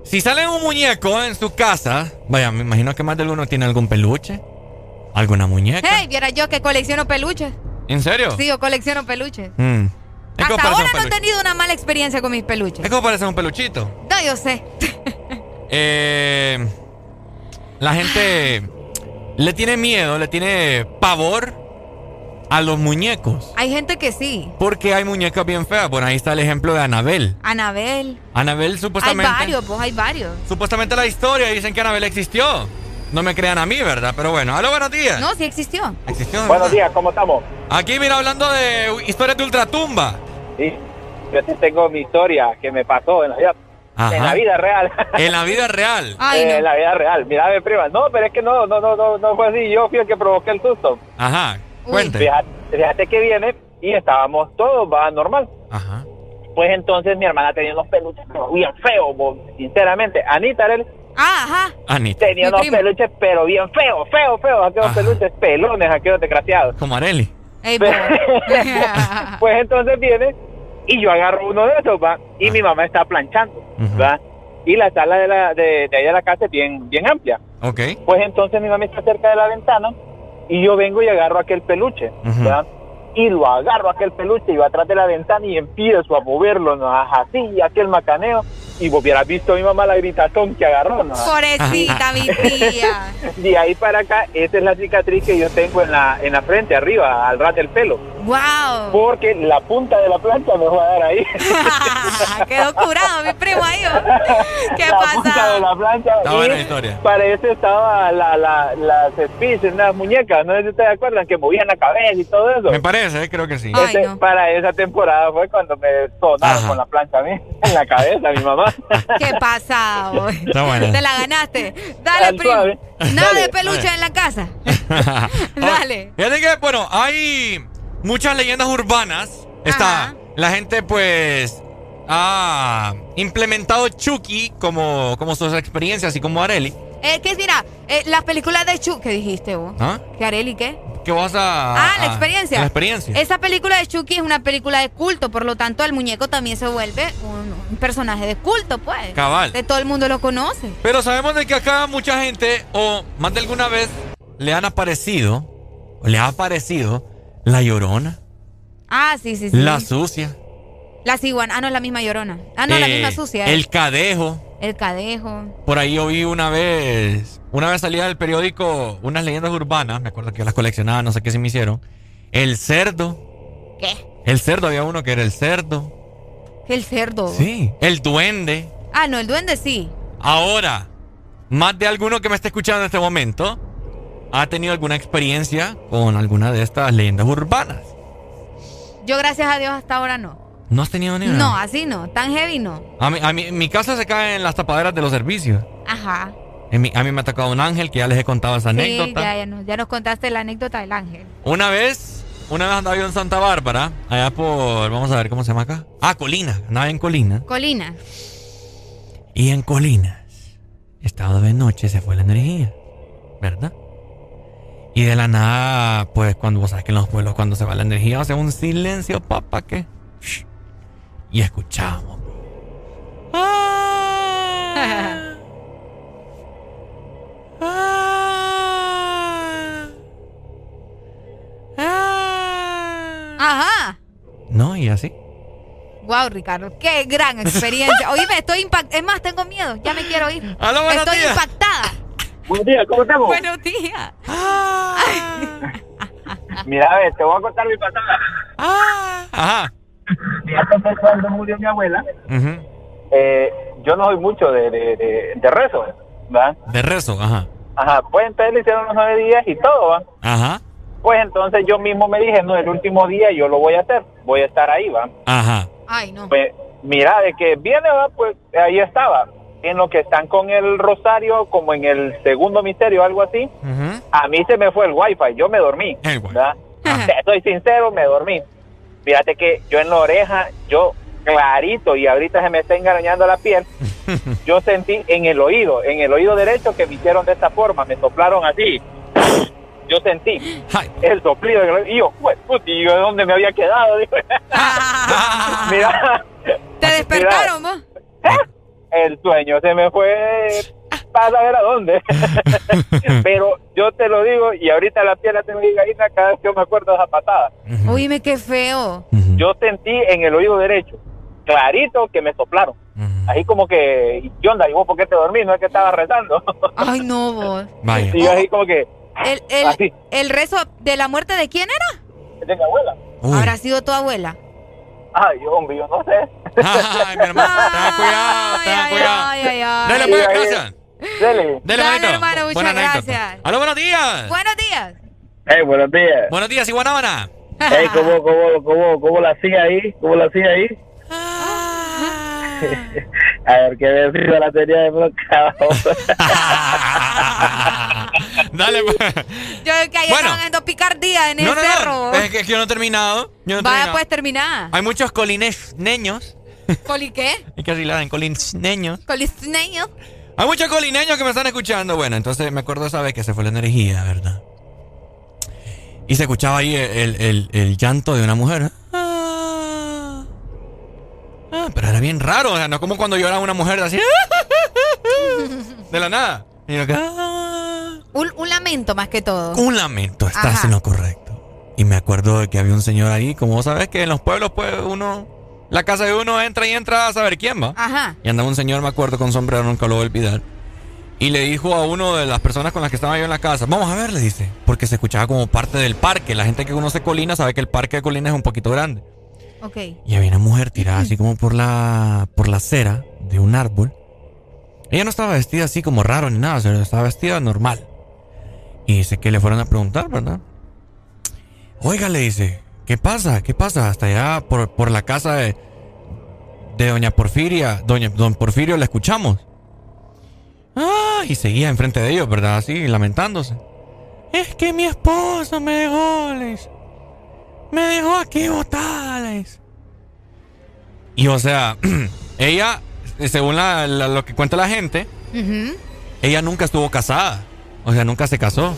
si sale un muñeco en su casa, vaya, me imagino que más de uno tiene algún peluche, alguna muñeca.
Hey, viera yo que colecciono peluches.
¿En serio?
Sí, yo colecciono peluches.
Mm.
Hasta ahora no he tenido una mala experiencia con mis peluches.
Es como parece un peluchito.
No, yo sé.
Eh, la gente le tiene miedo, le tiene pavor a los muñecos.
Hay gente que sí.
Porque hay muñecas bien feas. Bueno, ahí está el ejemplo de Anabel.
Anabel.
Anabel
Hay
supuestamente.
varios, vos, hay varios.
Supuestamente la historia dicen que Anabel existió. No me crean a mí, ¿verdad? Pero bueno, hola, buenos días.
No, sí existió.
¿Existió?
Buenos
verdad?
días, ¿cómo estamos?
Aquí, mira, hablando de historias de ultratumba.
Sí, yo te tengo mi historia que me pasó en la vida, en la vida real.
En la vida real.
Eh, En la vida real. Mira, mi prima. No, pero es que no, no, no, no, no fue así. Yo fui el que provoqué el susto.
Ajá. Cuente.
Fíjate, fíjate que viene y estábamos todos, va normal.
Ajá.
Pues entonces mi hermana tenía unos peluches pero bien feos, sinceramente. Anita era el-
Ah, ajá.
Anita.
tenía
Mi
unos
prima.
peluches pero bien feos, feos, feos. Aquellos
Ajá.
peluches pelones, aquellos desgraciados.
Como Areli.
Bo.
Pues entonces viene y yo agarro uno de esos, va, y mi mamá está planchando, va. Y la sala de, la, de, de ahí de la casa es bien, bien amplia.
Ok.
Pues entonces mi mamá está cerca de la ventana y yo vengo y agarro aquel peluche. Y lo agarro aquel peluche y va atrás de la ventana y empiezo a moverlo, ¿no? Así, aquel macaneo. Y vos hubieras visto a mi mamá la gritazón que agarró, ¿no?
Pobrecita, mi tía.
De ahí para acá, esa es la cicatriz que yo tengo en la, en la frente, arriba, al ras del pelo.
Wow.
Porque la punta de la plancha me va a dar ahí.
Quedó curado mi primo ahí. ¿Qué
la punta
pasa?
de la plancha.
Está buena historia.
Para eso estaba la, la, las speech, las muñecas, no sé si ustedes se acuerdan, que movían la cabeza y todo eso.
Me parece, eh, creo que sí.
Para esa temporada fue cuando me sonaron
Ajá.
con la plancha a mí, en la cabeza, mi mamá.
¿Qué pasa? bo?
Está buena.
Te la ganaste. Dale,
Al
primo. Nada
Dale.
de peluche en la casa. Dale.
Fíjate que, bueno, hay muchas leyendas urbanas. Está, la gente pues ha implementado Chucky como, como sus experiencias, así como Areli.
Eh, ¿Qué mira? Eh, las películas de Chucky, ¿qué dijiste vos?
¿Ah?
¿Qué Areli qué?
¿Qué vas a...?
Ah, la
a-
experiencia.
La experiencia.
Esa película de Chucky es una película de culto, por lo tanto el muñeco también se vuelve un, un personaje de culto, pues.
Cabal.
De todo el mundo lo conoce.
Pero sabemos de que acá mucha gente, o más de alguna vez, le han aparecido, o le ha aparecido la llorona,
Ah, sí, sí, sí.
la sucia.
La ciguana. Ah, no, es la misma llorona. Ah, no, la
eh,
misma sucia. eh.
El cadejo.
El cadejo.
Por ahí yo vi una vez, una vez salía del periódico unas leyendas urbanas, me acuerdo que yo las coleccionaba, no sé qué se me hicieron. El cerdo.
¿Qué?
El cerdo, había uno que era el cerdo.
El cerdo.
Sí. El duende.
Ah, no, el duende sí.
Ahora, más de alguno que me esté escuchando en este momento ha tenido alguna experiencia con alguna de estas leyendas urbanas.
Yo, gracias a Dios, hasta ahora no.
¿No has tenido ni una?
No, así no. Tan heavy no.
A mí, a mí- en mi casa se caen las tapaderas de los servicios.
Ajá.
Mi- a mí me ha tocado un ángel que ya les he contado esa
Sí,
anécdota.
ya, ya, nos, ya nos contaste la anécdota del ángel.
Una vez, una vez andaba yo en Santa Bárbara, allá por, vamos a ver cómo se llama acá. Ah, Colina, andaba en Colina.
Colina.
Y en Colinas, estaba de noche, se fue la energía, ¿verdad? Y de la nada, pues cuando vos sabes que en los pueblos cuando se va la energía hace un silencio, papá, ¿qué? Shh. Y escuchamos.
Ajá.
No, y así.
Wow, Ricardo, qué gran experiencia. Oíme, estoy impactada. Es más, tengo miedo. Ya me quiero ir.
Aló, buenos
estoy
días.
impactada.
Buenos días, ¿cómo estamos?
Buenos días.
Mira, a ver, te voy a contar mi pasada.
Ajá.
Fíjate cuando murió mi abuela,
Ujú.
eh, yo no soy mucho de, de, de, de rezo,
De rezo, ajá.
Ajá, pues entonces le hicieron los nueve días y todo, ¿va?
Ajá.
Pues entonces yo mismo me dije, no, el último día yo lo voy a hacer, voy a estar ahí, ¿va?
Ajá.
Ay, no.
Pues mira, de que viene, ¿va? Pues ahí estaba. En lo que están con el rosario, como en el segundo misterio, algo así, a mí se me fue el wifi, yo me dormí. ¿verdad? Te Soy sincero, me dormí. Fíjate que yo en la oreja, yo clarito, y ahorita se me está engañando la piel, yo sentí en el oído, en el oído derecho que me hicieron de esta forma, me soplaron así. Yo sentí el soplido, y yo, "Jue- puti, ¿y yo de dónde me había quedado? Digo, Mira,
¿Te despertaron vos?
el sueño se me fue para saber a dónde. Pero yo te lo digo, y ahorita la piel la tengo ahí gallina cada vez que yo me acuerdo de esa patada.
Oíme, qué feo.
Yo sentí en el oído derecho, clarito, que me soplaron. Así como que, ¿qué onda? ¿Y vos por qué te dormís? No es que estaba rezando.
Ay, no, vos.
Vaya.
Y yo así como que,
El, el,
Así.
el rezo de la muerte de quién era?
de mi abuela.
Habrá sido tu abuela.
Ay, hombre, yo no sé.
Ay, mi hermano, tenga cuidado, tenga cuidado.
Ay, ay, ay.
Dale, pues, gracias.
Dele.
Dele,
Dale, hermano, muchas
Buena anécdota.
gracias.
Aló, buenos días.
Buenos días.
Hey, buenos días.
Buenos días, Iguanábana.
Hey, ¿cómo, cómo, cómo, cómo la hacía ahí? ¿Cómo la hacía ahí? A ver, qué vecino la tenía de bloqueado.
Dale, pues.
Yo que ayer
Bueno.
estaban haciendo picardía en
No,
el
no,
cerro.
no. Es que, es que yo no he terminado. Yo no
Vaya
terminado.
pues terminar.
Hay muchos colineños
¿Coli qué?
Es que así la dan, colineños.
Colineños.
Hay muchos colineños que me están escuchando. Bueno, entonces me acuerdo esa vez que se fue la energía, ¿verdad? Y se escuchaba ahí el, el- el llanto de una mujer. Ah, Ah, pero era bien raro, o sea, no como cuando llora una mujer así. De la nada. Y yo, ah,
Un, un lamento más que todo.
Un lamento, estás
Ajá.
en lo correcto. Y me acuerdo de que había un señor ahí, como vos sabés que en los pueblos, pues uno. La casa de uno entra y entra a saber quién va.
Ajá.
Y andaba un señor, me acuerdo, con sombrero, nunca lo voy a olvidar. Y le dijo a uno de las personas con las que estaba yo en la casa, vamos a ver, le dice, porque se escuchaba como parte del parque. La gente que conoce Colina sabe que el parque de Colina es un poquito grande. Y había una mujer tirada así como por la, por la acera de un árbol. Ella no estaba vestida así como raro ni nada, o sea, estaba vestida normal. Y dice que le fueron a preguntar, ¿verdad? Oiga, le dice, ¿qué pasa? ¿Qué pasa? Hasta allá por, por la casa de, doña Porfiria, doña, don Porfirio, la escuchamos. Ah, y seguía enfrente de ellos, ¿verdad? Así, lamentándose. Es que mi esposo me dejó, le. Me dejó aquí botada. Y o sea, ella, según la- la- lo que cuenta la gente, ella nunca estuvo casada. O sea, nunca se casó.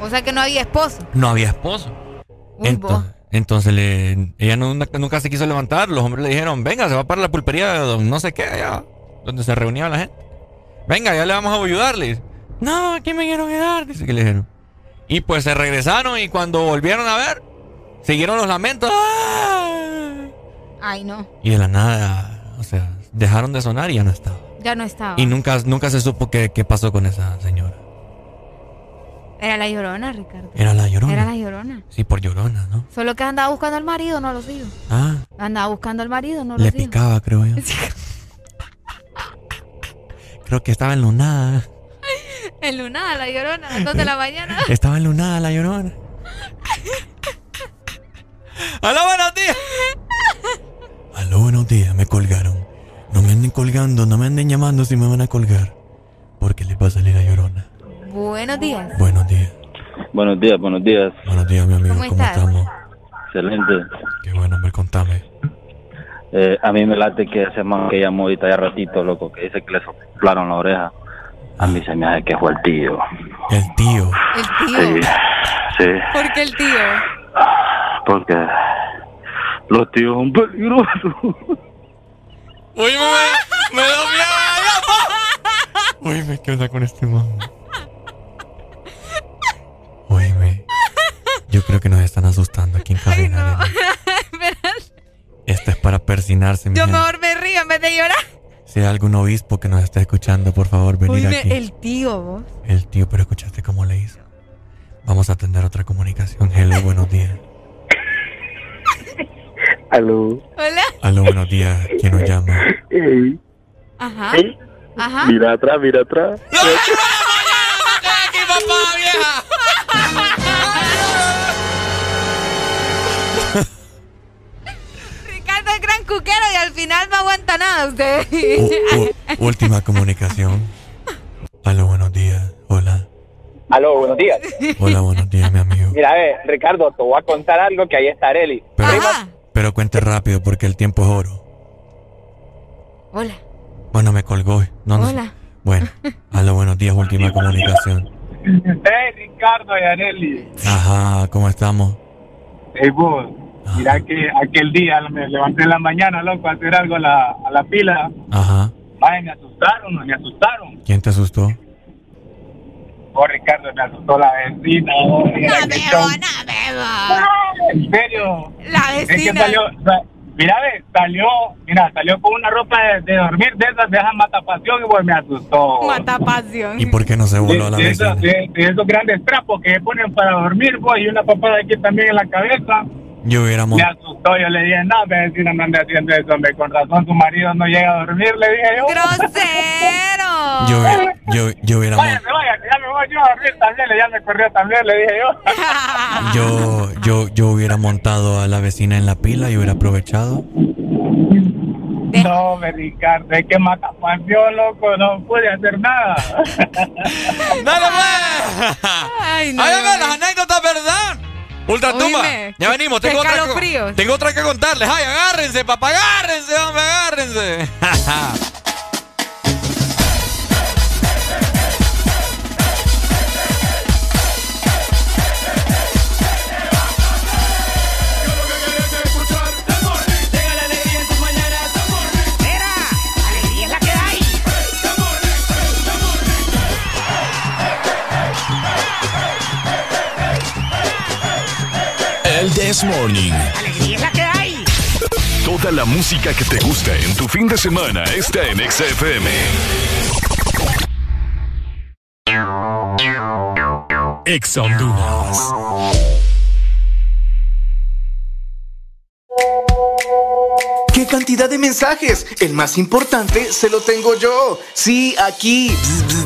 O sea que no había esposo.
No había esposo.
Uy,
entonces le, ella no- nunca, nunca se quiso levantar. Los hombres le dijeron, venga, se va para la pulpería de no sé qué, allá, donde se reunía la gente. Venga, ya le vamos a ayudarle. No, aquí me quiero quedar, dice que le dijeron. Y pues se regresaron y cuando volvieron a ver, siguieron los lamentos. ¡Ah!
Ay, no.
Y de la nada, o sea, dejaron de sonar y ya no estaba.
Ya no estaba.
Y nunca, nunca se supo qué, qué pasó con esa señora.
Era la llorona, Ricardo.
Era la llorona.
Era la llorona.
Sí, por llorona, ¿no?
Solo que andaba buscando al marido, no lo sigo.
Ah,
Andaba buscando al marido, no lo
le
sigo.
picaba, creo yo. Creo que estaba enlunada.
En lunada, la llorona, a las 2 de la mañana.
Estaba enlunada la llorona. ¡Aló, buenos días! Aló, buenos días, me colgaron. No me anden colgando, no me anden llamando si me van a colgar. Porque le va a salir la llorona.
Buenos días.
Buenos días.
Buenos días, buenos días.
Buenos días, mi amigo.
¿Cómo
¿Cómo,
estás?
estamos?
Excelente.
Qué bueno, me contame.
Eh, a mí me late que ese man que llamó ahorita ya ratito, loco, que dice que le soplaron la oreja. A mí se me hace que fue el tío.
El tío.
El tío.
Sí, sí,
¿Por qué el tío?
Porque los tíos son peligrosos.
Uy, me, me da miedo. Uy, me queda con este man. Oíme. Yo creo que nos están asustando aquí en cabina. Esto es para persinarse, mi
Yo
gente.
mejor me río en vez de llorar.
Si hay algún obispo que nos está escuchando, por favor, venir
Oíme,
aquí.
el tío, vos.
El tío, pero escuchaste cómo le hizo. Vamos a atender otra comunicación. Hello, buenos días.
Aló.
Hola.
Aló, buenos días. ¿Quién nos llama?
Ey,
Ajá.
ey,
Ajá.
Mira atrás, mira atrás.
aquí, papá, vieja!
Ricardo es gran cuquero y al final no aguanta nada usted.
U- última comunicación. Aló, buenos días. Hola.
Aló, buenos días.
Hola, buenos días, mi amigo.
Mira, ve, Ricardo, te voy a contar algo que ahí está Areli.
Pero,
Ajá.
pero cuente rápido porque el tiempo es oro.
Hola.
Bueno, me colgó. No, no sé.
Hola.
Bueno, aló, buenos días, última comunicación.
Eh, Ricardo y Areli.
Ajá, ¿cómo estamos?
Hey, vos, mira que aquel día me levanté en la mañana, loco, a hacer algo a la, a la pila.
Ajá.
Ay, me asustaron, me asustaron.
¿Quién te asustó?
Oh, Ricardo, me asustó la vecina. Oh, qué show. Ah, En serio.
La
Es que
vecina.
salió, sa- mira, ve, salió, mira, salió con una ropa de, de dormir de esas de esas matapasión y pues me asustó.
Mata pasión.
¿Y por qué no se voló a la
de,
vecina?
esos, de- de esos grandes trapos que se ponen para dormir, pues, y una papada aquí también en la cabeza.
Yo hubiera
Me asustó, yo le dije, no, vecina, no ande haciendo eso, hombre, con razón su marido no llega a dormir, le dije yo.
¡Grosero!
Yo hubiera, yo, yo hubiera
Váyase, váyase, yo a también, le- corrió también, le dije yo.
yo, yo, yo hubiera montado a la vecina en la pila y hubiera aprovechado.
No, me Ricardo, es que mata pasión, loco, no puede hacer nada.
¡Dale, pues!
Ay, no.
¡Ay, las anécdotas, verdad! Ultra Tumba.
Oíme,
Ya venimos. Tengo otra,
escalofríos.
tengo otra que contarles. Ay, agárrense, papá. Agárrense, hombre, agárrense.
El This Morning.
Alegría es la que hay.
Toda la música que te gusta en tu fin de semana está en XFM. Ex.
¡Qué cantidad de mensajes! El más importante se lo tengo yo. Sí, aquí. Bzz, bzz,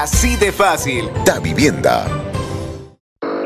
Así de fácil.
Da Vivienda.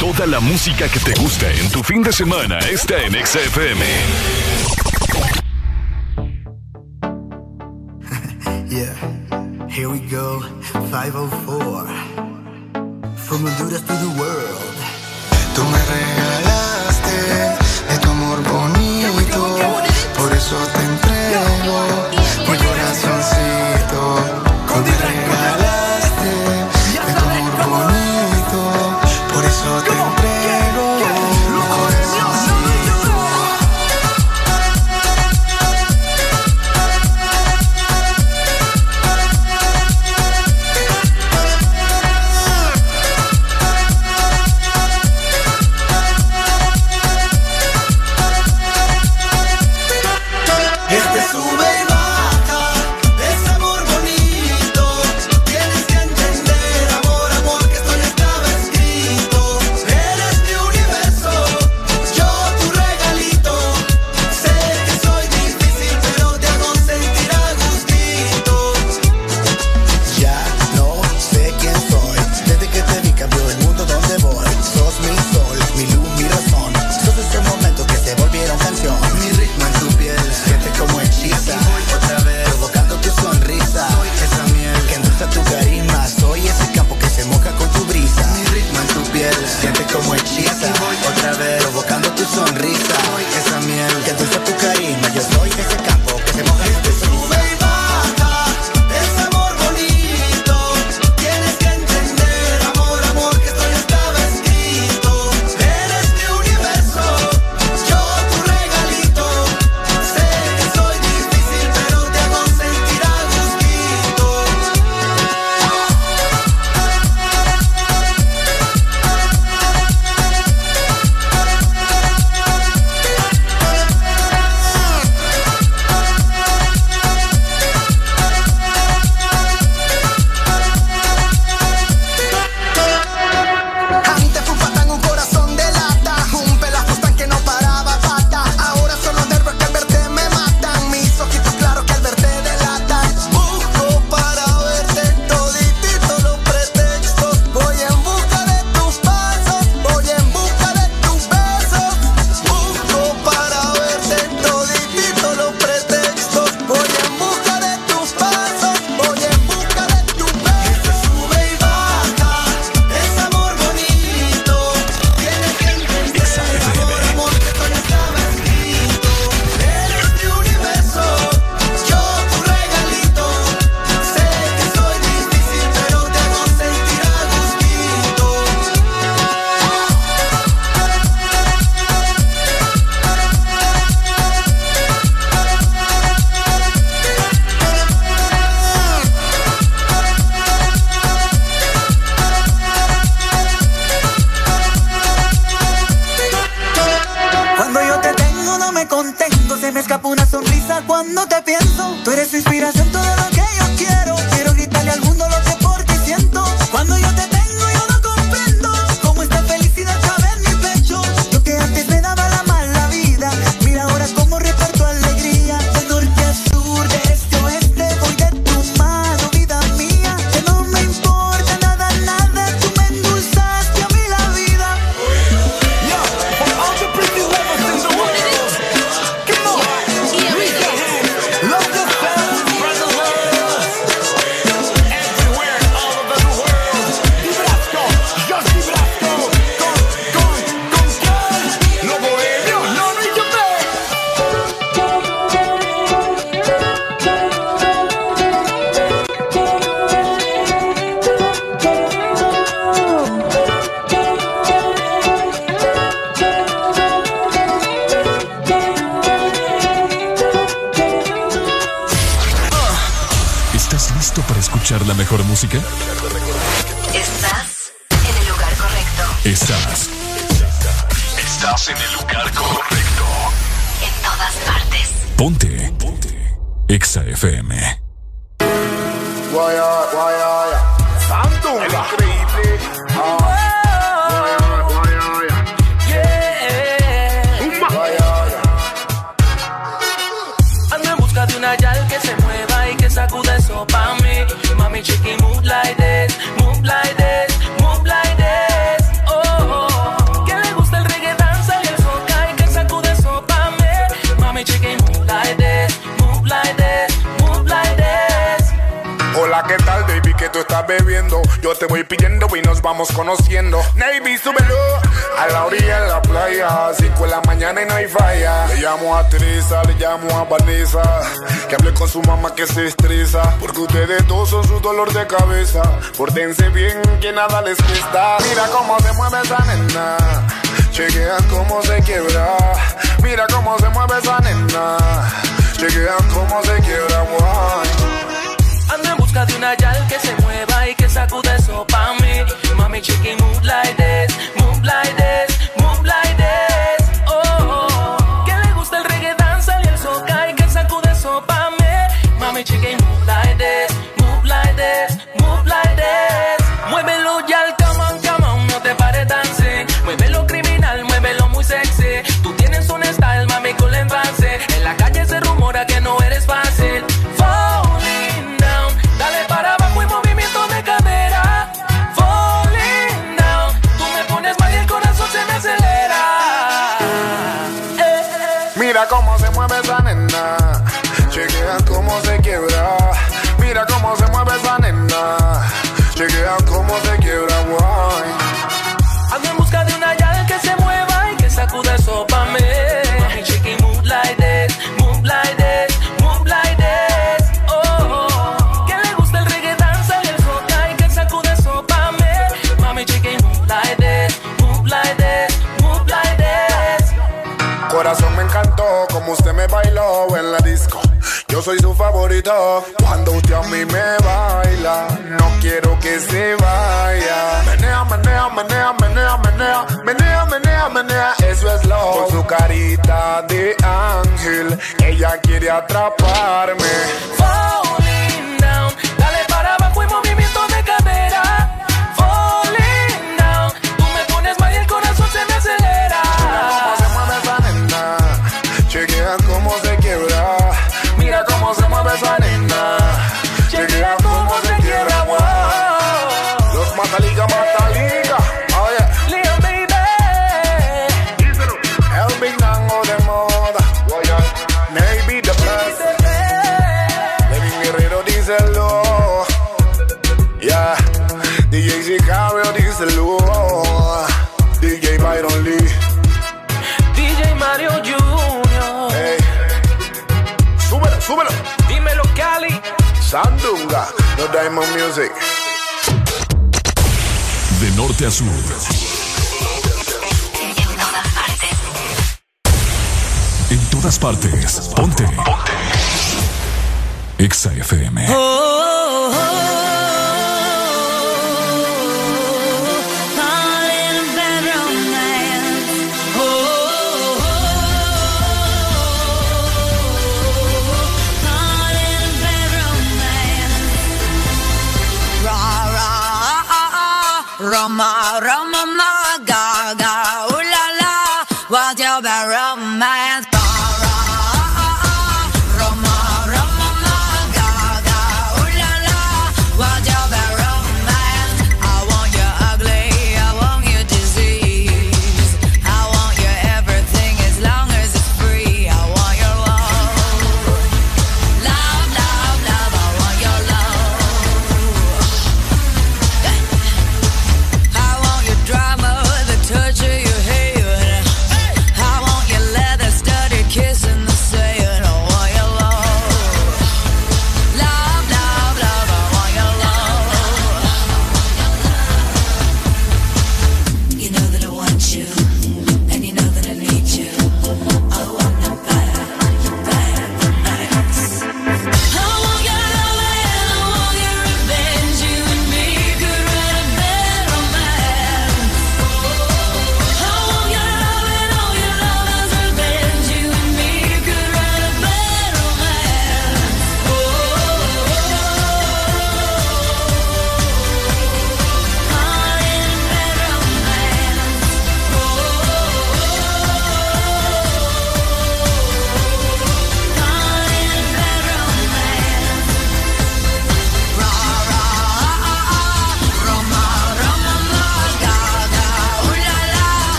Toda la música que te gusta en tu fin de semana está en XFM.
Yeah, here we go, 504. From Honduras to the world. Tú me regalaste de tu amor bonito, por eso te entrego mi corazoncito. Tú me regalaste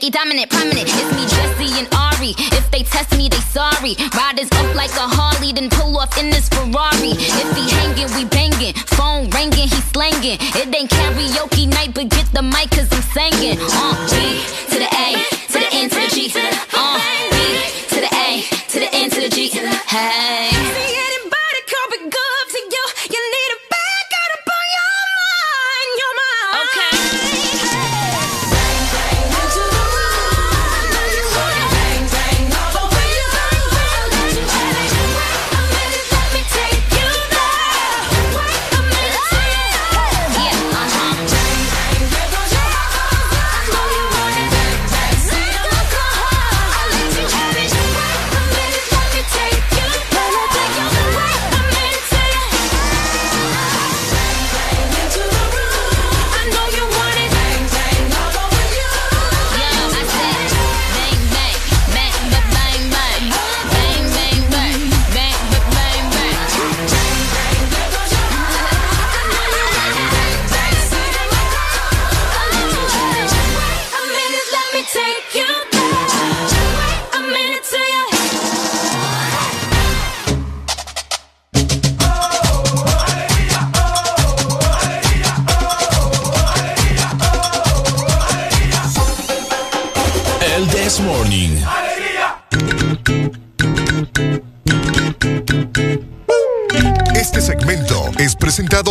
Nicky Dominant.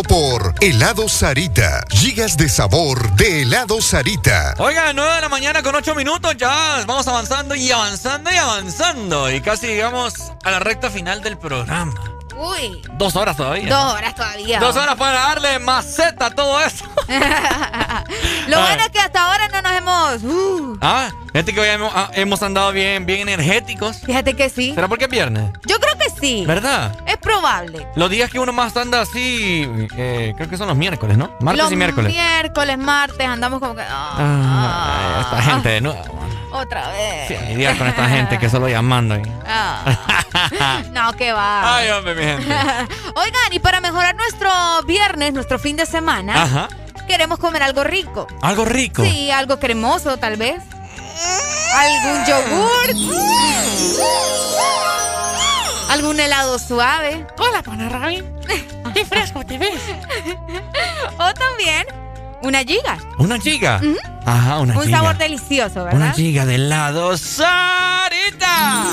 por Helado Sarita. Gigas de sabor de Helado Sarita.
Oiga, 9 de la mañana con 8 minutos ya. Vamos avanzando y avanzando y avanzando. Y casi llegamos a la recta final del programa.
Uy.
Dos horas todavía.
Dos horas todavía.
Dos horas para darle maceta a todo eso.
Lo
ah.
bueno es que hasta ahora no nos hemos. Uh.
Ah, fíjate que hoy hemos, ah, andado bien, bien energéticos.
Fíjate que sí.
¿Será porque es viernes?
Yo creo que sí.
¿Verdad?
Es probable.
Los días que uno más anda así, eh, creo que son los miércoles, ¿no? Martes y miércoles.
Miércoles, martes, andamos como que. Ah,
ah esta gente de nuevo.
Otra vez.
Sí, hay días con esta gente que solo llamando. ¿eh?
Oh. no, que va.
Ay, hombre, mi gente.
Oigan, y para mejorar nuestro viernes, nuestro fin de semana, queremos comer algo rico.
¿Algo rico?
Sí, algo cremoso, tal vez. ¿Algún yogur? algún helado suave. Hola, Ponarrabi. Qué fresco te ves. o también una giga.
¿Una giga? Ajá, una
Un
giga.
Un sabor delicioso, ¿verdad?
Una giga de helado. ¡Sarita!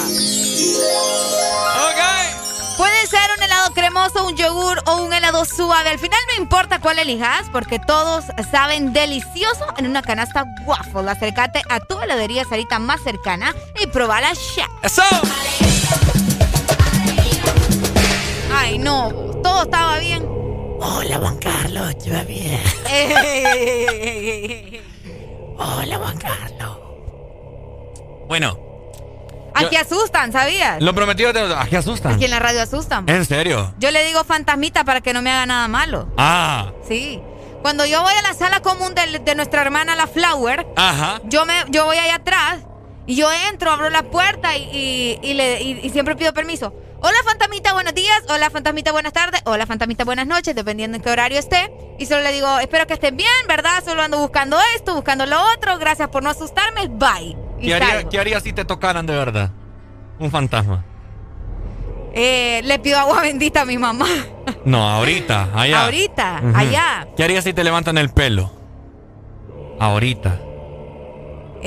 ok.
Puede ser un helado cremoso, un yogur o un helado suave. Al final no importa cuál elijas, porque todos saben delicioso en una canasta waffle. Acércate a tu heladería Sarita más cercana y probala ya.
¡Eso!
Ay, no, todo estaba bien.
Hola, Juan Carlos, ¿te va bien? Hola, Juan Carlos.
Bueno,
Aquí asustan, ¿sabías?
lo prometido te... Aquí asustan.
Aquí en la radio asustan.
¿En serio?
Yo le digo fantasmita para que no me haga nada malo.
Ah,
Sí. Cuando yo voy a la sala común de, de nuestra hermana la Flower,
ajá.
yo me yo voy allá atrás y yo entro, abro la puerta y, y- y le, y- y siempre pido permiso. Hola fantasmita, buenos días. Hola fantasmita, buenas tardes. Hola fantasmita, buenas noches, dependiendo en qué horario esté. Y solo le digo, espero que estén bien, ¿verdad? Solo ando buscando esto, buscando lo otro. Gracias por no asustarme. Bye. Y
¿Qué haría,
salgo.
¿Qué haría si te tocaran de verdad? Un fantasma.
Eh, le pido agua bendita a mi mamá.
No, ahorita, allá.
Ahorita, allá.
¿Qué harías si te levantan el pelo? Ahorita.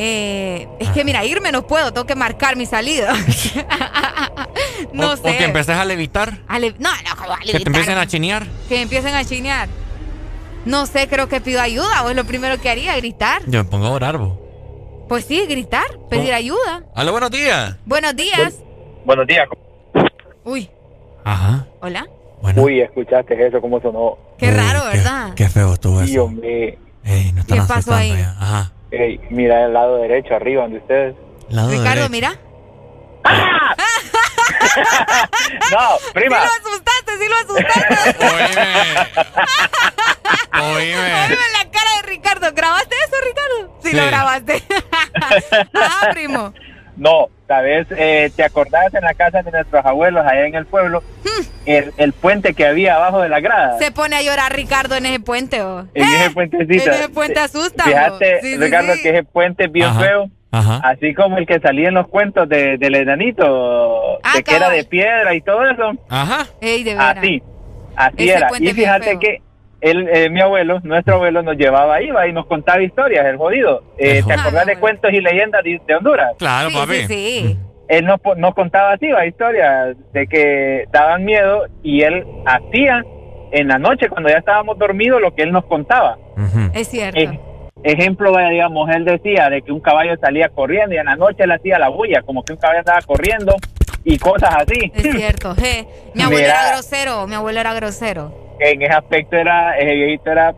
Eh, es que mira, irme no puedo, tengo que marcar mi salida. no
o,
sé.
o que empeces a levitar.
A le- no, no, ¿cómo va a
Que te
levitar?
empiecen a chinear.
Que empiecen a chinear. No sé, creo que pido ayuda o es lo primero que haría, gritar.
Yo me pongo a orar, vos.
Pues sí, gritar, pedir
¿Cómo?
ayuda.
Aló, buenos días.
Buenos días.
Buenos días.
Uy,
Ajá.
hola.
Uy, escuchaste eso, cómo sonó.
Qué raro, ¿verdad?
Qué feo estuvo eso.
Dios mío.
Ey, no están
¿Qué pasó
asustando
ahí?
ya. Ajá.
Ey, mira el lado derecho, arriba, donde ustedes.
Lado
Ricardo,
derecho.
mira.
No, prima.
Sí lo asustaste, sí lo asustaste.
Oíme.
Oíme la cara de Ricardo. ¿Grabaste eso, Ricardo? Sí, lo
Sí.
grabaste. Ajá, primo.
No, sabes, eh, ¿te acordás en la casa de nuestros abuelos allá en el pueblo? El, el puente que había abajo de la grada.
Hmm. Se pone a llorar Ricardo en ese puente, ¿o?
En ese puentecito.
En ese puente asusta.
Fíjate,
¿o? Sí, sí,
Ricardo,
sí.
que ese puente es bien
Ajá.
feo.
Ajá.
Así como el que salía en los cuentos de, del enanito,
Ah,
de que era de piedra y todo eso.
Ajá.
Ey, de.
Así, así
Ese
era. Y fíjate
feo.
que él, eh, mi abuelo, nuestro abuelo, nos llevaba ahí va, y nos contaba historias, el jodido. Eh, ¿Te acordás de cuentos y leyendas de, de Honduras?
Claro,
Sí,
papi.
sí, sí.
Él nos, nos contaba así, va, historias de que daban miedo y él hacía en la noche, cuando ya estábamos dormidos, lo que él nos contaba.
Es cierto.
Ej- ejemplo, vaya, digamos, él decía de que un caballo salía corriendo y en la noche él hacía la bulla, como que un caballo andaba corriendo y cosas así.
Es cierto. je. Mi abuelo
Mira.
era grosero. Mi abuelo era grosero.
En ese aspecto era, ese viejito era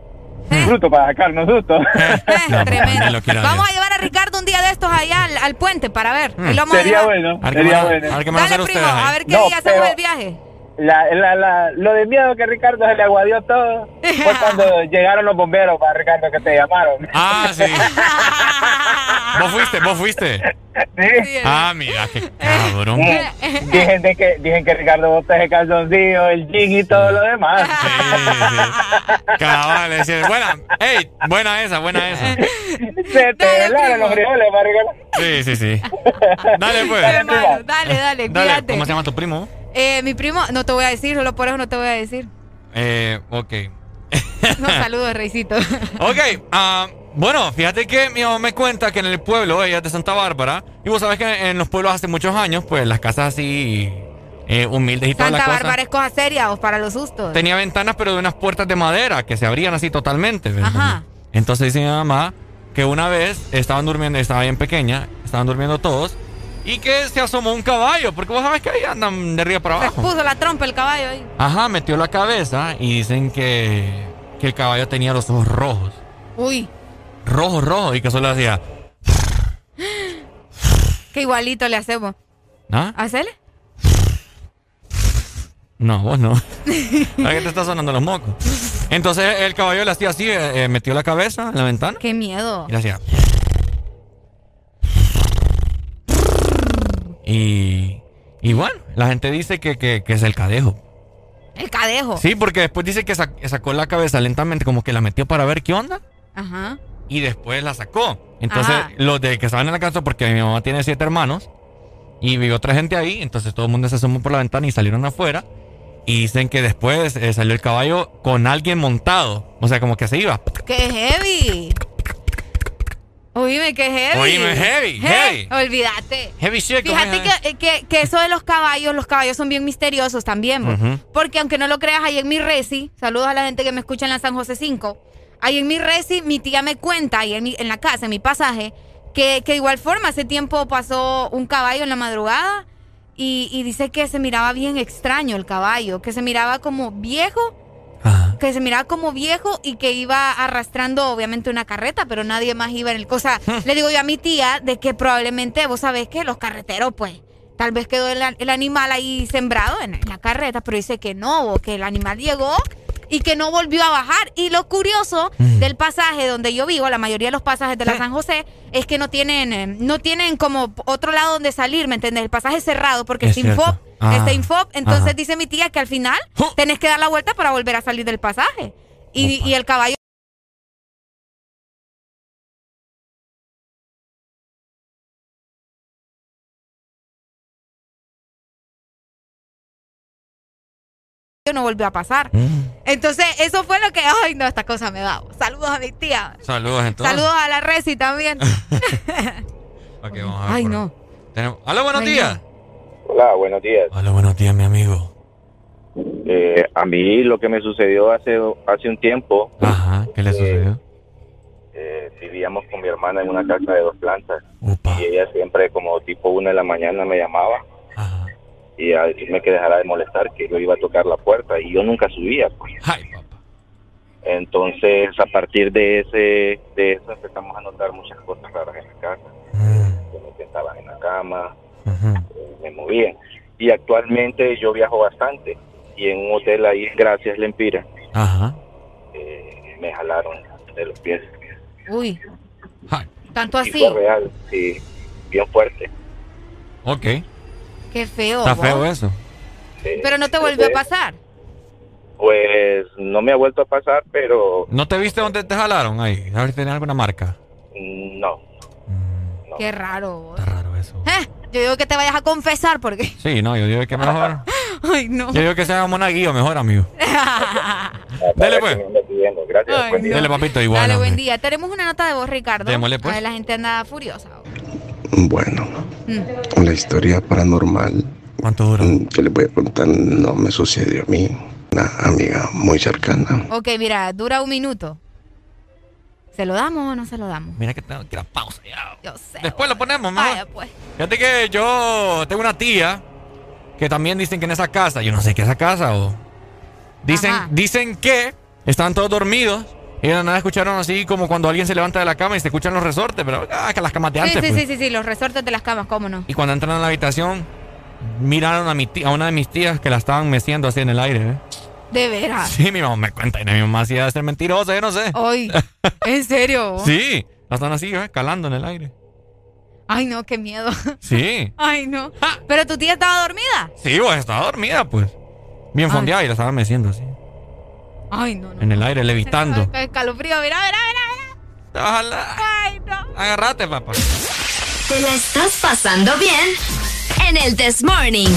bruto para sacarnos susto.
Tremendo.
lo quiero
Vamos a llevar a Ricardo un día de estos allá al, al puente para ver. Ahí lo vamos a
Sería bueno,
A ver qué
sería bueno.
a ver qué van a hacer ustedes
a ver qué
No,
día hacemos el viaje.
La, la, la, lo de miedo que Ricardo se le aguadió todo fue cuando llegaron los bomberos para Ricardo que te llamaron.
Ah, sí. ¿Vos fuiste? ¿Vos fuiste?
Sí.
Ah, mira, qué cabrón.
Dicen, de que, dicen que Ricardo bota ese calzoncillo, el jean y todo lo demás.
Cabal, es decir, buena, ey, buena esa, buena esa.
Se te velaron los frijoles, para Ricardo.
Sí, sí, sí. Dale, pues.
Dale, dale, dale,
Dale. ¿cómo se llama tu primo?
Eh, mi primo, no te voy a decir, solo por eso no te voy a decir.
Eh, ok.
No, saludos, Reycito.
Ok, ah, bueno, fíjate que mi mamá me cuenta que en el pueblo, ella es de Santa Bárbara, y vos sabés que en los pueblos hace muchos años, pues las casas así eh, humildes y toda la
Santa
cosa.
Bárbara es cosa seria o para los sustos.
Tenía ventanas, pero de unas puertas de madera que se abrían así totalmente. ¿verdad?
Ajá.
Entonces dice mi mamá que una vez estaban durmiendo, estaba bien pequeña, estaban durmiendo todos, y que se asomó un caballo, porque vos sabés que ahí andan de arriba para abajo.
puso la trompa el caballo ahí.
Ajá, metió la cabeza y dicen que, que el caballo tenía los ojos rojos.
Uy,
Rojos, rojos, y que solo hacía.
que igualito le hacemos.
¿Ah?
¿Hacele?
No, vos no. ¿A qué te está sonando los mocos? Entonces el caballo le hacía así, eh, eh, metió la cabeza en la ventana
Qué miedo.
y le hacía. Y, y bueno, la gente dice que, que, que es el cadejo.
El cadejo.
Sí, porque después dice que sac- sacó la cabeza lentamente, como que la metió para ver qué onda.
Ajá.
y después la sacó. Entonces,
Ajá.
los de que estaban en la casa, porque mi mamá tiene siete hermanos y vive otra gente ahí, entonces todo el mundo se asomó por la ventana y salieron afuera Y dicen que después eh, salió el caballo con alguien montado. O sea, como que se iba.
¡Qué heavy! Oíme, qué heavy.
Oíme, heavy, heavy.
Olvídate.
Heavy shit.
Fíjate que, que, que eso de los caballos, los caballos son bien misteriosos también. Porque aunque no lo creas, ahí en mi resi, saludos a la gente que me escucha en la San José 5, ahí en mi resi, mi tía me cuenta, ahí en, mi- en la casa, en mi pasaje, que, que de igual forma hace tiempo pasó un caballo en la madrugada y, y dice que se miraba bien extraño el caballo, que se miraba como viejo. Que se miraba como viejo y que iba arrastrando obviamente una carreta, pero nadie más iba en el... O sea, le digo yo a mi tía de que probablemente, vos sabés que los carreteros, pues, tal vez quedó el, el animal ahí sembrado en, la carreta, pero dice que no, o que el animal llegó y que no volvió a bajar. Y lo curioso del pasaje donde yo vivo, la mayoría de los pasajes de la San José, es que no tienen, eh, no tienen como otro lado donde salir, ¿me entiendes? El pasaje es cerrado porque
Es
info,
cierto. Ah.
info. Entonces
Ajá.
dice mi tía que al final tenés que dar la vuelta para volver a salir del pasaje. Y, y el caballo no volvió a pasar. Entonces, eso fue lo que, ay, no, esta cosa me da. Saludos a mi tía.
Saludos entonces.
Saludos a la Resi también.
Ok, vamos a ver
ay, no.
Tenemos- Hola, buenos
Ay,
días.
Hola, buenos días.
Hola, buenos días, mi amigo.
Eh, a mí lo que me sucedió hace, hace un tiempo,
Ajá, ¿qué le sucedió?
eh, vivíamos con mi hermana en una casa de dos plantas. Y ella siempre como tipo una de la mañana me llamaba y a decirme que dejara de molestar, que yo iba a tocar la puerta y yo nunca subía. pues. Entonces a partir de ese de eso empezamos a notar muchas cosas raras en la casa. Que me sentaban en la cama, eh, me movían. Y actualmente yo viajo bastante y en un hotel ahí en Gracias Lempira
Ajá.
eh, me jalaron de los pies.
Uy. Tanto
Y
así.
fue real, sí, bien fuerte.
Ok.
Qué feo.
Está feo eso.
Pero no te volvió a pasar.
Pues no me ha vuelto a pasar, pero
¿No te viste dónde te jalaron ahí? A ver si tenés alguna marca.
mm, no.
Qué raro. vos. Está raro eso. Yo digo que te vayas a confesar porque.
Sí, no, yo digo que mejor.
Ay, no.
Yo digo que sea monaguillo, mejor, amigo. Dele, pues.
Gracias,
Ay,
buen día.
Dele, papito, igual.
Dale,
hombre.
buen día. Tenemos una nota de voz, Ricardo.
Démosle, pues.
A ver, la gente anda furiosa.
Bueno,
Mm.
la historia paranormal
¿Cuánto dura?
que les voy a contar no me sucedió a mí. Una amiga muy cercana.
Ok, mira, dura un minuto. ¿Se lo damos o no se lo damos?
Mira que tengo que ir a pausa ya.
Yo sé.
Después lo ponemos, mejor.
Vaya, pues.
Fíjate que yo tengo una tía que también dicen que en esa casa, yo no sé qué es esa casa o. Dicen,
Ajá.
dicen que estaban todos dormidos y de nada escucharon así como cuando alguien se levanta de la cama y se escuchan los resortes, pero ah, que las camas de
Sí,
antes.
sí,
pues.
sí, sí, sí, los resortes de las camas, ¿cómo no?
Y cuando entran a la habitación, miraron a, mi tía- a una de mis tías que la estaban meciendo así en el aire. ¿eh?
De veras.
Sí, mi mamá me cuenta y mi mamá hacía de ser mentirosa, yo no sé.
Ay, ¿en serio?
Sí, la están así, ¿eh? calando en el aire.
Ay, no, qué miedo.
Sí.
Ay, no. ¿Pero tu tía estaba dormida?
Sí, pues estaba dormida, pues. Bien
Ay.
fondeada y la estaban meciendo así.
Ay, no, no.
En el aire, levitando.
Escalofrío, mira, mira, mira.
La-
Ay, no.
Agárrate, papá.
¿Te la estás pasando bien? En el This Morning.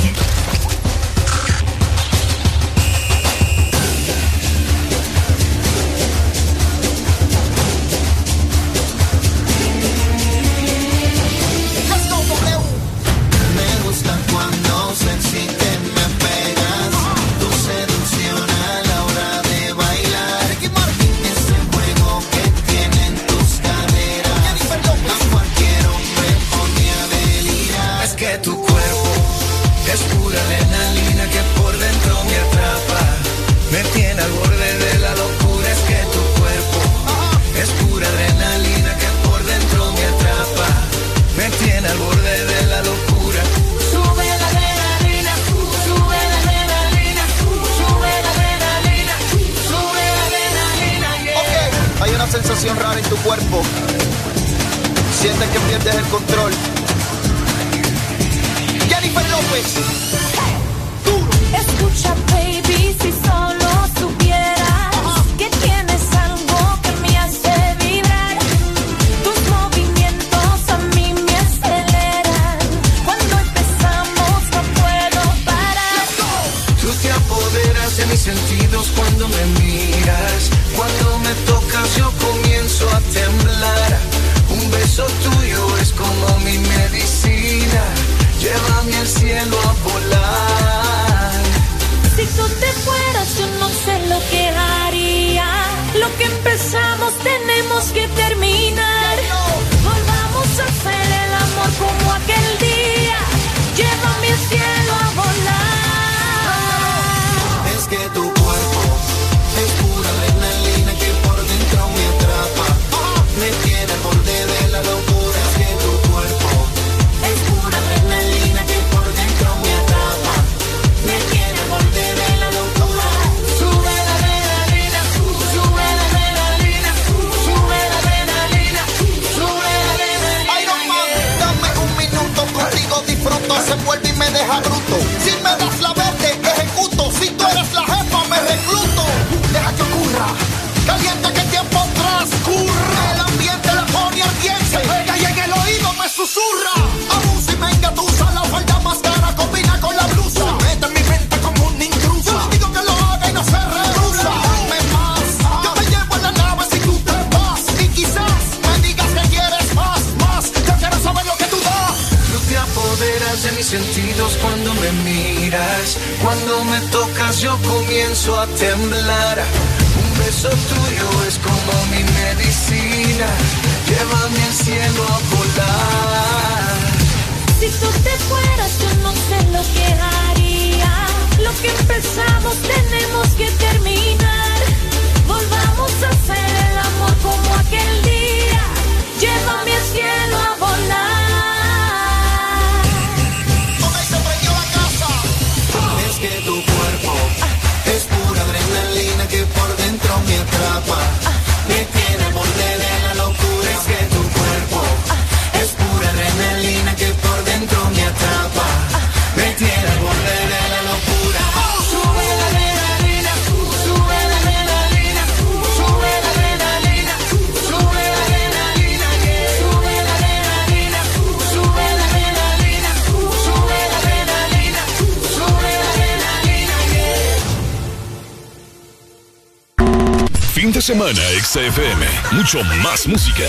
Semana XFM. Mucho más música.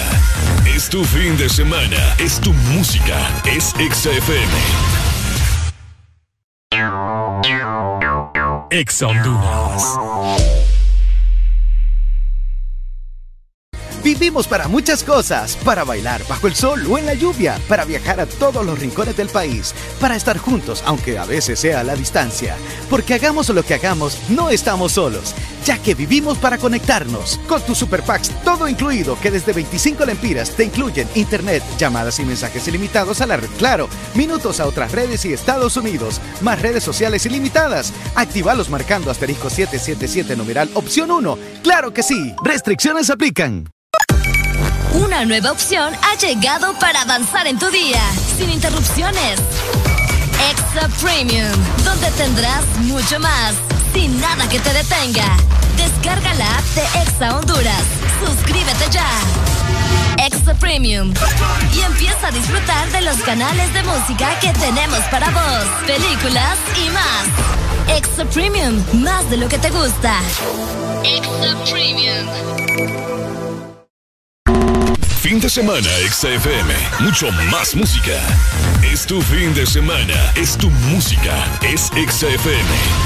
Es tu fin de semana. Es tu música. Es XFM. Ex Honduras.
Vivimos para muchas cosas, para bailar bajo el sol o en la lluvia, para viajar a todos los rincones del país, para estar juntos, aunque a veces sea a la distancia. Porque hagamos lo que hagamos, no estamos solos, ya que vivimos para conectarnos. Con tus Super Packs, todo incluido, que desde 25 lempiras te incluyen internet, llamadas y mensajes ilimitados a la red Claro, minutos a otras redes y Estados Unidos, más redes sociales ilimitadas. Actívalos marcando asterisco 777 numeral opción 1. ¡Claro que sí! Restricciones aplican.
Una nueva opción ha llegado para avanzar en tu día, sin interrupciones. Extra Premium, donde tendrás mucho más, sin nada que te detenga. Descarga la app de Exa Honduras. Suscríbete ya. Extra Premium. Y empieza a disfrutar de los canales de música que tenemos para vos, películas y más. Extra Premium, más de lo que te gusta. Extra Premium.
Fin de semana XFM. Mucho más música. Es tu fin de semana. Es tu música. Es XFM.
3,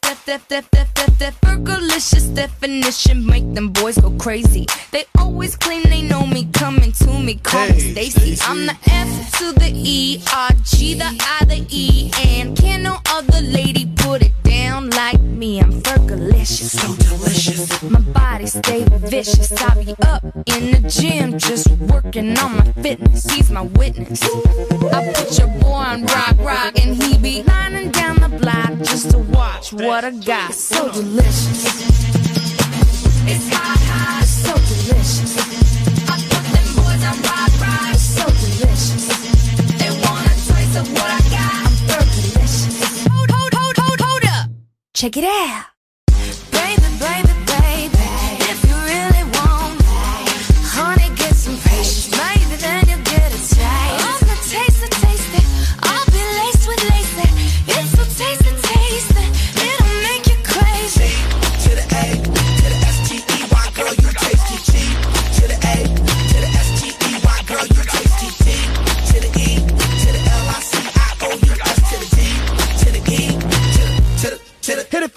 dip, dip, dip, dip, dip. Burgerlicious definition make them boys go crazy. They always claim they know me, coming to me, call me Stacy. I'm the F to the E, R G the I the E, and can no other lady put it down like me. I'm Fergalicious, so delicious. My body stay vicious. I be up in the gym, just working on my fitness. He's my witness. I put your boy on rock, rock, and he be lining down the block just to watch what I got. So delicious. It's hot, hot, so delicious. I put them boys on rock, rock, so delicious. They want a taste of what I Check it out. Baby, baby,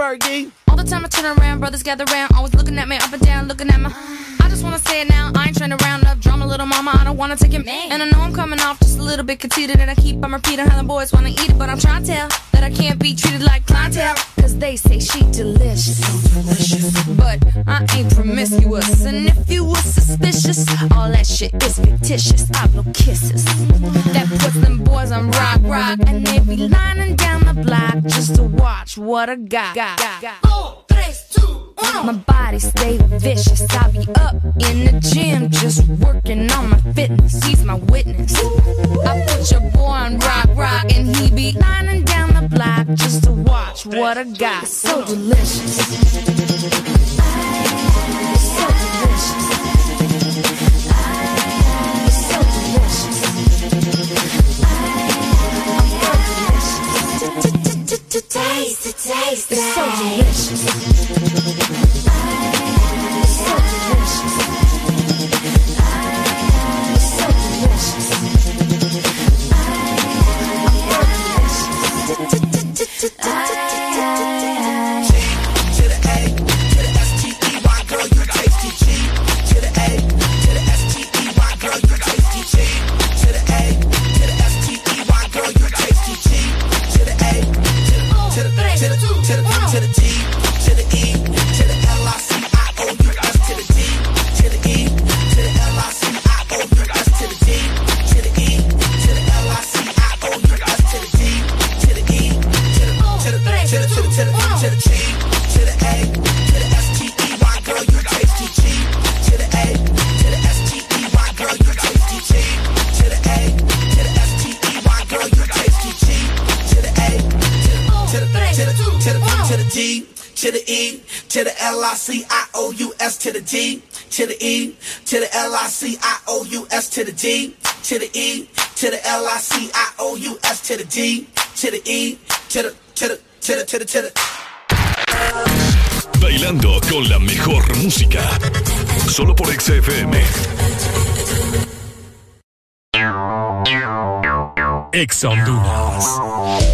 Fergie.
All the time I turn around, brothers gather round, always looking at me up and down, looking at my. I just wanna say it now. I ain't trying to round up drama, little mama. I don't wanna take it. And I know I'm coming off just a little bit conceited. And I keep on repeating how the boys wanna eat it. But I'm trying to tell that I can't be treated like clientele. Cause they say she delicious. But I ain't promiscuous. And if you were suspicious, all that shit is fictitious. I blow kisses. That puts them boys on rock, rock. And they be lining down the block just to watch what I got. got. Mm. My body stay vicious. I be up in the gym just working on my fitness. He's my witness. I put your boy on rock, rock, and he be lining down the block just to watch what I got. So delicious. So delicious. Taste it, taste it. It's so delicious.
C I O U S to the D, to the E, to the L I C I O U S to the D, to the E, to the to the to the to the to the
Bailando con la mejor música. Solo por XFM. Ex Honduras.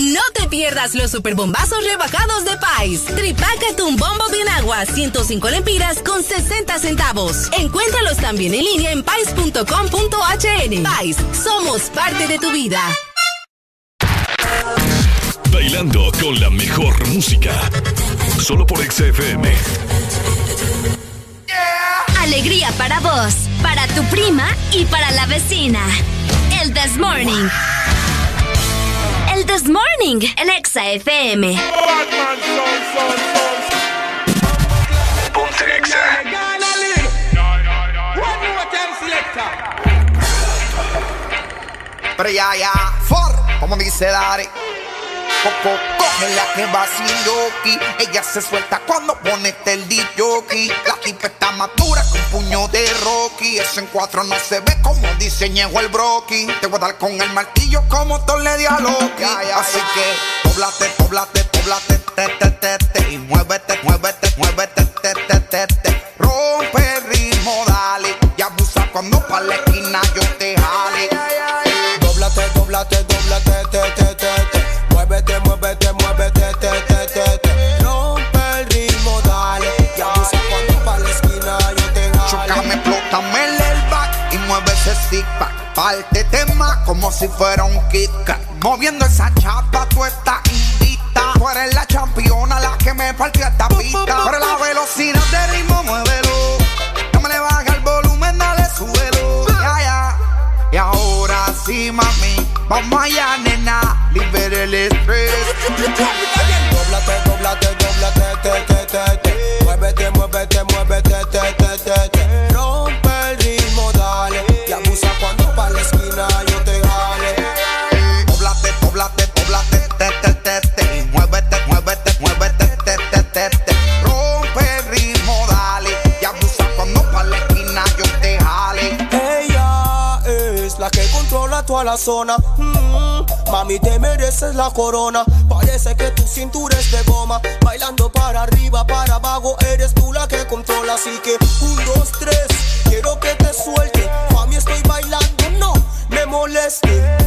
No te pierdas los superbombazos rebajados de Pais. Tripácate un bombo bien agua, 105 lempiras con 60 centavos. Encuéntralos también en línea en pais.com.hn. Pais, somos parte de tu vida.
Bailando con la mejor música. Solo por XFM.
Alegría para vos, para tu prima y para la vecina. El This Morning. El This Morning en Exa FM.
Ponte Exa.
Pero ya, ya, for, como dice Dari. Coco, cógela que vaciloki. Ella se suelta cuando pone el jockey. La tipa está madura con puño de Rocky. Eso en cuatro no se ve como diseñó el broki. Te voy a dar con el martillo como Thor le dio a Loki. Así que, poblate, poblate, poblate, te, te, te, te. Y muévete, muévete, Explótame el airbag y mueve ese zig pack. Pártete más como si fuera un Kit. Moviendo esa chapa, tú estás invita. Tú eres la championa, la que me partió esta pista. Pero la velocidad de ritmo, muévelo. No me le baja el volumen, dale, súbelo. Ya, ya. Y ahora sí, mami, Vamos allá, nena, libere el estrés.
La zona. Mm, mami, te mereces la corona. Parece que tu cintura es de goma. Bailando para arriba, para abajo, eres tú la que controla. Así que, un, dos, tres, quiero que te suelte. Mami, estoy bailando, no me moleste.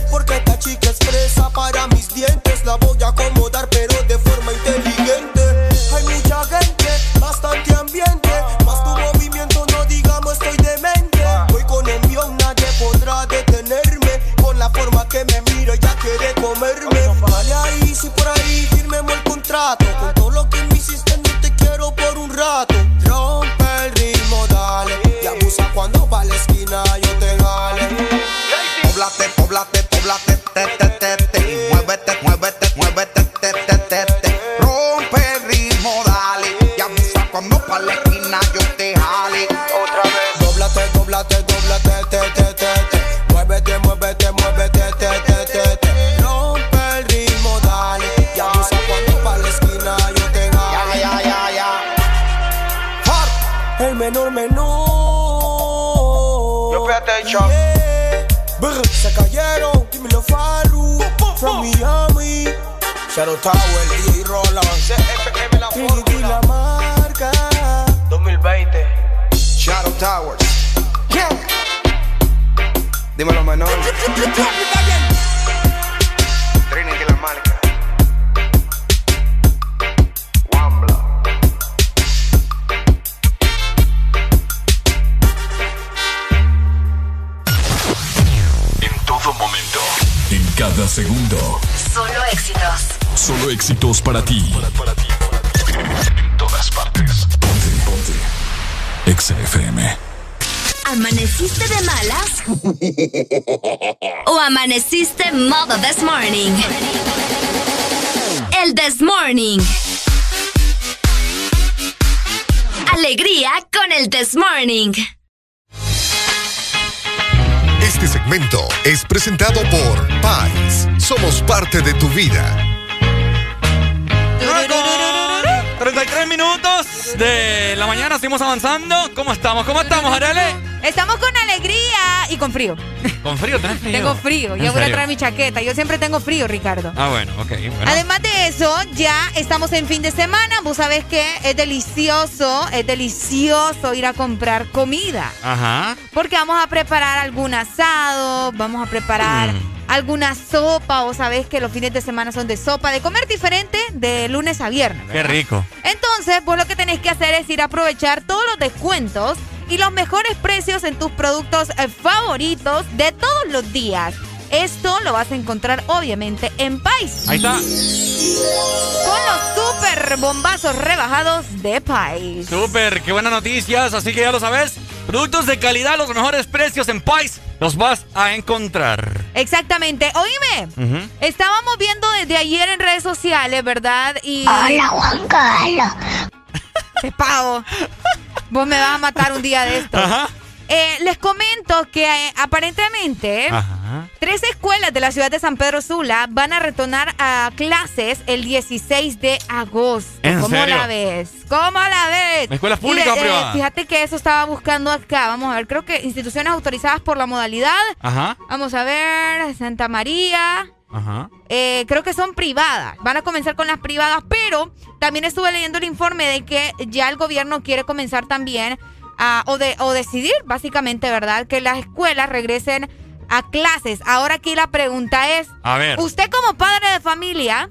Brr, se cayeron, dímelo Faru. From Miami. Shadow Tower, DJ Roland. CFM la Trinity la marca.
2020. Shadow Towers. Yeah. Dímelo menor.
Éxitos
para ti. En todas partes. Ponte, ponte. Exa FM.
¿Amaneciste de malas? ¿O amaneciste modo this morning? El this morning. Alegría con el this morning.
Este segmento es presentado por Pais. Somos parte de tu vida.
33 minutos de la mañana, seguimos avanzando. ¿Cómo estamos? ¿Cómo estamos, Arale?
Estamos con alegría y con frío.
¿Con frío? ¿Tenés frío?
Tengo frío.
¿En
Ya voy a traer mi chaqueta. Yo siempre tengo frío, Ricardo.
Ah, bueno, ok. bueno.
Además de eso, ya estamos en fin de semana. Vos sabés que es delicioso, es delicioso ir a comprar comida.
Ajá.
Porque vamos a preparar algún asado, vamos a preparar
Mm.
Alguna sopa. Vos sabés que los fines de semana son de sopa, de comer diferente de lunes a viernes.
Qué rico.
Entonces, vos lo que tenés que hacer es ir a aprovechar todos los descuentos y los mejores precios en tus productos eh, favoritos de todos los días. Esto lo vas a encontrar obviamente en Pais.
Ahí está.
Con los super bombazos rebajados de Pais.
Súper, qué buenas noticias. Así que ya lo sabes. Productos de calidad, los mejores precios en Pais, los vas a encontrar.
Exactamente. Oíme, estábamos viendo desde ayer en redes sociales, ¿verdad? Y...
Hola, Juan Carlos.
Te pago. Vos me vas a matar un día de esto. Eh, les comento que eh, aparentemente
Ajá.
tres escuelas de la ciudad de San Pedro Sula van a retornar a clases el 16 de agosto.
¿En
¿Cómo
serio?
la ves? ¿Cómo la ves?
¿Escuelas públicas o
eh,
privadas?
Fíjate que eso estaba buscando acá. Vamos a ver, creo que instituciones autorizadas por la modalidad.
Ajá.
Vamos a ver, Santa María.
Ajá.
Eh, creo que son privadas. Van a comenzar con las privadas, pero también estuve leyendo el informe de que ya el gobierno quiere comenzar también o, de, o decidir, básicamente, ¿verdad? Que las escuelas regresen a clases. Ahora aquí la pregunta es,
A ver.
usted como padre de familia,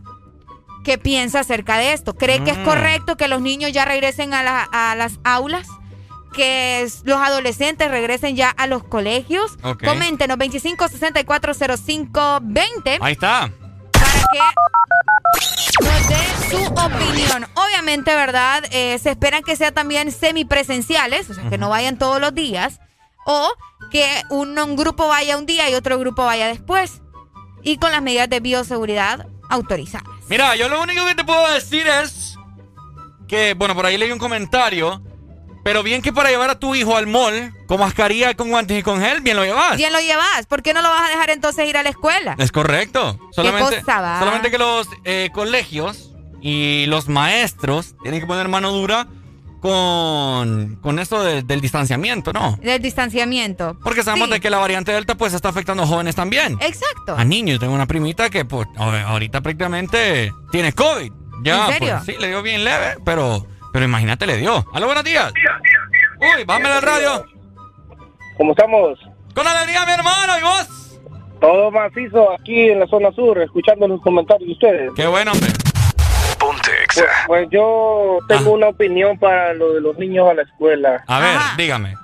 ¿qué piensa acerca de esto? ¿Cree que es
Mm.
correcto que los niños ya regresen a, la- a las aulas? que los adolescentes regresen ya a los colegios.
Ok.
Coméntenos 25 64 05 20
Ahí está.
Que nos dé su opinión. Obviamente, ¿verdad? Eh, se esperan que sea también semipresenciales, o sea, que no vayan todos los días, o que un, un grupo vaya un día y otro grupo vaya después. y con las medidas de bioseguridad autorizadas.
Mira, yo lo único que te puedo decir es que, bueno, por ahí leí un comentario, pero bien que para llevar a tu hijo al mall con mascarilla, con guantes y con gel, bien lo llevas.
Bien lo llevas, ¿por qué no lo vas a dejar entonces ir a la escuela?
Es correcto. Solamente,
cosa va?
solamente que los eh, colegios y los maestros tienen que poner mano dura con, con esto de- del distanciamiento, ¿no?
Del distanciamiento.
Porque sabemos
Sí.
de que la variante Delta pues está afectando a jóvenes también.
Exacto.
A niños. Tengo una primita que pues, ahorita prácticamente tiene COVID. Ya,
¿En serio?
pues, sí, le dio bien leve, pero, pero imagínate, le dio. ¡Aló, buenos días! Uy, bájame la radio.
¿Cómo estamos?
Con alegría, mi hermano, ¿y vos?
Todo macizo aquí en la zona sur, escuchando los comentarios de ustedes.
Qué bueno, hombre.
Pues, pues yo tengo una opinión para lo de los niños a la escuela.
A ver, dígame.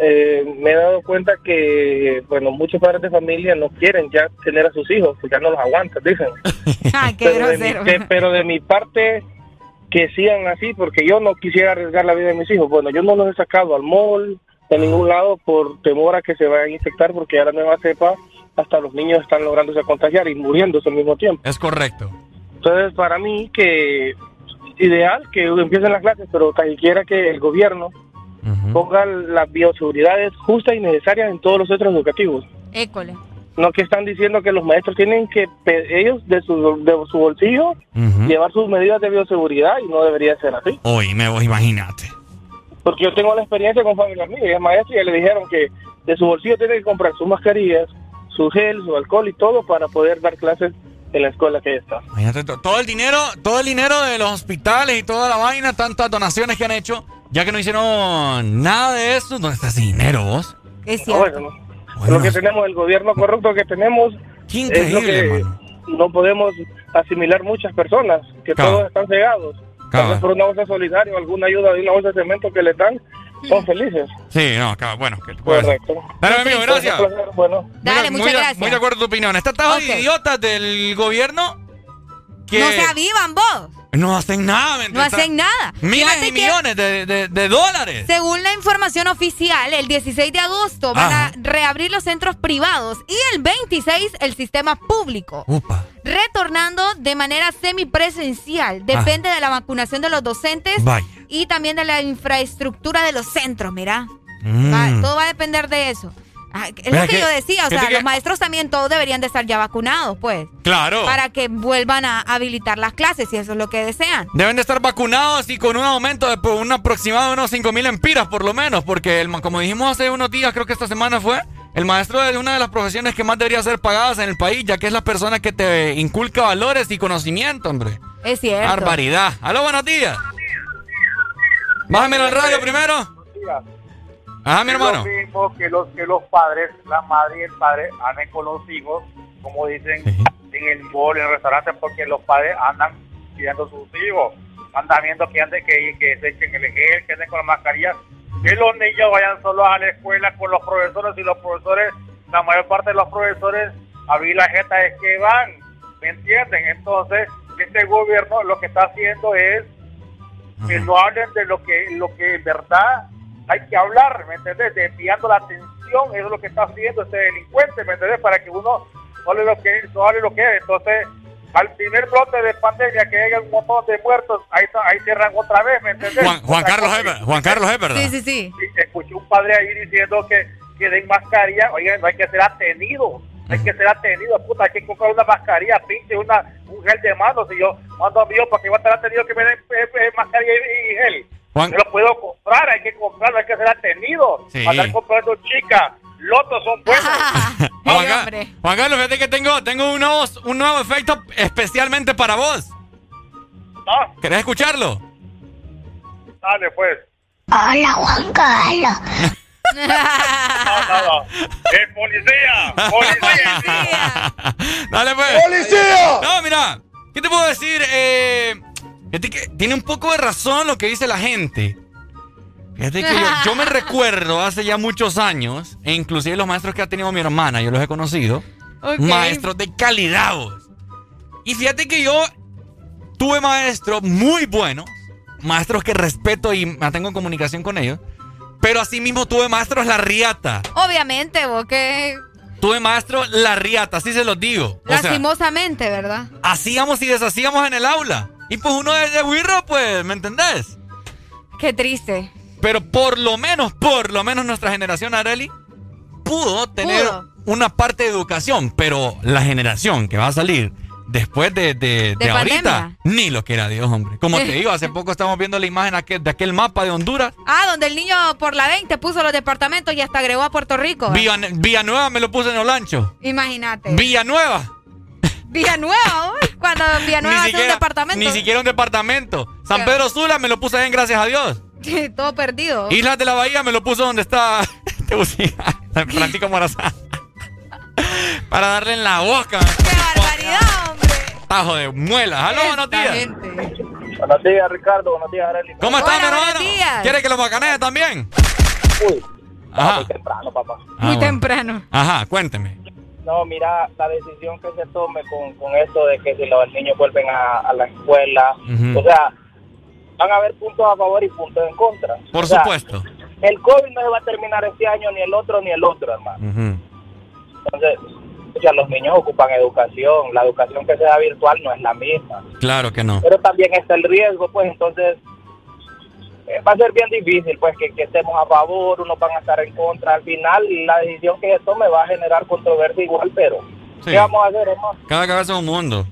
Eh, me he dado cuenta que, bueno, muchos padres de familia no quieren ya tener a sus hijos, porque ya no los aguantan, dicen.
Ay, qué
pero, de mi,
grosero.
de- pero de mi parte, que sigan así, porque yo no quisiera arriesgar la vida de mis hijos. Bueno, yo no los he sacado al mall, de ningún lado, por temor a que se vayan a infectar, porque ahora la nueva cepa, hasta los niños están lográndose contagiar y muriéndose al mismo tiempo.
Es correcto.
Entonces, para mí, que ideal que empiecen las clases, pero tan siquiera que el gobierno ponga las bioseguridades justas y necesarias en todos los centros educativos.
École.
No que están diciendo que los maestros tienen que, ellos de su, de su bolsillo, llevar sus medidas de bioseguridad y no debería ser así.
Oíme, vos imagínate.
Porque yo tengo la experiencia con familias mías, ella es maestra y le dijeron que de su bolsillo tiene que comprar sus mascarillas, su gel, su alcohol y todo para poder dar clases en la escuela que ella está.
Imagínate, to- todo el dinero, todo el dinero de los hospitales y toda la vaina, tantas donaciones que han hecho, ya que no hicieron nada de eso, ¿dónde está ese dinero vos?
Es
No, bueno, lo que tenemos, el gobierno corrupto que tenemos,
Qué
es lo que no podemos asimilar muchas personas, que
Claro.
todos están cegados. Tal
Claro.
por una bolsa solidaria o alguna ayuda de una bolsa de cemento que les dan, son felices.
Sí, no, acá, bueno. Que.
Correcto.
Dale, amigo, gracias.
Bueno.
Dale,
muy,
muchas
de-
gracias.
Muy de acuerdo tu opinión.
Ok.
idiotas del gobierno que
No se avivan vos.
No hacen nada, ¿me
No hacen nada.
Miles
Fíjate
y millones de, de- de dólares.
Según la información oficial, el 16 de agosto van
Ajá.
a reabrir los centros privados y el 26 el sistema público.
Upa.
Retornando de manera semipresencial. Depende de la vacunación de los docentes
Vaya.
y también de la infraestructura de los centros, mira.
Mm.
Va- todo va a depender de eso. Ah, Es lo que,
que-
yo decía, o sea,
que-
los maestros también todos deberían de estar ya vacunados, pues.
Claro.
Para que vuelvan a habilitar las clases, si eso es lo que desean.
Deben de estar vacunados y con un aumento de por un aproximado de unos 5 mil empiras por lo menos, porque el, como dijimos hace unos días, creo que esta semana fue, el maestro es una de las profesiones que más debería ser pagadas en el país, ya que es la persona que te inculca valores y conocimiento, hombre.
Es cierto.
Barbaridad. Aló, buenos días. Bájame el radio primero. Ajá, mi hermano.
Es lo mismo que los, que los padres, la madre y el padre anden con los hijos, como dicen, en el mall, en el restaurante, porque los padres andan cuidando a sus hijos. Andan viendo que anden, que, que se echen el gel, que anden con la mascarilla. Que los niños vayan solos a la escuela con los profesores y los profesores, la mayor parte de los profesores, a mí la jeta es que van, ¿me entienden? Entonces, este gobierno lo que está haciendo es que no hablen de lo que lo que en verdad hay que hablar, ¿me entiendes? Desviando la atención, eso es lo que está haciendo este delincuente, ¿me entiendes? Para que uno no hable lo que, no hable lo que es. Entonces, al primer brote de pandemia que haya un montón de muertos, ahí, ahí cierran otra vez, ¿me entiendes?
Juan, Juan Carlos es, Juan Carlos es verdad.
Sí, sí.
Escuché un padre ahí diciendo que, que den mascarilla, oigan, no hay que ser atenido. Hay que ser atenido, puta, hay que comprar una mascarilla, pinche, una, un gel de mano. Si yo mando a mi para que va a estar atenido que me den eh, eh, mascarilla y, y gel.
Juan-
Yo lo puedo comprar, hay que comprarlo, hay que ser atenido.
Sí.
Andar comprando chicas, lotos son buenos.
Juan, Ca- Juan Carlos, fíjate que tengo, tengo un, nuevo, un nuevo efecto especialmente para vos.
¿No?
¿Querés escucharlo?
Dale, pues.
Hola, Juan Carlos.
No, no, no. ¡Eh, policía! ¡Policía!
Dale, pues.
¡Policía!
No, mira. ¿Qué te puedo decir? Eh, fíjate que tiene un poco de razón lo que dice la gente. Fíjate que yo, yo me recuerdo hace ya muchos años, e inclusive los maestros que ha tenido mi hermana, yo los he conocido, maestros de calidad. vos. Y fíjate que yo tuve maestros muy buenos, maestros que respeto y mantengo comunicación con ellos, pero asimismo tuve maestros la riata.
Obviamente, vos que.
tuve maestro la riata, así se los digo. O sea,
Lastimosamente, ¿verdad?
hacíamos y deshacíamos en el aula. Y pues uno de, de Wirro, pues, ¿me entendés?
Qué triste.
Pero por lo menos, por lo menos nuestra generación, Areli, pudo tener
Pudo.
una parte de educación. Pero la generación que va a salir después de, de, de ahorita, ni lo que era Dios, hombre. Como te digo, hace poco estamos viendo la imagen aquel- de aquel mapa de Honduras.
Ah, donde el niño por la 20 puso los departamentos y hasta agregó a Puerto Rico.
Villa- Villanueva me lo puse en Olancho.
Imagínate.
Villanueva.
Villanueva, cuando Villanueva hace un departamento.
ni siquiera un departamento. San Pedro Sula me lo puse en gracias a Dios.
Todo perdido.
Islas de la Bahía me lo puso donde está Tegucigalpa, San Francisco Morazán. Para darle en la boca.
¡Qué barbaridad, hombre!
Tajo de muelas. ¡Aló, buenos días!
Buenos días, Ricardo. Buenos días, Arely.
¿Cómo está,
Hola,
mi
buenos
hermano?
días.
¿Quiere que lo macanee también?
Uy,
Ajá.
muy temprano, papá.
Ah, bueno.
temprano.
Ajá, cuénteme.
No, mira, la decisión que se tome con, con esto de que si los niños vuelven a, a la escuela, o sea, van a haber puntos a favor y puntos en contra.
Por
O sea,
supuesto.
El COVID no se va a terminar este año, ni el otro, ni el otro, hermano. Entonces, o sea, los niños ocupan educación. La educación que sea virtual no es la misma.
Claro que no.
Pero también está el riesgo, pues entonces va a ser bien difícil, pues que, que estemos a favor, unos van a estar en contra. Al final, la decisión que se tome va a generar controversia igual, pero
Sí.
¿qué vamos a hacer, hermano?
Cada cabeza es un mundo.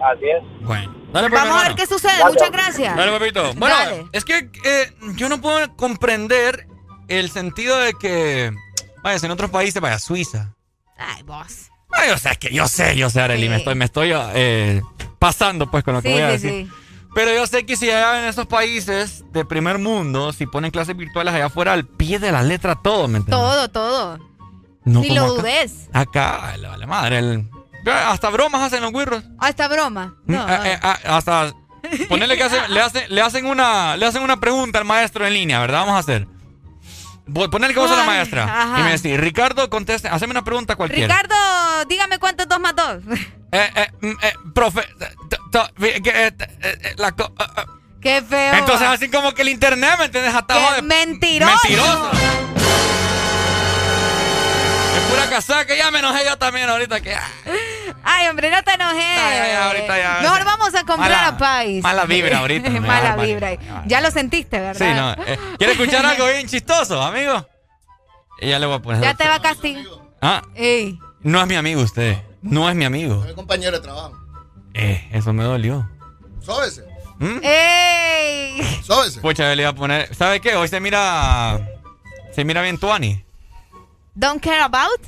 Así es.
Bueno. Dale, pues,
Vamos a ver qué sucede. Muchas gracias.
Dale, papito. Bueno,
Dale.
es que eh, yo no puedo comprender el sentido de que, vaya, en otros países, vaya, Suiza.
Ay, vos.
Ay, o sea, es que yo sé, yo sé, Arely, me estoy, me estoy eh, pasando pues con lo que voy a
sí,
decir. Pero yo sé que si allá en esos países de primer mundo, si ponen clases virtuales allá afuera al pie de la letra todo, ¿me entiendes?
Todo, todo.
No
Ni lo
acá.
dudes.
Acá, la, vale madre, el- hasta bromas hacen los güirros.
Ah. No,
Mm, eh, eh, ah, hasta ponerle que hace- le, hacen, le hacen una le hacen una pregunta al maestro en línea, ¿verdad? Vamos a hacer. Voy- Ponerle que vos sos la maestra.
ajá.
Y me decís, Ricardo, conteste, haceme una pregunta cualquiera.
Ricardo, dígame cuánto es dos más dos.
Eh, eh, mm, eh, profe, la.
Qué feo.
Entonces así como que el internet, ¿me entiendes? Atajo
Qué
de
mentiroso.
mentiroso. Es pura casaca, ya me enojé yo también ahorita que
Ay, hombre, no te enojes.
ya, ya, ahorita ya.
Mejor vamos a comprar
Mala-
a Pais.
mala vibra ahorita,
mala vibra. Ya lo sentiste, ¿verdad?
Sí, no. eh, ¿Quiere escuchar algo bien chistoso, amigo? Y ya le voy a poner.
Ya te va a castigar.
Ah,
Ey.
no es mi amigo usted. No es mi amigo.
Soy compañero de trabajo.
Eh, eso me dolió.
Sóbese.
¿Mm?
¡Ey!
Sóbese.
Pucha, le iba a poner. ¿Sabe qué? Hoy se mira. Se mira bien Tuani.
Don't care about.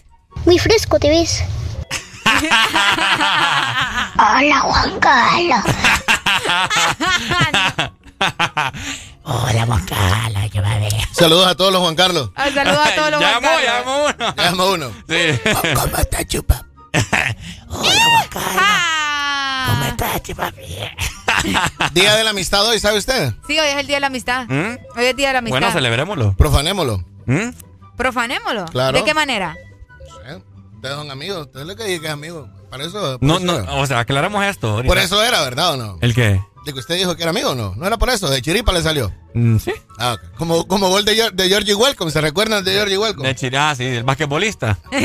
Muy fresco te ves. Hola, Juan Carlos.
Hola, Juan Carlos, yo me Saludos a todos los Juan Carlos.
Ah, Saludos a todos los Juan Carlos.
ya llamó uno.
Llama uno.
Sí.
¿Cómo está, chupa?
¿Cómo
está, chupa? Día de la amistad hoy, ¿sabe usted?
Sí, hoy es el día de la amistad.
¿Mm?
Hoy es el día de la amistad.
Bueno, celebrémoslo.
Profanémoslo.
¿Mm?
Profanémoslo.
Claro.
¿De qué manera?
Ustedes son amigos. Ustedes lo que dicen que es amigo. Para eso. por
No,
eso
no,
era.
o sea, aclaramos esto. ahorita.
Por eso era, ¿verdad o no?
¿El qué?
De que usted dijo que era amigo o no. No era por eso. De chiripa le salió.
Mm, sí.
Ah. Como, como gol de, de Georgie Welcome. ¿Se recuerdan de Georgie Welcome?
De Chirá, sí, el basquetbolista.
no,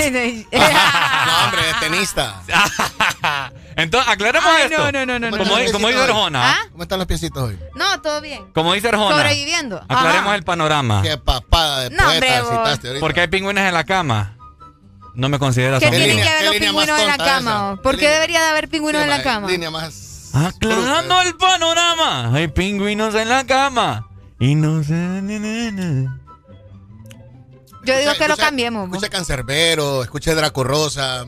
hombre, de tenista.
Entonces, aclaremos
Ay,
esto.
no, no, no, no,
Como,
no.
como dice Arjona.
¿Ah?
¿Cómo están los piecitos hoy?
No, todo bien.
Como dice Arjona.
Sobreviviendo.
Aclaremos
Ajá.
el panorama.
Qué papada de
No, hombre,
poeta
vos.
citaste ahorita.
Porque hay pingüinos en la cama. No me consideras
¿Qué tienen que ver
qué
los pingüinos en la cama? ¿Por
¿Qué
debería de haber pingüinos en la
ma,
cama?
Línea más.
Aclarando el panorama. Hay pingüinos en la cama. Y no sé. ni, ni, ni.
Yo digo
Escucha-
que lo
escucha-
cambiemos. vos.
Escuche Cancerbero, escuche Draco Rosa.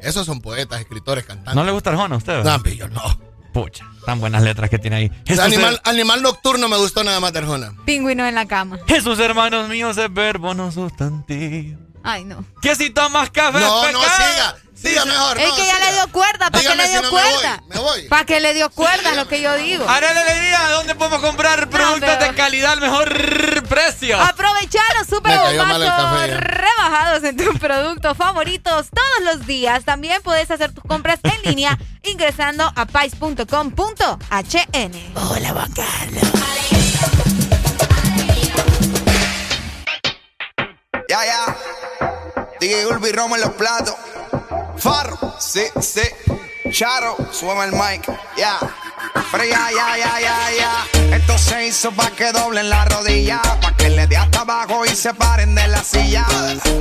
Esos son poetas, escritores, cantantes.
¿No le gusta Arjona a usted?
No, yo no.
Pucha, tan buenas letras que tiene ahí. Jesús,
Animal, animal nocturno me gustó nada más de Arjona.
Pingüinos en la cama.
Jesús, hermanos míos, es verbo, no sustantivo.
Ay, no.
Que si tomas café.
No,
es
no, siga. Siga mejor.
Es
no,
que ya
siga.
le dio cuerda. ¿Para qué le
si
dio
no me voy,
cuerda?
me voy.
¿Para qué le dio cuerda? Es lo que yo digo.
Haré la alegría. ¿Dónde podemos comprar productos
pero-
de calidad al mejor precio?
Aprovechar los super bombazos rebajados en tus productos favoritos todos los días. También puedes hacer tus compras en línea ingresando a pais.com.hn.
Hola, Juan
Ya, ya. DJ Ulvi Roma en los platos. Farro, sí, sí. Charo, súbeme el mic, ya. Pero ya, ya, ya, ya, ya. Esto se hizo pa' que doblen la rodilla. Pa' que le dé hasta abajo y se paren de la silla.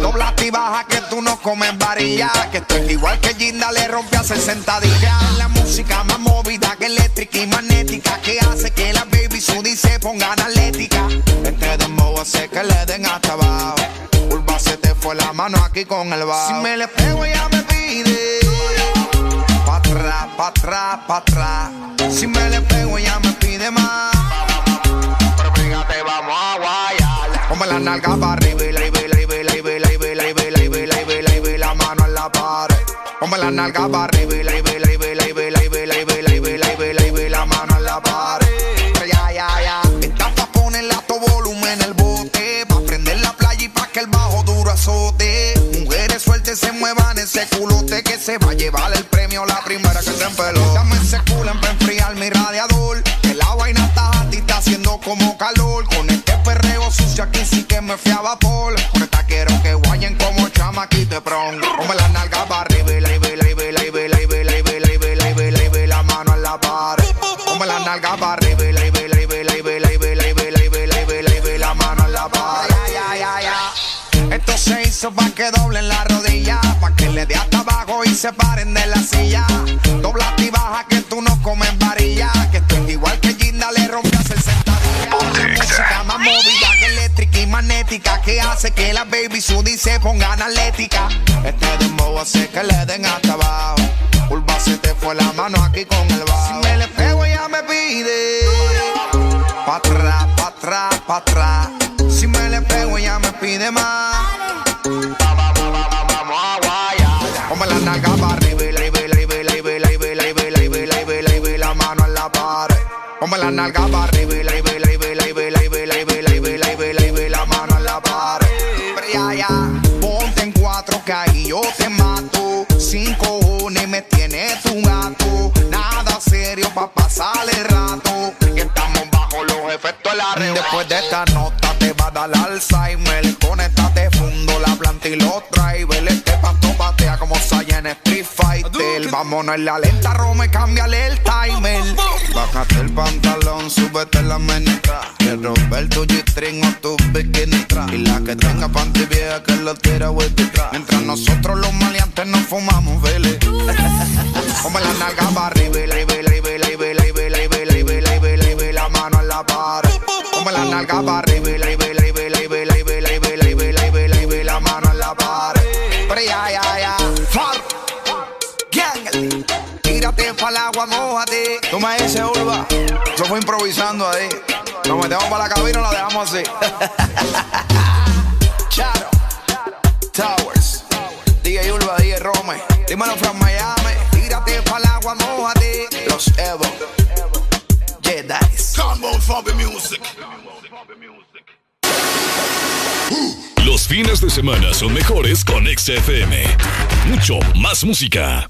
Dobla y baja que tú no comes varilla. Que esto es igual que Ginda le rompe a 60 días. La música más movida que eléctrica y magnética. Que hace que la baby Sudi se ponga analética. Este dembow hace que le den hasta abajo. Fue la mano aquí con el bajo. Si me le pego ya me pide. Pa' atrás, pa' atrás, pa' atrás. Si me le pego ella me pide más. Pero fíjate, vamos a guayar. Ponme la nalga para arriba y la y la y la y la y la y la y la y la y la mano en la pared. Ponme la nalga para arriba y la y la culote que se va a llevar el premio la primera que se empeló. Dame ese culo para enfriar mi radiador. Que la vaina está y está haciendo como calor. Con este perreo sucio aquí sí que me fui a vapor. Con esta quiero que guayen como chamaquito pronto. Se paren de la silla. Dobla y baja que tú no comes varilla, que es igual que Ginda le rompe a 60 días. La música más movida que eléctrica y magnética que hace que la baby Sudi se ponga analética. Este dembow hace que le den hasta abajo. Urba se te fue la mano aquí con el bajo. Si me le pego ella me pide. Pa' atrás, pa' atrás, pa' atrás. Si me le pego ella me pide más. Ponme la nalga para y la y la y la y la y la y la y la y la y la y mano en la pared. Ponte en cuatro que ahí yo te mato. Sin cojones me tienes tu gato. Nada serio pa' pasar el rato. Que estamos bajo los efectos de la Después de esta nota te va a dar Alzheimer. Conéctate fundo la planta y los drivers. Este pasto patea como Saiyan Street vámonos en la lenta, Rome, cámbiale el timer. Bájate el pantalón, súbete la menita. Que romper tu G-string o tu bikini tra. Y la que tenga panty vieja que lo tira vuelta tra. Mientras nosotros los maleantes nos fumamos, vele. Come la nalga barri, vele, vele, vele, vele, vele, vele, vele, vele, vele, la mano en la par. Come la nalga barri, vele, vele, vele, vele, vele, vele, vele, vele, la mano en la par. Pero ya, ya, ya. Tírate pa'l agua, mojate. Tú me dices, Urba. Yo fui improvisando ahí. Nos metemos para la cabina y lo dejamos así. Charo. Towers. DJ Urba, DJ Rome. Dímelo from Miami. Tírate pa'l agua, mojate. Los Evo. Jedi's.
Combo Fabi Music.
Los fines de semana son mejores con XFM. Mucho más música.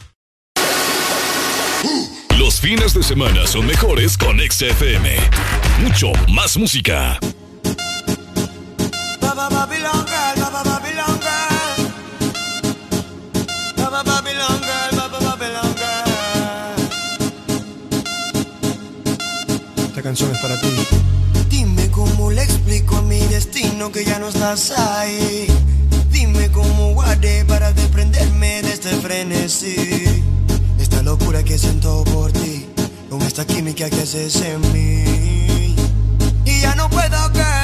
Los fines de semana son mejores con XFM. Mucho más música.
Esta
canción es para ti.
Dime cómo le explico a mi destino que ya no estás ahí. Dime cómo guardé para desprenderme de este frenesí locura que siento por ti, con esta química que haces en mí. Y ya no puedo caer.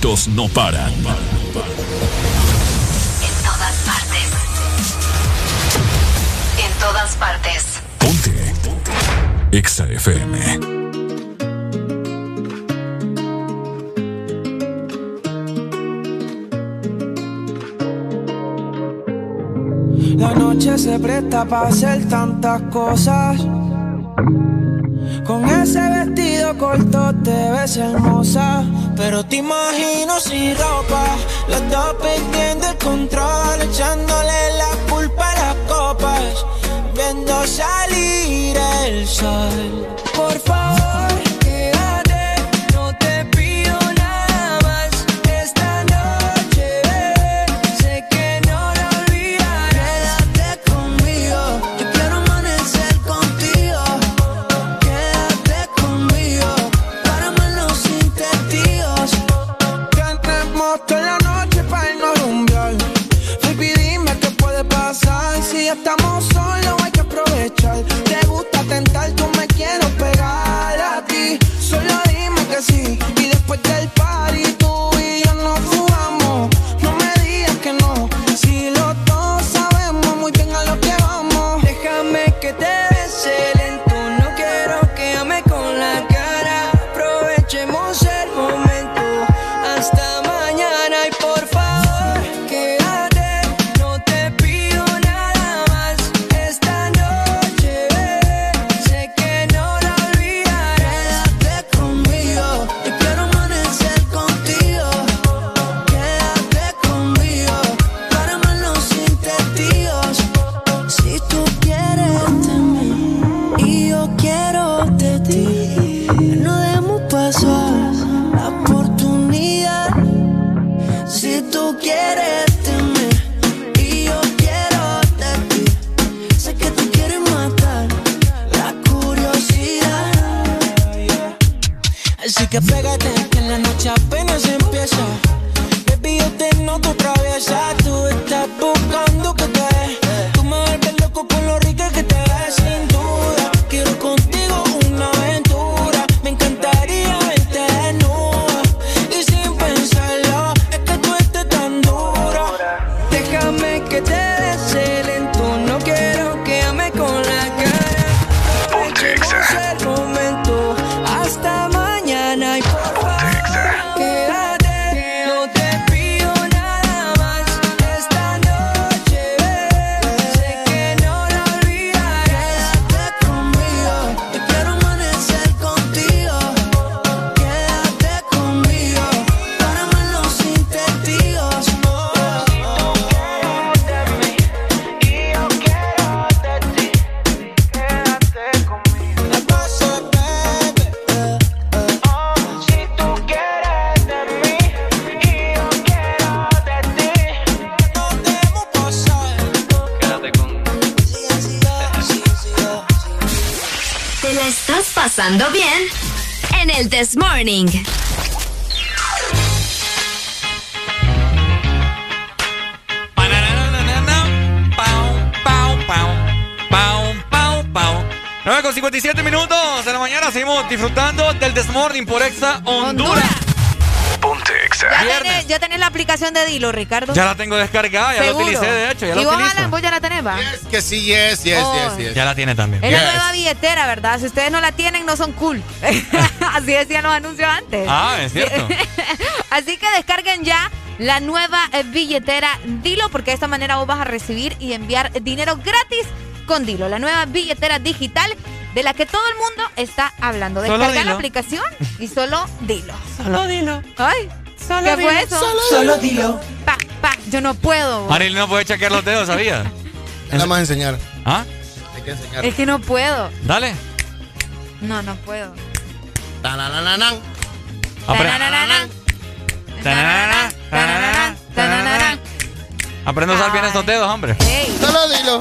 éxitos no paran.
En todas partes. En todas partes.
Ponte. Ponte. Exa FM.
La noche se presta para hacer tantas cosas. Con ese vestido corto te ves hermosa. Pero te imagino sin ropa, los dos perdiendo el control, echándole la culpa a las copas, viendo salir el sol.
Dilo, Ricardo.
Ya la tengo descargada, ya
Seguro.
la utilicé, de hecho, ya la
¿Y vos,
utilizo.
Alan, vos ya la tenés, va?
Que sí, yes, yes,
Oh.
yes, yes.
Ya la tiene también.
Es la nueva billetera, ¿verdad? Si ustedes no la tienen, no son cool. Así decían los anuncios antes.
Ah, es cierto.
Así que descarguen ya la nueva eh, billetera Dilo, porque de esta manera vos vas a recibir y enviar dinero gratis con Dilo, la nueva billetera digital de la que todo el mundo está hablando. Descarga la aplicación y solo Dilo.
Solo Dilo.
Ay,
Solo
¿qué fue
dilo,
eso?
solo Solo dilo.
Pa, pa, yo no puedo.
Ariel no puede chequear los dedos, ¿sabía?
Nada más enseñar.
¿Ah?
Hay que enseñar.
Es que no puedo.
Dale.
No, no puedo.
Tananananan.
Apre-
Tananana,
Tananana, tananana, tananana. Aprende a usar bien estos dedos, hombre.
Solo dilo.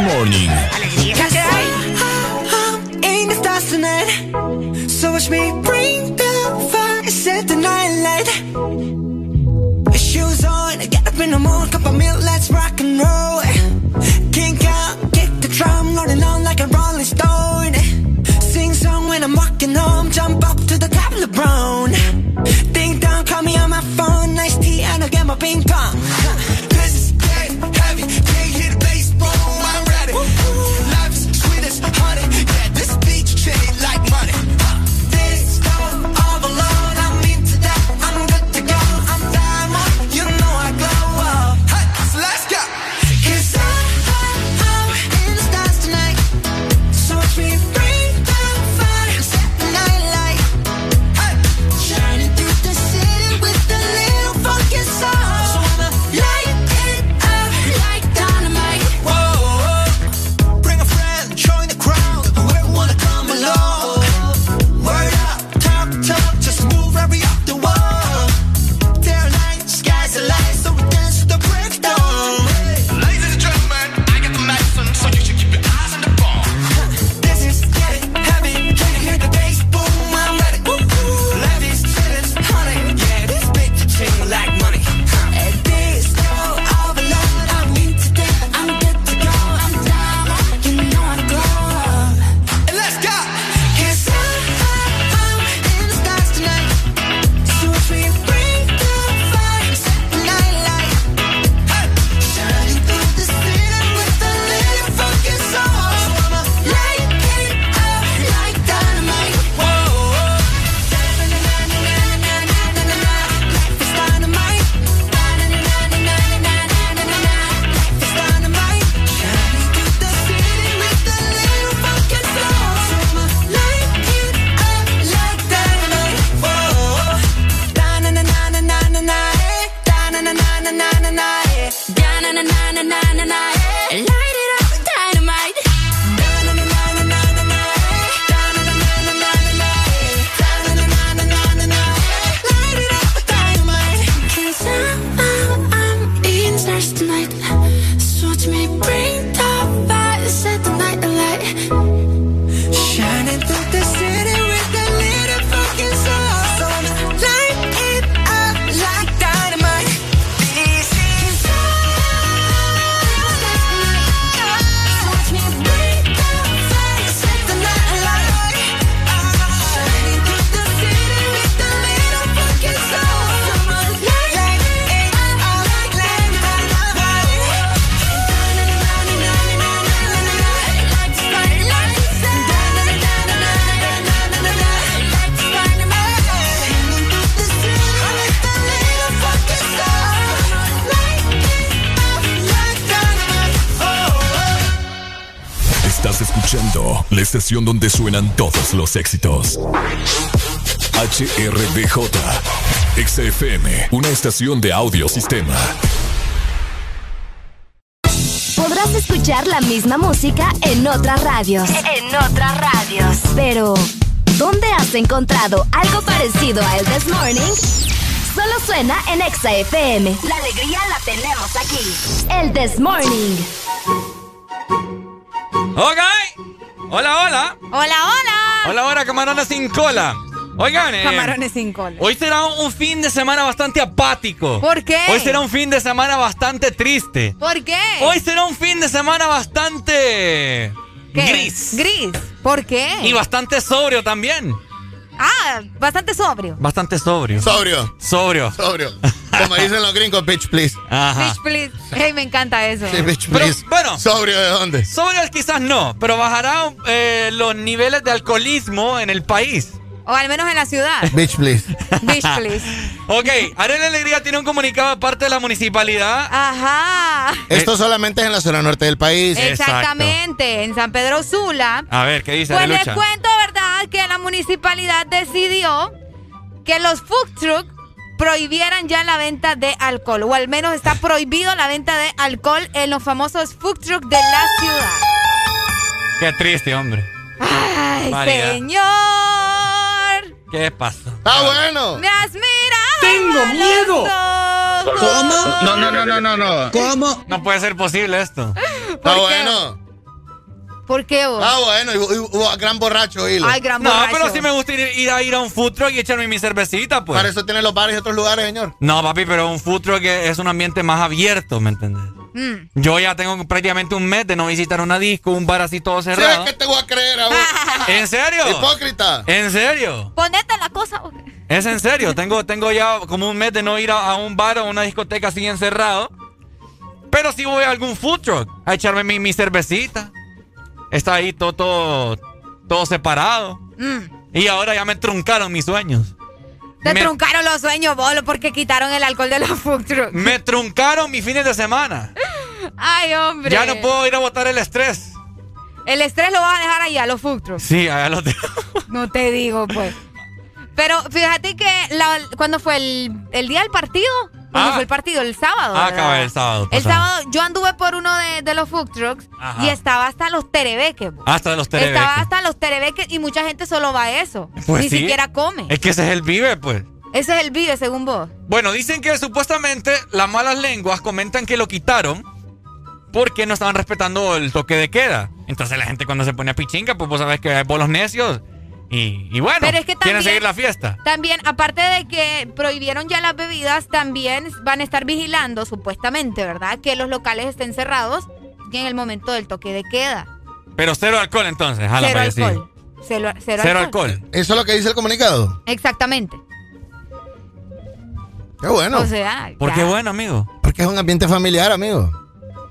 This Morning.
Alegría es la que hay.
in the stars tonight. So watch me bring the fire, set the night light.
Estación donde suenan todos los éxitos. HRDJ, XFM, una estación de audio sistema.
Podrás escuchar la misma música en otras radios. En otras radios. Pero, ¿dónde has encontrado algo parecido a El This Morning? Solo suena en Exa FM. La alegría la tenemos aquí. El This Morning.
Hola, hola.
Hola, hola.
Hola, hola, camarones sin cola. Oigan, eh,
Camarones sin cola.
Hoy será un fin de semana bastante apático.
¿Por qué?
Hoy será un fin de semana bastante triste.
¿Por qué?
Hoy será un fin de semana bastante
¿Qué?
gris.
Gris. ¿Por qué?
Y bastante sobrio también.
Ah, bastante sobrio.
Bastante sobrio.
Sobrio.
Sobrio.
Sobrio. Como dicen los gringos, bitch, please.
Ajá.
Bitch, please. Hey, me encanta eso.
Sí, bitch,
Pero,
please.
Bueno.
¿Sobrio de dónde?
Sobrio quizás no, pero bajará eh, los niveles de alcoholismo en el país.
O al menos en la ciudad.
Bitch, please.
Bitch, please.
Ok, Arena Alegría tiene un comunicado de parte de la municipalidad.
Ajá.
Esto solamente es en la zona norte del país.
Exactamente. En San Pedro Sula.
A ver, ¿qué dice
Pues les cuento, ¿verdad? Que la municipalidad decidió que los food truck prohibieran ya la venta de alcohol. O al menos está prohibido la venta de alcohol en los famosos food truck de la ciudad.
Qué triste, hombre.
Ay,
María.
señor.
¿Qué pasa?
¡Está bueno!
Me has mirado.
¡Tengo
a
miedo!
los ojos.
¿Cómo? No, no, no, no, no, no. ¿Cómo?
No puede ser posible esto.
Está bueno.
¿Por qué vos?
Ah, bueno, y gran borracho, hilo.
Ay, gran
No,
borracho.
pero sí me gusta ir, ir a ir a un food truck y echarme mi cervecita, pues.
Para eso tienen los bares y otros lugares, señor.
No, papi, pero un food truck es un ambiente más abierto, ¿me entiendes?
Mm.
Yo ya tengo prácticamente un mes de no visitar una disco, un bar así todo
¿Sabes
cerrado.
qué te voy a creer a vos?
¿En serio?
Hipócrita.
¿En serio?
Ponete la cosa.
Es en serio. Tengo, tengo ya como un mes de no ir a, a un bar o una discoteca así encerrado. Pero sí voy a algún food truck a echarme mi, mi cervecita. Está ahí todo, todo, todo separado.
Mm.
Y ahora ya me truncaron mis sueños.
Te
Me-
truncaron los sueños, bolo, porque quitaron el alcohol de los food.
Me truncaron mis fines de semana.
Ay, hombre.
Ya no puedo ir a botar el estrés.
El estrés lo vas a dejar ahí a los food trucks.
Sí, allá lo tengo.
No te digo, pues. Pero fíjate que la, cuando fue el, el día del partido, cuando
Ah.
fue el partido, el sábado.
Ah, acaba el sábado.
El sábado yo anduve por uno de, de los food trucks
Ajá.
y estaba hasta los terebeques. bo.
Hasta los terebeques.
Estaba hasta los terebeques y mucha gente solo va a eso.
Pues
Ni
sí.
siquiera come.
Es que ese es el vive, pues.
Ese es el vive, según vos.
Bueno, dicen que supuestamente las malas lenguas comentan que lo quitaron porque no estaban respetando el toque de queda. Entonces la gente cuando se pone a pichinga, pues vos sabés que hay bolos necios. Y, y bueno,
Pero es que
quieren
también-
seguir la fiesta.
También, aparte de que prohibieron ya las bebidas, también van a estar vigilando, supuestamente, ¿verdad? Que los locales estén cerrados en el momento del toque de queda.
Pero cero alcohol entonces. jala
Cero
para decir.
alcohol. Cero, cero
Cero
alcohol.
alcohol.
¿Eso es lo que dice el comunicado?
Exactamente.
Qué bueno.
O sea,
¿Por
ya.
qué bueno, amigo?
Porque es un ambiente familiar, amigo.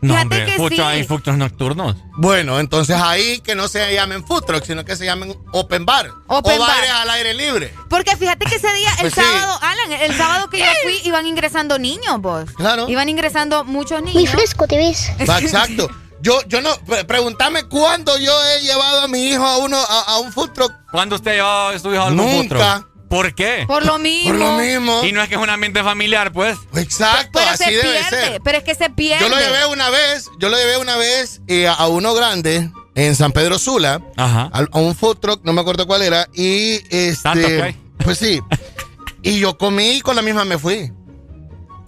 No,
Fíjate
hombre,
que sí.
hay fuchos nocturnos.
Bueno, entonces ahí que no se llamen food trucks, sino que se llamen open bar.
Open
o
bar.
bares al aire libre.
Porque fíjate que ese día, el
Pues sí.
sábado, Alan, el sábado que yo fui, iban ingresando niños, vos.
Claro.
Iban ingresando muchos niños.
Muy fresco te ves.
Exacto. Yo, yo no, pre- pregúntame cuándo yo he llevado a mi hijo a uno a, a un food truck.
¿Cuándo usted ha llevado a su hijo a algún food
Nunca.
truck? ¿Por qué?
Por lo mismo.
Por lo mismo.
Y no es que es un ambiente familiar, pues.
Exacto,
Pero
así
se
debe
pierde,
ser.
pero es que se pierde.
Yo lo llevé una vez, yo lo llevé una vez eh, a, uno grande en San Pedro Sula,
Ajá.
a, a un food truck, no me acuerdo cuál era, y
Tanto que
este,
hay.
pues sí. Y yo comí y con la misma me fui.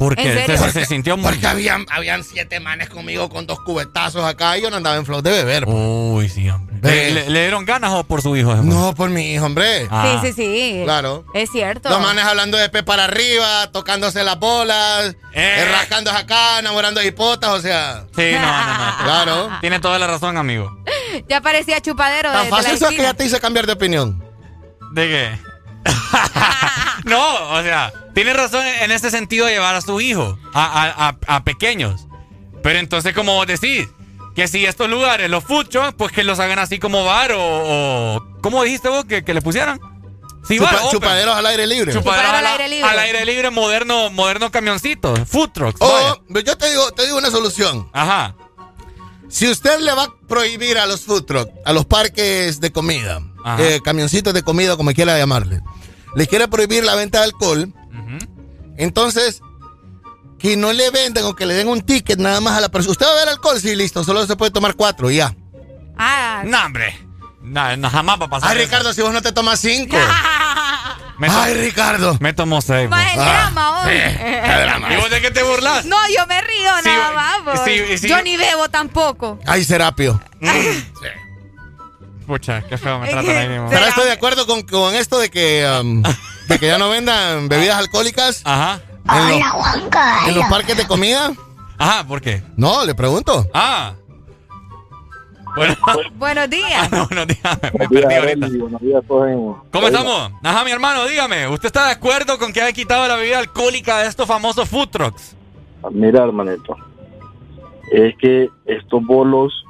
¿Por
¿En
qué?
serio?
Se, se sintió muy...
Porque habían, habían siete manes conmigo con dos cubetazos acá y yo no andaba en flow de beber. pues.
Uy, sí, hombre. ¿Le, le- le dieron ganas o por su hijo? ese,
No, por mi hijo, hombre.
Ah.
Sí, sí, sí.
Claro.
Es cierto.
Los manes hablando de pe para arriba, tocándose las bolas,
Eh.
eh, rascándose acá, enamorando de hipotas, o sea.
Sí, no, no, no.
Claro.
Tiene toda la razón, amigo.
Ya parecía chupadero de,
Tan
de la
fácil eso que ya te hice cambiar de opinión.
¿De qué? no, o sea, tiene razón en este sentido de llevar a su hijo, a, a- a- a pequeños. Pero entonces, como vos decís, que si estos lugares, los fuchos, pues que los hagan así como bar o... o- ¿Cómo dijiste vos que, que le pusieran? Sí,
Chupa-
bar, open.
chupaderos al aire libre.
Chupaderos
Chupadero
al,
aire libre.
al aire libre, moderno, moderno camioncito, food trucks.
O,
vaya.
yo te digo, te digo una solución.
Ajá.
Si usted le va a prohibir a los food truck, a los parques de comida, eh, camioncitos de comida, como quiera llamarle, le quiere prohibir la venta de alcohol, entonces que no le vendan o que le den un ticket nada más a la persona. ¿Usted va a ver alcohol? Sí, listo, solo se puede tomar cuatro y ya.
Ah.
No, hombre. No, no, jamás va a pasar.
Ay,
eso.
Ricardo, si vos no te tomas cinco.
Me
Ay, Ricardo.
Me tomo seis.
Más
vos.
el
Ah.
drama hoy.
¿Y vos de qué te burlas?
No, yo me río
Sí,
nada más. pues.
sí, sí.
Yo ni bebo tampoco.
Ay, Serapio.
Pucha, qué feo me tratan ahí mismo.
Pero estoy de acuerdo con, con esto de que, um, de que ya no vendan bebidas alcohólicas.
Ajá.
En los,
Hola, Juan Carlos.
en los parques de comida.
Ajá, ¿por qué?
No, le pregunto.
Ah. Bueno,
Buenos días.
no, no, dígame, me perdí ahorita.
Buenos días.
¿Cómo estamos? Ajá, mi hermano, dígame. ¿Usted está de acuerdo con que haya quitado la bebida alcohólica de estos famosos food trucks?
Mira, hermanito. Es que estos bolos.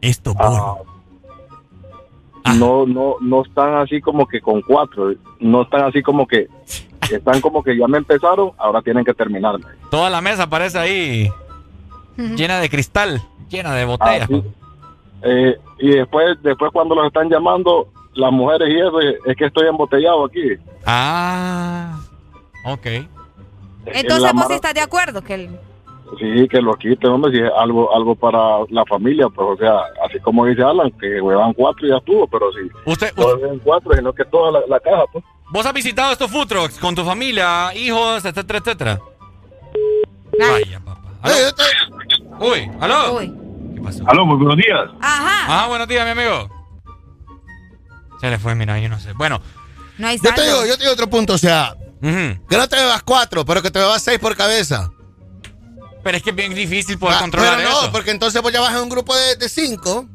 Estos
bolos. No, no, no están así como que con cuatro. No están así como que. Están como que ya me empezaron, ahora tienen que terminarme.
Toda la mesa parece ahí llena de cristal, llena de botellas.
Así. Eh, y después, después cuando los están llamando las mujeres y eso, es que estoy embotellado aquí.
Ah, ok.
Entonces vos sí estás de acuerdo que el...
Sí, que lo quiten, hombre, si es algo, algo para la familia, pues, o sea, así como dice Alan, que huevan cuatro y ya estuvo, pero si
usted,
no beben cuatro, sino que toda la, la caja, pues.
¿Vos has visitado estos food trucks con tu familia, hijos, etcétera, etcétera? Vaya, papá. ¿Aló? Uy, ¿aló? ¿Qué pasó?
Aló, muy buenos días.
Ajá.
Ah, buenos días, mi amigo. Se le fue, mira, yo no sé. Bueno,
No hay
Yo te digo, yo te digo otro punto, o sea, que no te bebas cuatro, pero que te bebas seis por cabeza.
Pero es que es bien difícil poder
Ah,
controlar
pero no,
eso.
porque entonces vos ya vas en un grupo de, de cinco.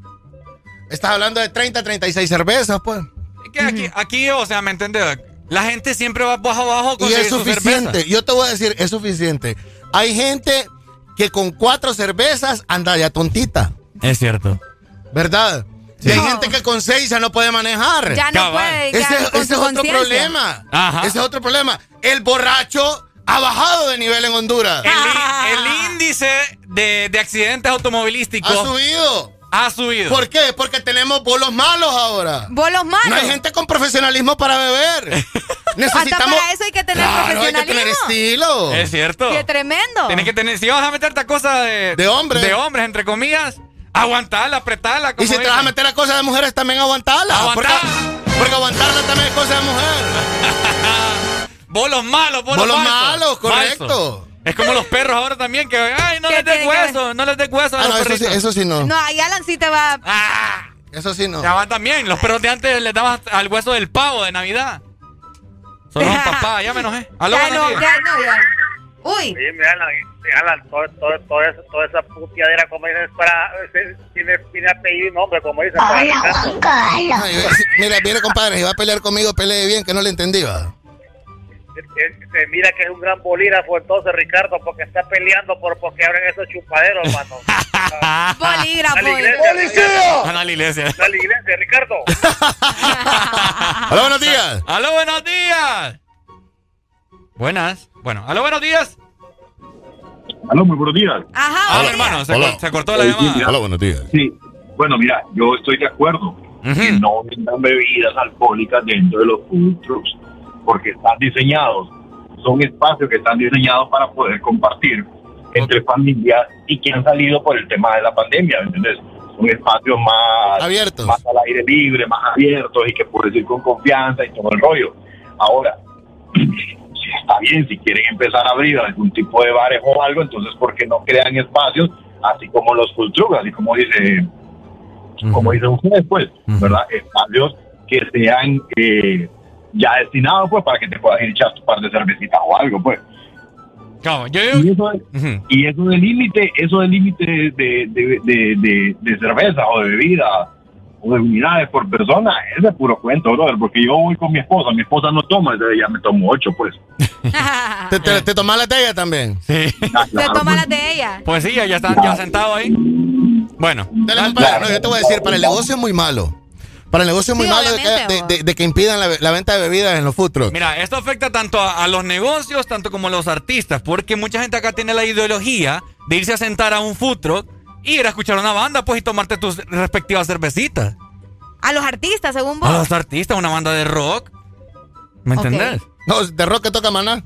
Estás hablando de 30, 36 cervezas, pues.
Es que aquí, aquí, o sea, ¿me entiendes? La gente siempre va bajo abajo con
Y es
su
suficiente. Yo te voy a decir, es suficiente. Hay gente que con cuatro cervezas anda ya tontita,
Es cierto.
¿verdad? Y hay gente que con seis ya no puede manejar.
Ya no puede, ya
Ese, es otro problema.
Ajá.
Ese es otro problema. El borracho ha bajado de nivel en Honduras.
El, el índice de, de accidentes automovilísticos
Ha subido.
ha subido.
¿Por qué? Porque tenemos bolos malos ahora.
Bolos malos.
No hay gente con profesionalismo para beber. Necesitamos.
Hasta para eso hay que tener
Claro, hay que
profesionalismo.
tener estilo.
Es cierto.
Qué tremendo.
Tienes que tener, si vas a meterte a cosas de,
De hombres.
de hombres, entre comillas, aguantarla, apretarla.
Y si te vas a meter a cosas de mujeres, también aguantarla.
Aguantar.
Porque, porque aguantarla también es cosa de mujer.
Bolos malos, bolos,
Bolos malos, correcto.
Es como los perros ahora también, que, ay, no
¿Qué
les des hueso, no les des hueso a
Ah,
los
no, eso sí, eso sí no.
No, ahí Alan sí te va.
Eso sí no.
Ya van también, los perros de antes les daban al hueso del pavo de Navidad. Son los papás, ya me enojé. Aló,
ya no, ya no, ya. Uy.
Sí, me Alan, todo, todo, todo eso, toda esa puteadera, como dicen, es para, tiene, tiene apellido y nombre, como dicen. para
Hola. Juan Carlos.
Mira, mire, compadre, si va a pelear conmigo, pelee bien, que no le entendí, va.
Se mira que es un gran bolígrafo entonces, Ricardo, porque está peleando por porque abren esos chupaderos, hermano.
Bolígrafo.
Dale, iglesia, Ricardo.
Anda a la iglesia.
Iglesia, Ricardo.
Aló, buenos días.
Aló, buenos días. Buenas. Bueno, aló, buenos días.
Aló, muy buenos días.
Ajá,
Aló,
días.
hermano, se, cor- se cortó la
Sí,
llamada.
mira.
buenos días.
Sí, bueno, mira, yo estoy de acuerdo que no vendan bebidas alcohólicas dentro de los food trucks, porque están diseñados, son espacios que están diseñados para poder compartir entre familias y que han salido por el tema de la pandemia, ¿me ¿entiendes? Son espacios más
Abiertos.
más al aire libre, más abiertos y que puedes ir con confianza y todo el rollo. Ahora, si está bien, si quieren empezar a abrir algún tipo de bares o algo, entonces ¿por qué no crean espacios así como los food trucks, así como dice como dicen ustedes, pues, ¿verdad? Espacios que sean eh, ya destinados, pues, para que te puedas ir a echar tu par de cervecitas o algo, pues.
Yo
Y eso, de- y eso del límite, eso del límite de, de, de, de- de cerveza o de bebida o de unidades por persona, ese es puro cuento, brother, porque yo voy con mi esposa, mi esposa no toma, entonces ya me tomo ocho, pues.
¿Te, te, te tomas la de ella también?
Sí.
Se toma las de ella.
Pues sí, ya están ya sentados ahí. Bueno.
Dale, no, yo te voy a decir, para el negocio es muy malo. Para el negocio es muy
Sí,
malo de que, de- de- de impidan la, la venta de bebidas en los trucks.
Mira, esto afecta tanto a, a los negocios, tanto como a los artistas, porque mucha gente acá tiene la ideología de irse a sentar a un truck y ir a escuchar una banda, pues, y tomarte tus respectivas cervecitas.
A los artistas, según vos.
A los artistas, una banda de rock. ¿Me
Ok.
entendés?
No, de rock que toca maná.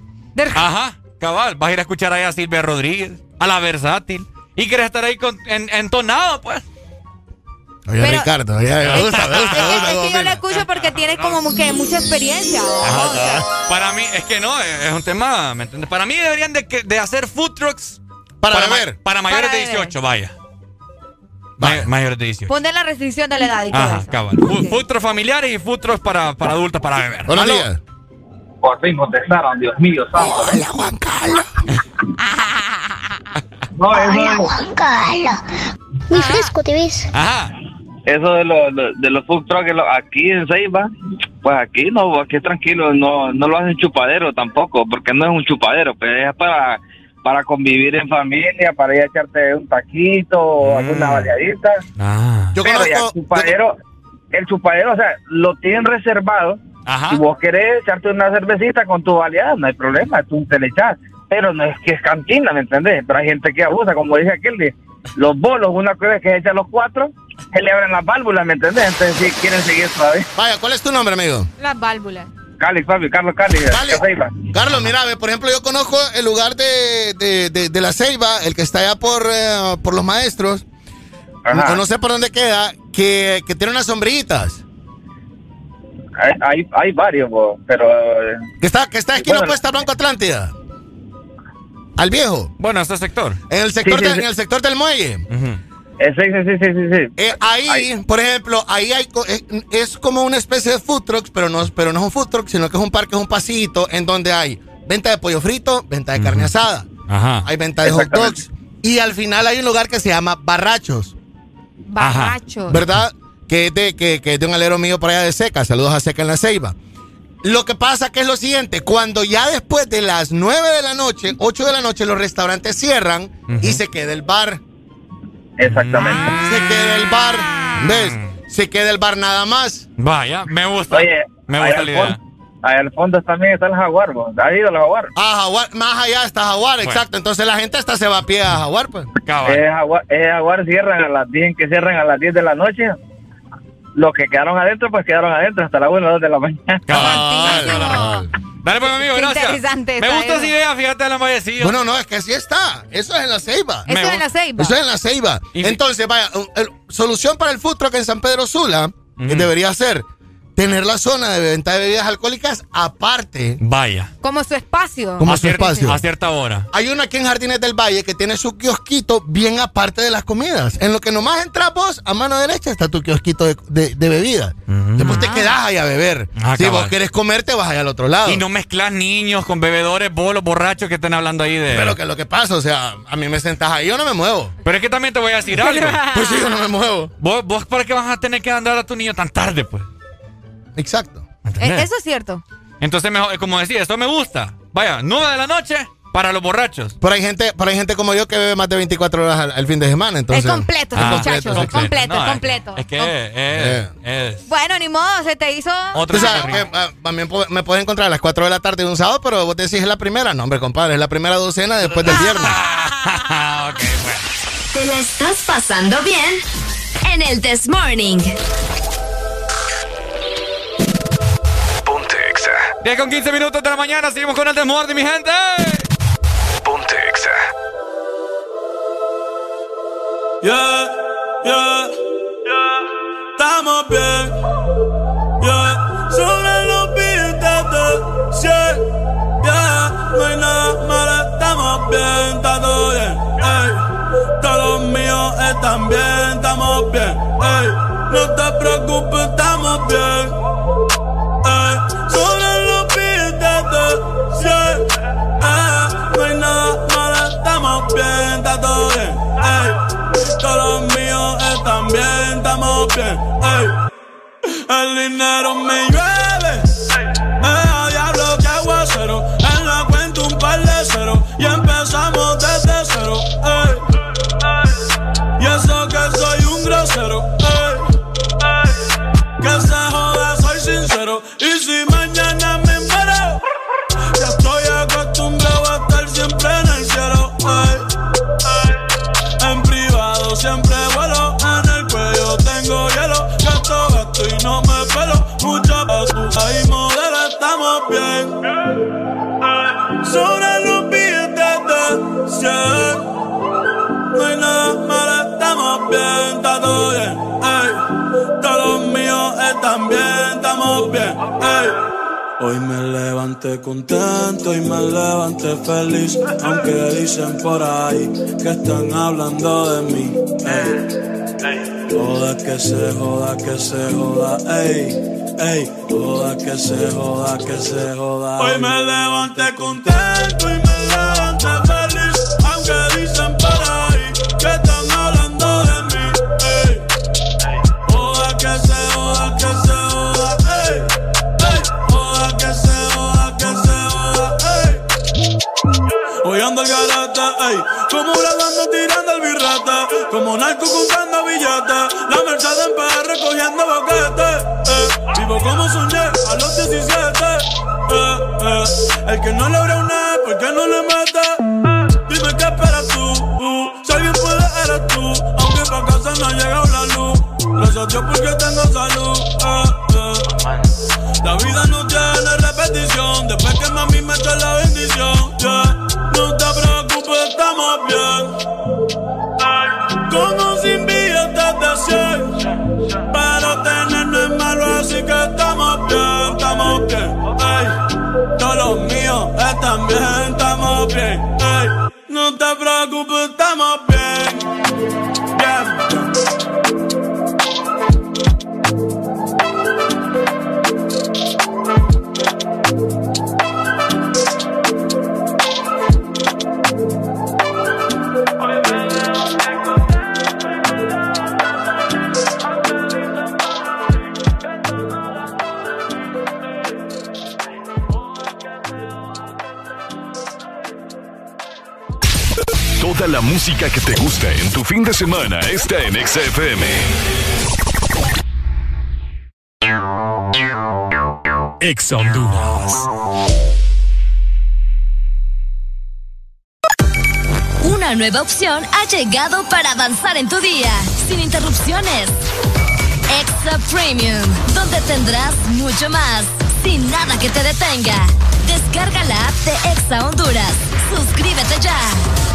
Ajá, cabal. Vas a ir a escuchar ahí a Silvia Rodríguez, a la versátil. Y quieres estar ahí con, en- entonado, pues.
Oye,
Pero-
Ricardo, ya, me gusta, me gusta, me gusta.
Es que yo lo escucho porque tiene como que mucha experiencia.
Ajá. Para mí, es que no, es es un tema, ¿me entiendes? Para mí deberían de, que- de hacer food trucks.
Para
ma-
beber.
Para mayores
Para
de
beber.
18, vaya. May- mayores de 18.
Poner la restricción de la edad y todo
Ajá,
eso.
cabal. Food, food trucks familiares y food trucks para, para adultos para beber.
Buenos
Aló.
días.
Por fin contestaron, Dios mío, santo.
Hola, Juan Carlos.
No,
Hola, Juan Carlos. Muy fresco te ves.
Ajá.
Eso de, lo- lo- de los food trucks aquí en Ceiba, pues aquí no, aquí es tranquilo, no, no lo hacen chupadero tampoco, porque no es un chupadero, pero es para, para convivir en familia, para ir a echarte un taquito o alguna baleadita.
Ah.
Yo
pero ya
conozco-
el chupadero, el chupadero, o sea, lo tienen reservado. Si vos querés echarte una cervecita con tu baleada, no hay problema, tú te le echas. Pero no es que es cantina, ¿me entendés? Pero hay gente que abusa, como dije aquel, de los bolos, una cosa es que se echan los cuatro, se le abren las válvulas, ¿me entendés? Entonces, si quieren seguir todavía.
Vaya, ¿cuál es tu nombre, amigo?
Las válvulas.
Cali, Fabio, Carlos Cali. Ceiba.
Carlos, mira, ve, por ejemplo, yo conozco el lugar de, de, de- de la Ceiba, el que está allá por, eh, por los maestros.
Ajá.
no sé por dónde queda, que, que tiene unas sombrillitas.
Hay, hay, hay varios, bo, pero... eh,
Que está, que está esquina
Bueno.
opuesta a Banco Atlántida. Al viejo.
Bueno, este sector.
En el sector,
Sí, sí,
de-
sí.
en el sector del muelle.
eh, sí, sí, sí, sí, sí, sí.
Eh, ahí, por ejemplo, ahí hay eh, es como una especie de food trucks, pero no, pero no es un food truck, sino que es un parque, es un pasito en donde hay venta de pollo frito, venta de carne asada,
Ajá.
hay venta de hot dogs y al final hay un lugar que se llama Barrachos,
Barracho.
¿verdad? Que es de que, que es de un alero mío por allá de Seca. Saludos a Seca en la Ceiba. Lo que pasa que es lo siguiente, cuando ya después de las 9 de la noche, 8 de la noche, los restaurantes cierran y se queda el bar.
Exactamente.
Se queda el bar. ¿Ves? Se queda el bar nada más.
Vaya, me gusta.
Oye,
me gusta la idea.
fondo- ahí al fondo también está el jaguar, bo. ¿has ido al jaguar?
Ah, Jaguar, más allá está Jaguar,
Bueno.
exacto. Entonces la gente hasta se va a pie a Jaguar, pues.
Eh, jaguar, eh, jaguar cierran a las 10, que cierran a las 10 de la noche. Los que quedaron adentro, pues quedaron adentro hasta las 1 o 2 de la mañana.
Dale, pues, amigo, gracias.
interesante
Me gusta esa idea, fíjate en la vallecillo.
Bueno, no, es que así está. Eso es en la Ceiba.
Eso es en la Ceiba.
Eso es en la Ceiba. Entonces, vaya, el- solución para el food truck en San Pedro Sula, que debería ser tener la zona de venta de bebidas alcohólicas aparte.
Vaya.
Como su espacio.
Como
a
su
cier-
espacio.
A cierta hora.
Hay uno aquí en Jardines del Valle que tiene su kiosquito bien aparte de las comidas. En lo que nomás entras vos, a mano derecha está tu kiosquito de, de- de bebidas. Después te quedás ahí a beber.
Ah,
si
cabal.
vos querés comer, te vas allá al otro lado.
Y no mezclas niños con bebedores, bolos, borrachos que estén hablando ahí de.
Pero que es lo que pasa, o sea, a mí me sentás ahí, yo no me muevo.
Pero es que también te voy a decir algo.
Pues sí, yo no me muevo.
¿Vos, vos para qué vas a tener que andar a tu niño tan tarde, pues?
Exacto.
Eh, eso es cierto.
Entonces, mejor, como decía, esto me gusta. Vaya, 9 de la noche para los borrachos.
Pero hay gente, pero hay gente como yo que bebe más de 24 horas al, al fin de semana, entonces.
es completo,
Ah,
muchachos.
completo,
Es completo,
No,
es completo.
Es que
Com-
es, es-
Bueno, ni modo, se te hizo.
Sabes que ah, también me puedes encontrar a las 4 de la tarde de un sábado, pero vos decís es la primera. No, hombre, compadre, es la primera docena después del viernes.
¿Te la estás pasando bien? En el This Morning.
10 con 15 minutos de la mañana, seguimos con el desmorde, mi gente.
Ponte Exa.
Yeah, yeah, yeah. Estamos bien. Yeah. Sobre los billetes de 100. Yeah. No hay nada malo, estamos bien, está todo bien. Ey. Todos los míos están bien, estamos bien. Ey. No te preocupes, estamos bien. Eh. No hay nada estamos bien, está todo bien. Ey. Todos los míos están bien, estamos bien. Ey. El dinero me llueve. Me da diablo que aguacero. En la cuenta un par de cero. Y empezamos desde cero. Hoy me levanté contento y me levanté feliz, aunque dicen por ahí que están hablando de mí. Ey. Joda que se joda, que se joda, ey, ey, joda que se joda, que se joda. Hoy me levanté contento y me Hoy ando al garete, ey, como bradando tirando el birrete, como narco contando billetes, la Mercedes en PR cogiendo boquete, eh, vivo como soñé a los 17, eh, eh, el que no logra una, ¿por qué no le mete? Dime qué esperas tú, uh, si alguien puede eres tú, aunque pa' casa no ha llegado la luz, gracias a porque tengo salud, eh, eh. La vida no tiene repetición, después que mami me echa la bendición, yeah. no te preocupes, estamos bien. Con o sin billetes de 100 Pero tener no es malo así que estamos bien, estamos bien ey. Todos los míos están bien, estamos bien ey. No te preocupes, estamos Bien,
Toda la música que te gusta en tu fin de semana está en XFM. Ex Honduras.
Una nueva opción ha llegado para avanzar en tu día, sin interrupciones. Extra Premium, donde tendrás mucho más, sin nada que te detenga. Descarga la app de Exa Honduras. Suscríbete ya.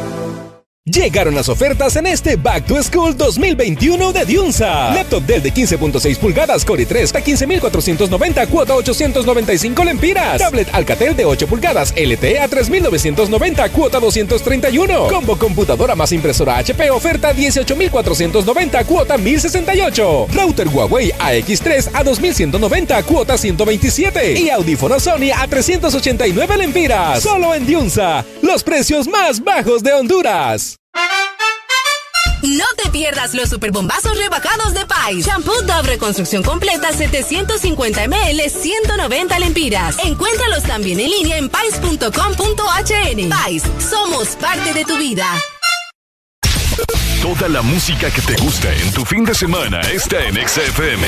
Llegaron las ofertas en este Back to School 2021 de Diunsa. Laptop Dell de 15.6 pulgadas Core i3 a 15.490 cuota 895 lempiras. Tablet Alcatel de 8 pulgadas LTE a 3.990 cuota 231. Combo computadora más impresora HP oferta 18.490 cuota 1.068. Router Huawei AX3 a 2.190 cuota 127. Y audífono Sony a 389 lempiras. Solo en Diunsa. Los precios más bajos de Honduras.
No te pierdas los superbombazos rebajados de Pais. Shampoo Dove Reconstrucción Completa 750 ml 190 lempiras. Encuéntralos también en línea en pais.com.hn. Pais, somos parte de tu vida.
Toda la música que te gusta en tu fin de semana está en XFM.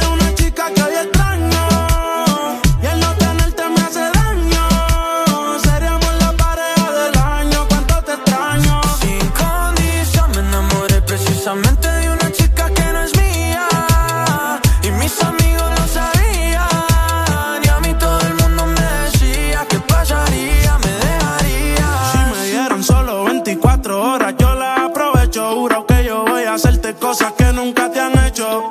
te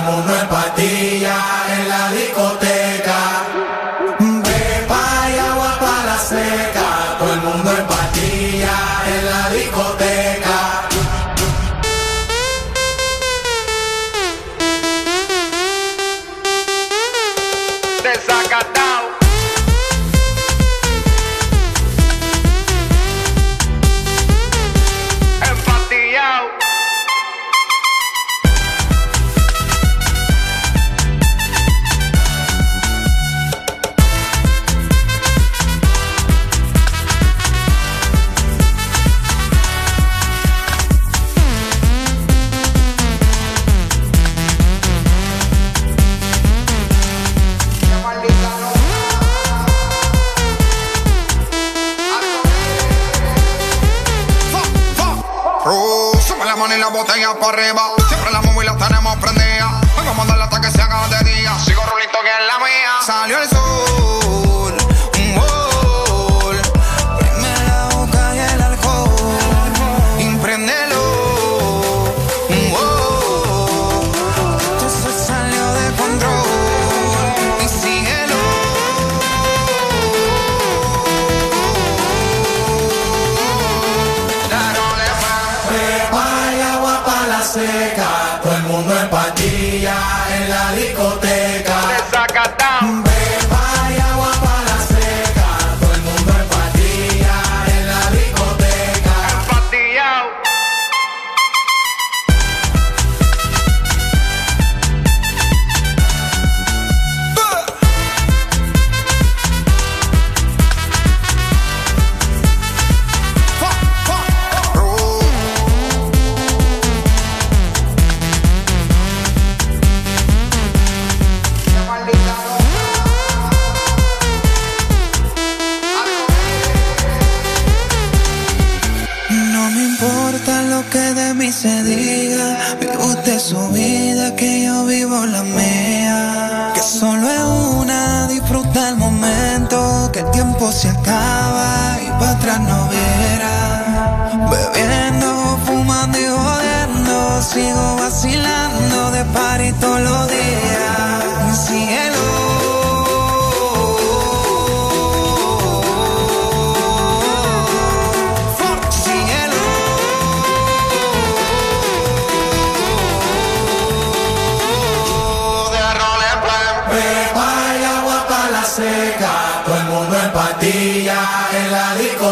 I won't let para
arriba.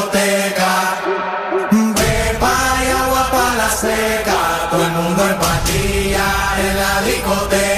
Discoteca.
Pepa y agua para la seca. Todo el mundo en pastilla en la discoteca.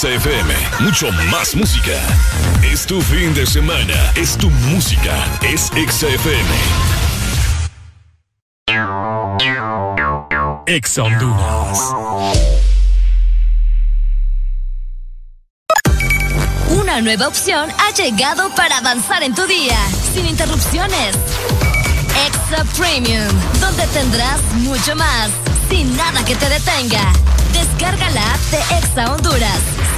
XFM. Mucho más música. Es tu fin de semana. Es tu música. Es XFM. Ex Honduras.
Una nueva opción ha llegado para avanzar en tu día, sin interrupciones. Extra Premium, donde tendrás mucho más, sin nada que te detenga. Descarga la app de Exa Honduras.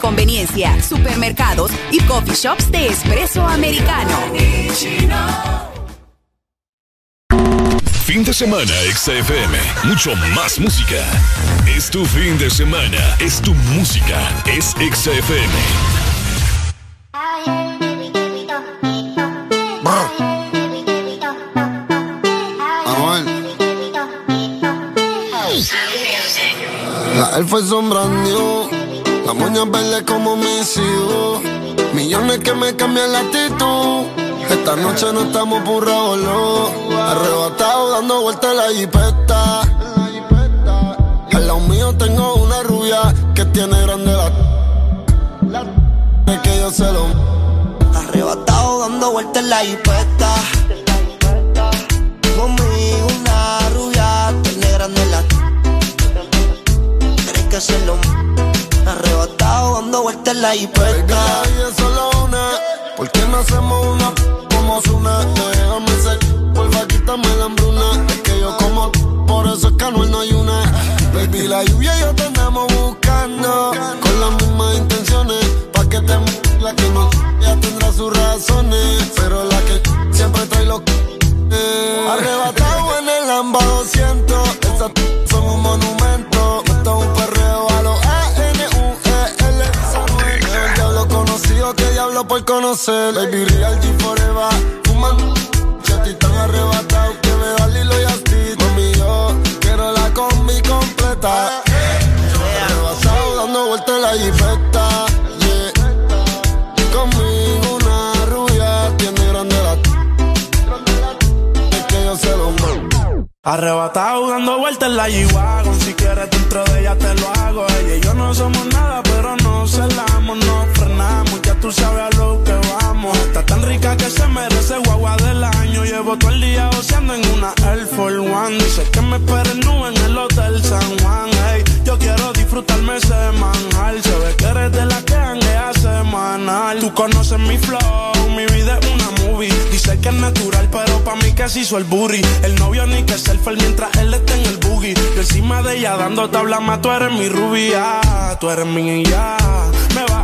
Conveniencia, supermercados y coffee shops de espresso americano.
Fin de semana, XFM. Mucho más música. Es tu fin de semana. Es tu música. Es XFM.
La elfa es sombra new, La moña verde como mis. Millones que me cambian la actitud. Esta noche no estamos por revolú. Arrebatado dando vueltas la jipeta. Al lado mío tengo una rubia que tiene grande la. Es que yo se lo.
Arrebatado dando vueltas la jipeta. En la.
Baby, es solo una. ¿Por qué no hacemos una como Zuna? Déjame ser, porfa, quítame la hambruna. Es que yo como, por eso es que no hay una. Baby, la lluvia y yo te andamos buscando. Con las mismas intenciones, pa' que te la que no ya tendrá sus razones. Pero la que siempre trae los eh. Arrebatado en el Lamba 200. Por conocer. Baby Real G Forever. Fuman. Chetty tan arrebatado que me da Lilo y Asti. Mami, yo quiero la combi completa. Arrebatado dando vueltas en la jipeta. Conmigo una rubia tiene grande la. Es que yo se lo mando.
Arrebatado dando vueltas en la G-Wagon Si quieres dentro de ella te lo hago Ella y yo no somos nada pero nos celamos No frenamos, ya tú sabes a lo que vamos. Está tan rica que se merece guagua del año. Llevo todo el día oceando en una Air Force One. Dice que me esperen en el Hotel San Juan. Ey, Yo quiero disfrutarme semanal Se ve que eres de la que hanguea semanal. Tú conoces mi flow, mi vida es una movie. Dice que es natural pero pa' mí se hizo el booty. El novio ni que selfie mientras él está en el boogie. Yo encima de ella dando tabla más Tú eres mi rubia, tú eres mi ya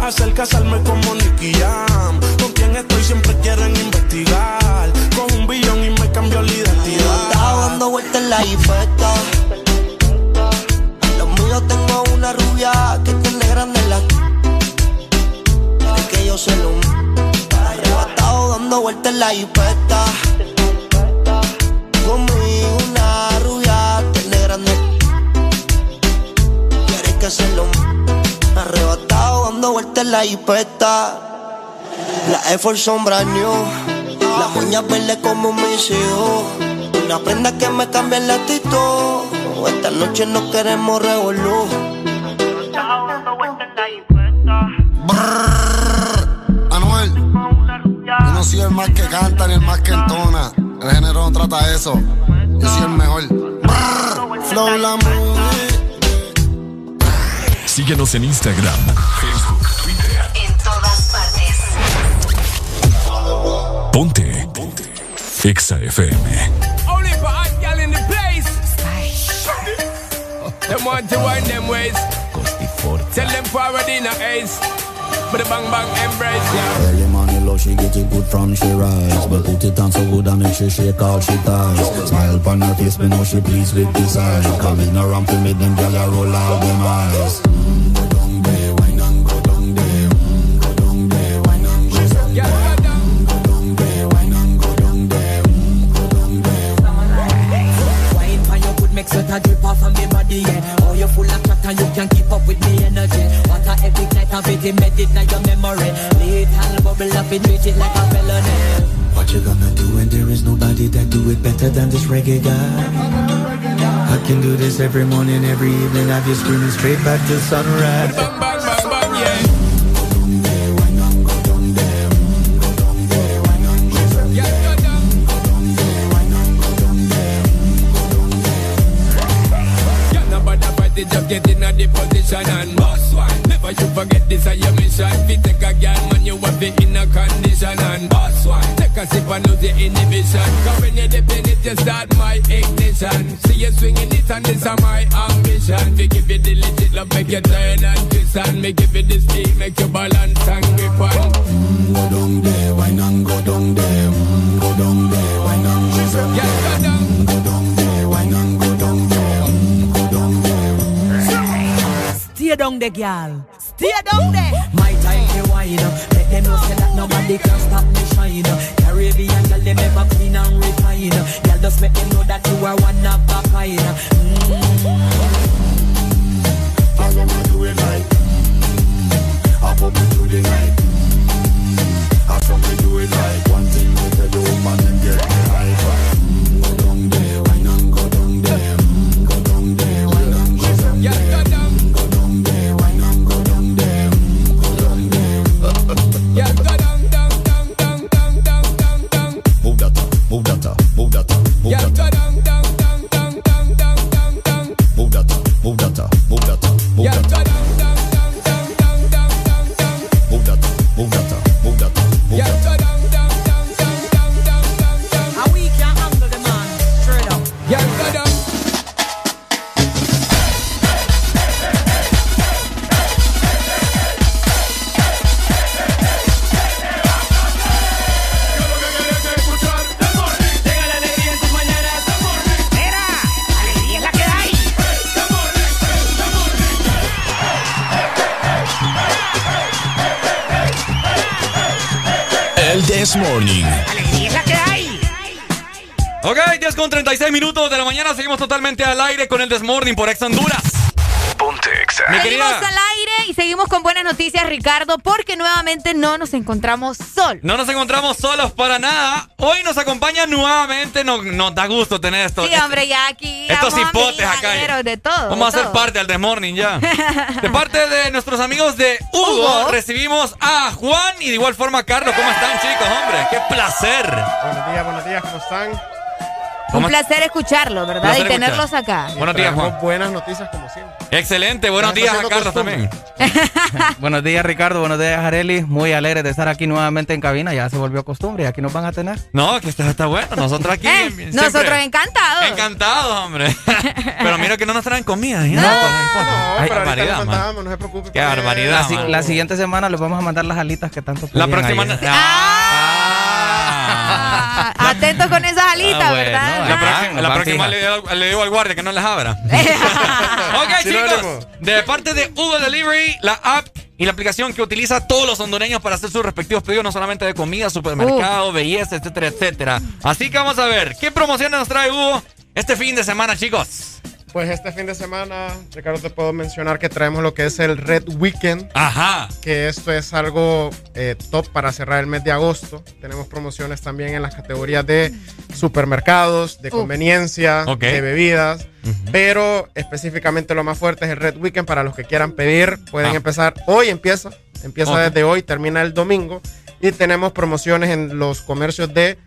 hacer casarme como Nicky Jam. Con quien estoy siempre quieren investigar.
Con un billón y me cambió la identidad. Estaba dando vueltas en la infecta. Los míos tengo una rubia que tiene grande la. Es que yo se lo. Arrebatado dando vueltas en la infecta. Conmigo una rubia tiene grande. Quieres que se lo. Arrebatado dando vueltas en la infesta. La Force son brand new. Las uñas verdes como mis hijos. Una prenda que me cambia el actitud. Esta noche no queremos revolú.
Anuel, yo no soy el más que canta ni el más que entona. El género no trata eso. Yo soy el mejor. Flow la.
Síguenos en Instagram, Facebook, Twitter.
En todas partes.
Ponte. Ponte. Exa FM.
Only for hot gal in the place. Them want to wind them ways. Tell them forward in a ace. But the bang bang embrace, yeah.
Early money low, she get it good from she rise. But put it on so good and make she shake all she ties. Smile upon her face, me know she pleased with this eye. Come in around to make them gyal roll out them eyes. Mm,
night it, embedded in your memory. Little bubble up, it treat it like a felony.
What you gonna do when there is nobody that do it better than this reggae guy? I can do this every morning, every evening. Have you screaming straight back to sunrise.
Bang bang bang bang, yeah. Just get in a the position and boss one. Never you forget this is your mission. Fi take a girl, man, you have it in a condition and boss one. Take a sip and lose your inhibition. Cause when you dip in it, you start my ignition. See you swinging it and this is my ambition. We give you the legit love, make you turn and twist and me give you the speed, make you balance and grip on.
Mm, go down there, wine and go down there. Mm, go down there, wine and go down there. Mm, go down there, wine and go down there. Mm, go down there.
Stay down there, girl. Stay down there. My time to wine. Let them know say that nobody can stop me shine. Caribbean girl, them ever clean and refine. Girl, just make them know that you are one of a kind.
I wanna do it like mm, I put me through the night mm, I saw me do it like
36 minutos de la mañana. Seguimos totalmente al aire con el Desmorning por Ex Honduras.
Ponte Exa.
Seguimos al aire y seguimos con buenas noticias, Ricardo, porque nuevamente no nos encontramos solos.
no nos encontramos solos para nada. Hoy nos acompaña nuevamente. Nos, nos da gusto tener esto.
Sí, hombre, ya aquí.
Estos hipotes acá.
De todo.
Vamos a
de
ser
todo.
parte del Desmorning ya. De parte de nuestros amigos de Hugo,
Hugo.
recibimos a Juan y de igual forma a Carlos. ¿Cómo están, chicos? Hombre, qué placer.
Buenos días, buenos días, ¿cómo están?
Un
¿Cómo-
placer escucharlo, ¿verdad?
Placer
y tenerlos acá.
Buenos días, Juan.
buenas noticias como siempre.
Excelente. Buenos días a Carlos también.
Buenos días, Ricardo. Buenos días, Areli. Muy alegre de estar aquí nuevamente en cabina. Ya se volvió costumbre y aquí nos van a tener.
No, que está, está bueno. Nosotros aquí.
Eh,
siempre-
nosotros encantados.
Encantados, hombre. Pero mira que no nos traen comida. ¿eh?
No,
Ay,
pero ahorita
barbaridad,
les
man.
mandamos, no se preocupe.
Qué barbaridad,
La, si-
man.
la siguiente semana les vamos a mandar las alitas que tanto
La próxima. Ah.
Ah, atentos con esas
Ah, bueno,
¿verdad?
La
Ah,
próxima, la le, digo, le digo al guardia que no les abra. ok, chicos. De parte de Hugo Delivery, la app y la aplicación que utiliza todos los hondureños para hacer sus respectivos pedidos, no solamente de comida, supermercado, belleza, etcétera, etcétera. Así que vamos a ver, ¿qué promociones nos trae Hugo este fin de semana, chicos?
Pues este fin de semana, Ricardo, te puedo mencionar que traemos lo que es el Red Weekend.
Ajá.
Que esto es algo eh, top para cerrar el mes de agosto. Tenemos promociones también en las categorías de supermercados, de conveniencia, de bebidas. Pero específicamente lo más fuerte es el Red Weekend. Para los que quieran pedir, pueden
Ah.
empezar. Hoy empieza. Empieza desde hoy, termina el domingo. Y tenemos promociones en los comercios de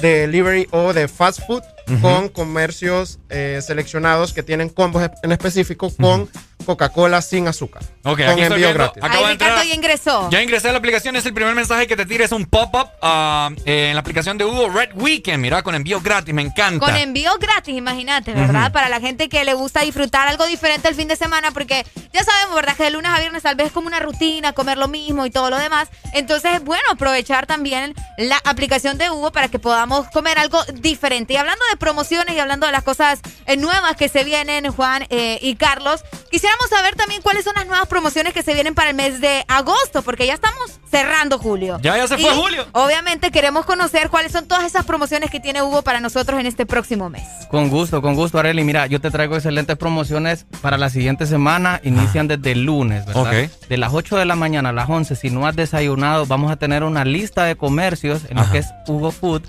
delivery o de fast food Con comercios eh, seleccionados que tienen combos en específico con Coca-Cola sin azúcar.
Ok,
con
aquí
envío
viendo-
gratis.
acabo
Ay,
de entrar.
Ricardo ya ingresó.
Ya ingresé a la aplicación, es el primer mensaje que te tira, es un pop-up ah, eh, en la aplicación de Hugo Red Weekend, mira, con envío gratis, me encanta.
Con envío gratis, imagínate, ¿verdad? Para la gente que le gusta disfrutar algo diferente el fin de semana, porque ya sabemos, ¿verdad? Que de lunes a viernes tal vez es como una rutina, comer lo mismo y todo lo demás. Entonces es bueno aprovechar también la aplicación de Hugo para que podamos comer algo diferente. Y hablando de promociones y hablando de las cosas eh, nuevas que se vienen, Juan eh, y Carlos, quisiéramos saber también cuáles son las nuevas promociones que se vienen para el mes de agosto, porque ya estamos cerrando julio.
Ya, ya se fue
Y,
julio.
Obviamente queremos conocer cuáles son todas esas promociones que tiene Hugo para nosotros en este próximo mes.
Con gusto, con gusto, Areli. Mira, yo te traigo excelentes promociones para la siguiente semana. Inician desde el lunes, ¿verdad? De las 8 de la mañana a las 11, si no has desayunado, vamos a tener una lista de comercios en lo
Ajá.
que es Hugo Food.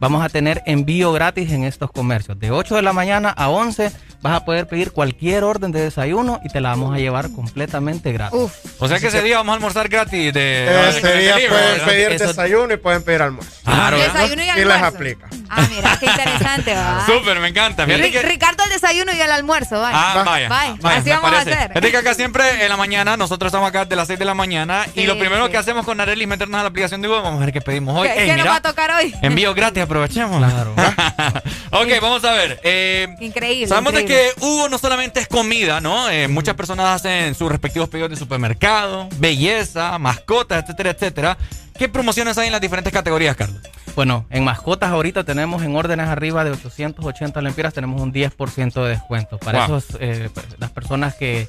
Vamos a tener envío gratis en estos comercios. De 8 de la mañana a 11 vas a poder pedir cualquier orden de desayuno y te la vamos a llevar completamente gratis.
Uf.
O sea que ese día vamos a almorzar gratis de...
Ese día pueden pedir
Eso-
desayuno y pueden pedir almuerzo.
Claro.
Desayuno y
Y les
almuerzo.
aplica.
Ah, mira, qué interesante, ¿va?
Súper, me encanta. Fíjate
Ri-
que-
Ricardo el desayuno y el almuerzo, vaya.
Ah, vaya.
Vaya,
vaya,
así vamos a
parece.
hacer.
Fíjate que acá siempre en la mañana, nosotros estamos acá de las 6 de la mañana y lo primero
sí.
que hacemos con Arely es meternos a la aplicación de Google. Vamos a ver qué pedimos hoy.
¿Qué,
Ey,
qué nos va a tocar hoy?
envío gratis, aprovechemos.
Claro.
ok, vamos a ver. eh,
Increíble.
Sabemos de
increíble.
Que Hugo no solamente es comida, ¿no? Eh, Muchas personas hacen sus respectivos pedidos de supermercado, belleza, mascotas, etcétera, etcétera. ¿Qué promociones hay en las diferentes categorías, Carlos?
Bueno, en mascotas ahorita tenemos en órdenes arriba de 880 lempiras, tenemos un 10% de descuento. Para
Wow.
esos, eh, las personas que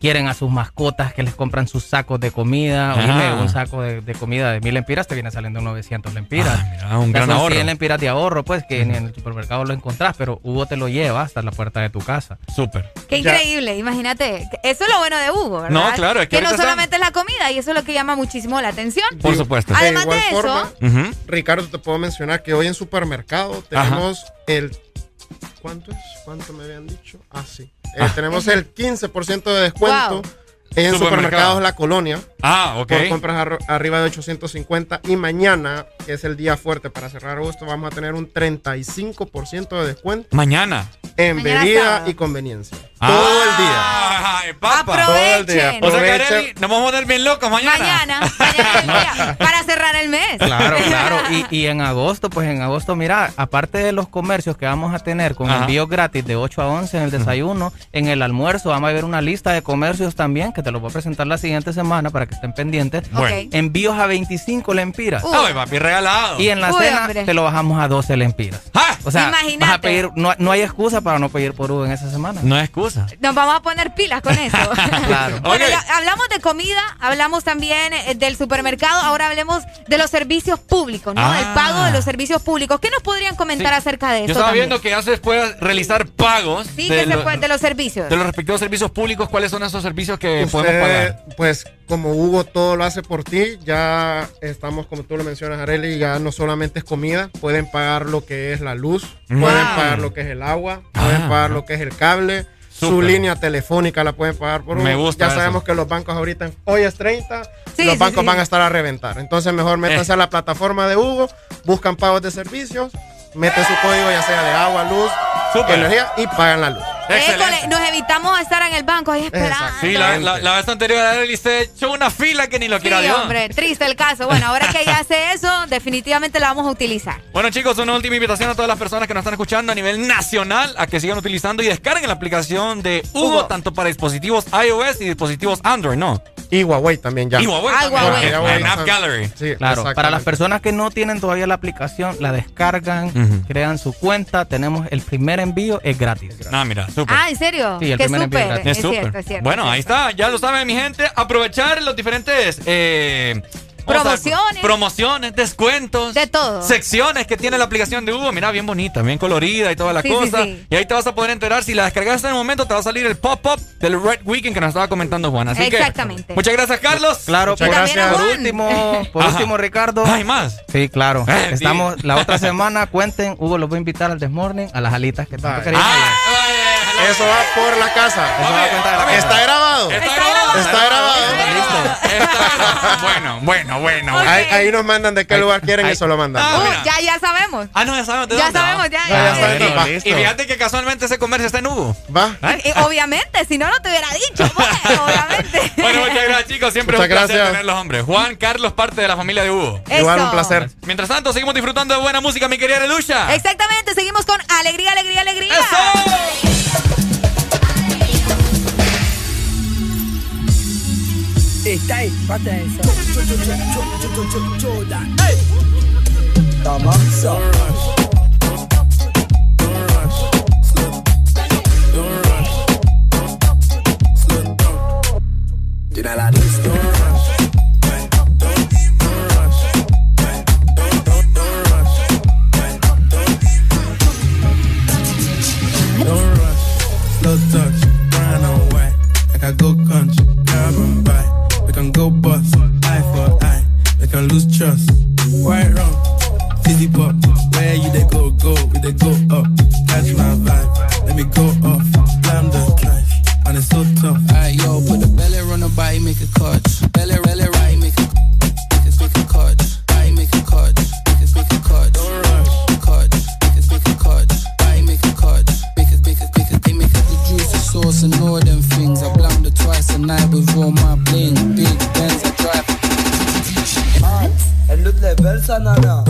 quieren a sus mascotas, que les compran sus sacos de comida,
Ajá.
oíme, un saco de, de comida de 1000 lempiras te viene saliendo 900 lempiras.
Ah, mira, un gran
son
ahorro.
100 lempiras de ahorro, pues, que ni en el supermercado lo encontrás, pero Hugo te lo lleva hasta la puerta de tu casa.
Súper.
Qué
Ya.
increíble, imagínate. Eso es lo bueno de Hugo, ¿verdad?
No, claro, es que
que no solamente es la comida y eso es lo que llama muchísimo la atención.
Por supuesto.
De
Además
igual
de eso,
forma,
Ujú.
Ricardo, te puedo mencionar que hoy en supermercado tenemos el... ¿Cuánto es? ¿Cuánto me habían dicho? Ah, sí. Eh,
Ah.
Tenemos el 15% de descuento
Wow.
en
Supermercado.
supermercados La Colonia.
Ah, ok.
Por compras arro- arriba de 850. Y mañana, que es el día fuerte para cerrar agosto, vamos a tener un 35% de descuento
Mañana.
en
Mañana
bebida
sábado.
y conveniencia. Todo el día.
Ay, papa.
Todo el día.
O sea que nos vamos a poner bien locos mañana.
mañana, para cerrar el mes.
Claro, claro. Y, y en agosto, pues en agosto, mira, aparte de los comercios que vamos a tener con
Ajá.
envíos gratis de 8 a 11 en el desayuno, en el almuerzo vamos a ver una lista de comercios también que te los voy a presentar la siguiente semana para que estén pendientes.
Bueno.
Envíos a 25 lempiras.
Uh.
Ay, papi, regalado.
Y en la
Uy,
cena
hombre.
te lo bajamos a 12 lempiras.
¡Ah!
O sea,
Imagínate.
vas a pedir, no, no hay excusa para no pedir por Hugo en esa semana.
No es excusa.
Nos vamos a poner pilas con eso.
Claro.
Bueno,
Ok.
ya hablamos de comida, hablamos también eh, del supermercado, ahora hablemos de los servicios públicos, ¿no?
Ah.
El pago de los servicios públicos. ¿Qué nos podrían comentar
Sí.
acerca de
Yo
eso?
estaba
también?
viendo que ya se puede realizar pagos
Sí,
de,
que se
lo-
puede, de los servicios.
de los respectivos servicios públicos. ¿Cuáles son esos servicios que podemos
Usted,
pagar?
pues como Hugo todo lo hace por ti, ya estamos, como tú lo mencionas, Areli, ya no solamente es comida, pueden pagar lo que es la luz, pueden pagar lo que es el agua, pueden
Ah.
pagar lo que es el cable, su línea telefónica la pueden pagar por
Me
Hugo.
gusta
Ya
eso.
sabemos que los bancos ahorita, hoy es 30,
Sí,
los
sí,
bancos
sí.
van a estar a reventar. Entonces mejor métanse
Eh.
a la plataforma de Hugo, buscan pagos de servicios, meten su código ya sea de agua, luz, energía y pagan la luz.
École, nos evitamos estar en el banco ahí esperando.
Sí, la, la- la vez anterior se echó una fila que ni lo
Sí,
quiera Dios.
hombre, triste el caso. Bueno, ahora que ella hace eso, definitivamente la vamos a utilizar.
Bueno chicos, una última invitación a todas las personas que nos están escuchando a nivel nacional a que sigan utilizando y descarguen la aplicación de Hugo,
Hugo.
tanto para dispositivos iOS y dispositivos Android, ¿no?
Y Huawei también ya.
Y Huawei
Ah. Huawei.
Huawei
App Gallery.
Sí,
Claro, para las personas que no tienen todavía la aplicación, la descargan, crean su cuenta, tenemos el primer envío, es gratis.
Ah, mira, súper.
Ah, ¿en serio?
Sí, el
Qué súper.
gratis.
Es, cierto, es cierto.
Bueno,
es
ahí
cierto.
está, ya lo saben mi gente, aprovechar los diferentes eh,
Promociones.
promociones, descuentos,
De todo.
secciones que tiene la aplicación de Hugo, mira, bien bonita, bien colorida y toda la
Sí,
cosa.
sí.
Y ahí te vas a poder enterar si la descargaste en el momento te va a salir el pop-up del Red Weekend que nos estaba comentando Juan. Así
Exactamente.
que muchas gracias, Carlos.
Claro, por,
gracias.
por último, por
Ajá.
último, Ricardo.
¿Hay más?
Sí, claro.
Eh,
Estamos la otra semana, cuenten, Hugo los va a invitar al Desmorning, a las alitas que tanto querían.
Ah,
Eso va por la casa.
Eso va a contar.
Está grabado.
Está grabado.
Está grabado.
Está grabado. Bueno, bueno, bueno. bueno.
Ahí, ahí nos mandan de qué lugar quieren y eso lo mandan.
Ah,
Uh, ya, ya sabemos.
Ah, no, ya sabemos de
Ya
dónde,
sabemos, ya.
Ya, ya
ya.
Y fíjate que casualmente ese comercio está en Hugo.
Va.
Obviamente, si no, no te hubiera dicho, pues, obviamente.
Bueno, muchas gracias, chicos. Siempre
Muchas
un placer
gracias.
tenerlos, hombre. Juan Carlos, parte de la familia de Hugo.
Igual un
Eso.
placer.
Mientras tanto, seguimos disfrutando de buena música, mi querida Lucha.
Exactamente, seguimos con alegría, alegría, alegría.
Está ahí, pata esa. Tamanza.
Tiene la lista.
Don't rush, slow touch, brown and white. Like I go go bust, eye for eye. We can lose trust. White rum, fizzy pop. Where you they go, go, we they go up. Catch my vibe, let me go off. Slam the drive, and it's so tough.
Alright, yo, put the belly on the body, make a catch. Belly, belly, right, make a, make a, make a. Body, make a. Make a, make a.
Don't rush.
Make a, make a. Body, make a. Make a, make a, make a, they make the juicy sauce and all them things. I blank the twice a night with all my bling. Big
level, sanana.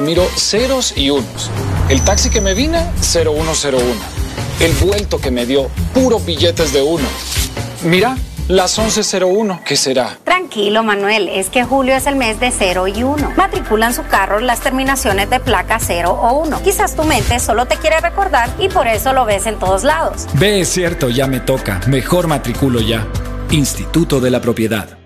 Miro ceros y unos. El taxi que me vine, 0101. El vuelto que me dio, puros billetes de uno. Mira, las 1101, ¿qué será?
Tranquilo, Manuel, es que julio es el mes de 0 y 1. Matriculan su carro las terminaciones de placa 0 o 1. Quizás tu mente solo te quiere recordar y por eso lo ves en todos lados.
Ve, es cierto, ya me toca. Mejor matriculo ya. Instituto de la Propiedad.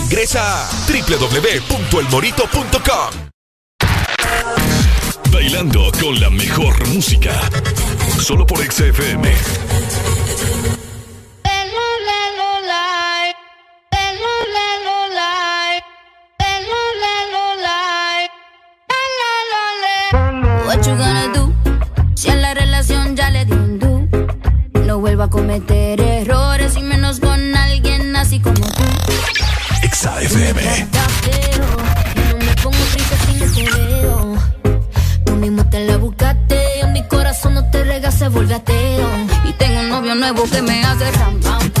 ingresa a www.elmorito.com.
Bailando con la mejor música. Solo por XFM.
What you gonna do? Si a la relación ya le di un do. No vuelvo a cometer errores y menos con alguien así como tú.
XFM.
No me pongo triste si no te. Tú mismo te la buscaste. Mi corazón no te rega, se vuelve ateo. Y tengo un novio nuevo que me hace ram, pam, pam,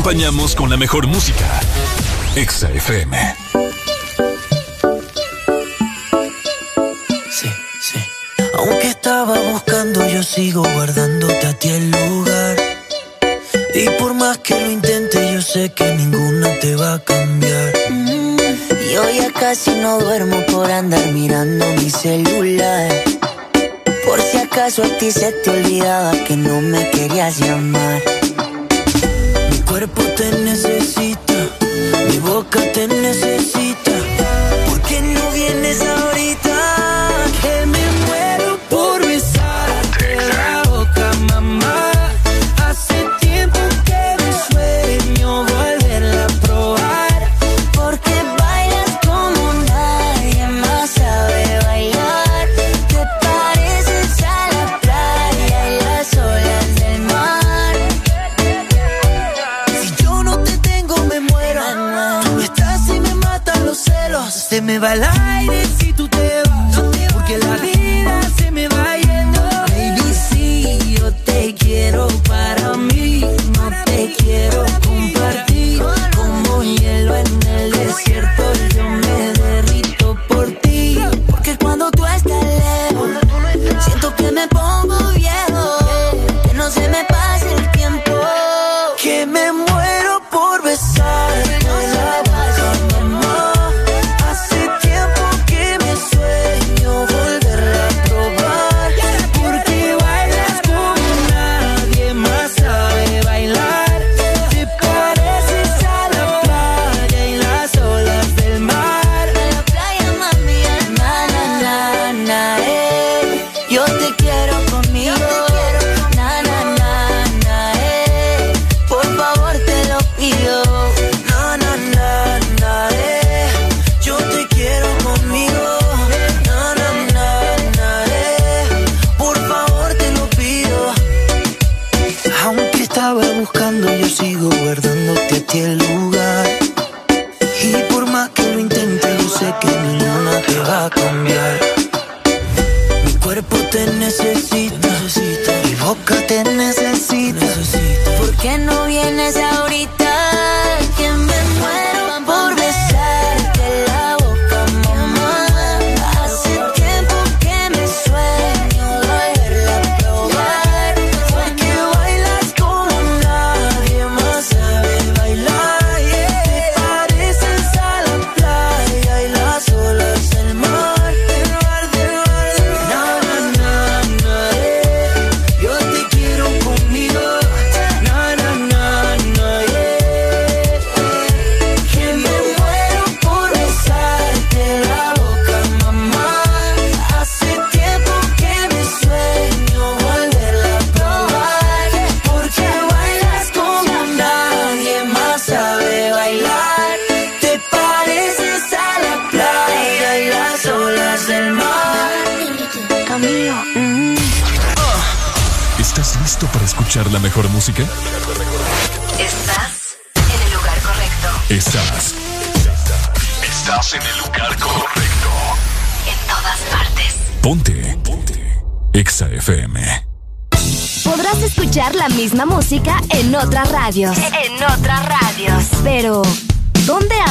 Acompañamos con la mejor música. Exa FM.
Sí, sí. Aunque estaba buscando, yo sigo guardándote a ti el lugar. Y por más que lo intente, yo sé que ninguna te va a cambiar.
Mm,
Yo ya casi no duermo por andar mirando mi celular. Por si acaso a ti se te olvidaba que no me querías llamar. Cuerpo te necesita, mi boca te necesita.
Va el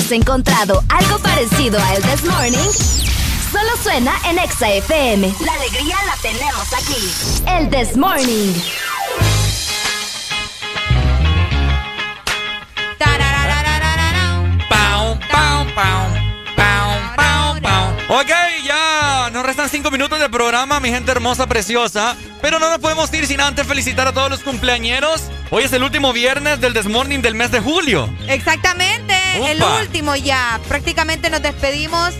has encontrado algo parecido a El This Morning? Solo suena en Exa FM. La alegría la tenemos aquí. El This Morning.
Ok, ya nos restan cinco minutos de programa, mi gente hermosa, preciosa. Pero no nos podemos ir sin antes felicitar a todos los cumpleañeros. Hoy es el último viernes del Desmorning del mes de julio.
Exactamente, el último ya. Prácticamente nos despedimos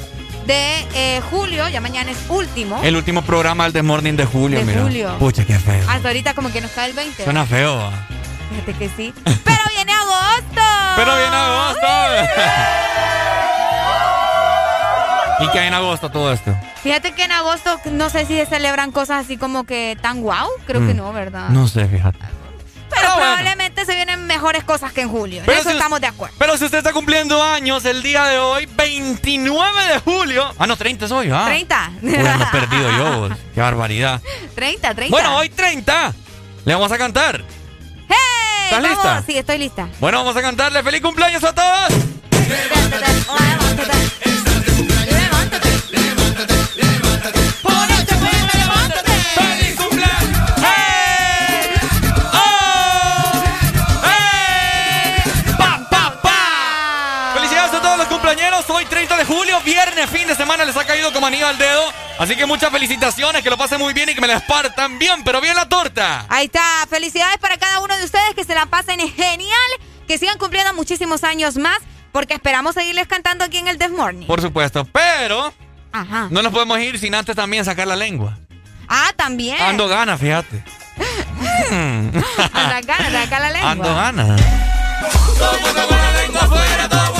de eh, julio, ya mañana es último.
El último programa del Desmorning de julio,
De
mira.
julio.
Pucha, qué feo.
Hasta ahorita como que nos cae el 20.
Suena feo. va.
Fíjate que sí. Pero viene agosto.
Pero viene agosto. ¿Y qué hay en agosto todo esto?
Fíjate que en agosto no sé si se celebran cosas así como que tan guau. Creo que
Mm.
no, ¿verdad?
No sé, fíjate.
Cosas que en julio. En
Pero
eso
si-
estamos de acuerdo.
Pero si usted está cumpliendo años el día de hoy, 29 de julio. Ah, no, 30 es hoy, ¿ah?
30.
Uy, ando perdido yo. vos. Qué barbaridad.
30, 30.
Bueno, hoy 30. Le vamos a cantar.
¡Hey!
¿Estás
Vamos.
lista?
Sí, estoy lista.
Bueno, vamos a cantarle feliz cumpleaños a todos. Anillo al dedo. Así que muchas felicitaciones, que lo pasen muy bien y que me la espartan bien, pero bien la torta.
Ahí está. Felicidades para cada uno de ustedes. Que se la pasen genial. Que sigan cumpliendo muchísimos años más. Porque esperamos seguirles cantando aquí en el Death Morning.
Por supuesto, pero
Ajá.
no nos podemos ir sin antes también sacar la lengua.
Ah, también.
Ando ganas, fíjate.
Anda ganas de sacar la lengua.
Ando ganas. Todo el mundo con la lengua afuera, todo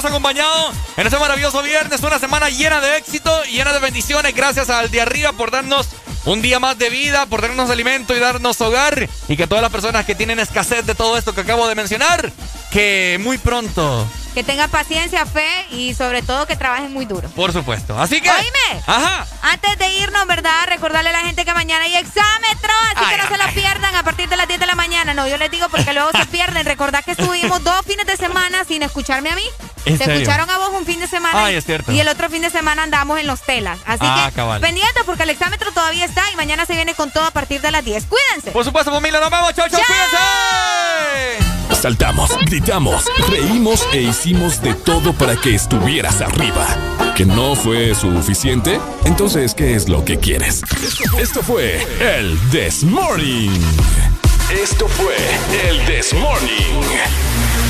habernos acompañado en este maravilloso viernes, una semana llena de éxito, llena de bendiciones, gracias al de arriba por darnos un día más de vida, por darnos alimento y darnos hogar, y que todas las personas que tienen escasez de todo esto que acabo de mencionar, que muy pronto
que tengan paciencia, fe y sobre todo que trabajen muy duro.
Por supuesto. Así que.
Oíme.
Ajá.
Antes de irnos, ¿verdad? Recordarle a la gente que mañana hay exámetro, así que no se lo pierdan a partir de las 10 de la mañana. No, yo les digo porque luego se pierden. Recordad que estuvimos dos fines de semana sin escucharme a mí.
¿En
Se
serio?
escucharon a vos un fin de semana.
Ay, es cierto.
Y el otro fin de semana andamos en los telas. Así
Ah,
que
cabal.
pendientes porque el exámetro todavía está y mañana se viene con todo a partir de las 10. Cuídense.
Por supuesto, familia, nos vemos, chau, chau, cuídense.
Saltamos, gritamos, reímos e hicimos de todo para que estuvieras arriba. ¿Que no fue suficiente? Entonces, ¿qué es lo que quieres? Esto fue el This Morning. Esto fue el This Morning.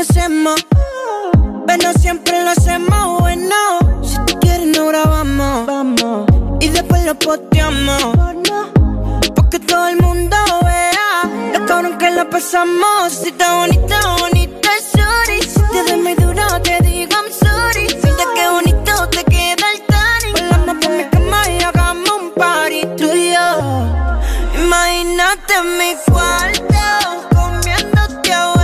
conocemos. Pero siempre lo hacemos bueno. Si tú quieres, no grabamos. Vamos. Y después lo posteamos. Porque todo el mundo vea lo cabrón que la pasamos. Si está bonita, bonita, sorry. Si te doy muy duro, te digo I'm sorry. Mira qué bonito te queda el tanning. Volamos por mi cama y hagamos un party tú y yo. Imagínate mi cuarto comiéndote a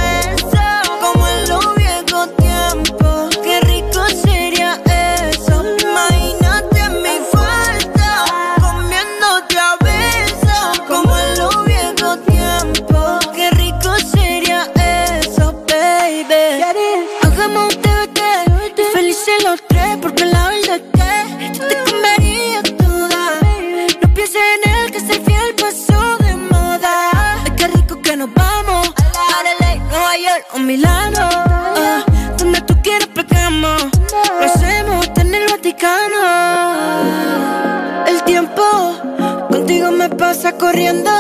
York o Milano. Ah, donde tú quieras pegamos. Lo hacemos en el Vaticano. El tiempo contigo me pasa corriendo.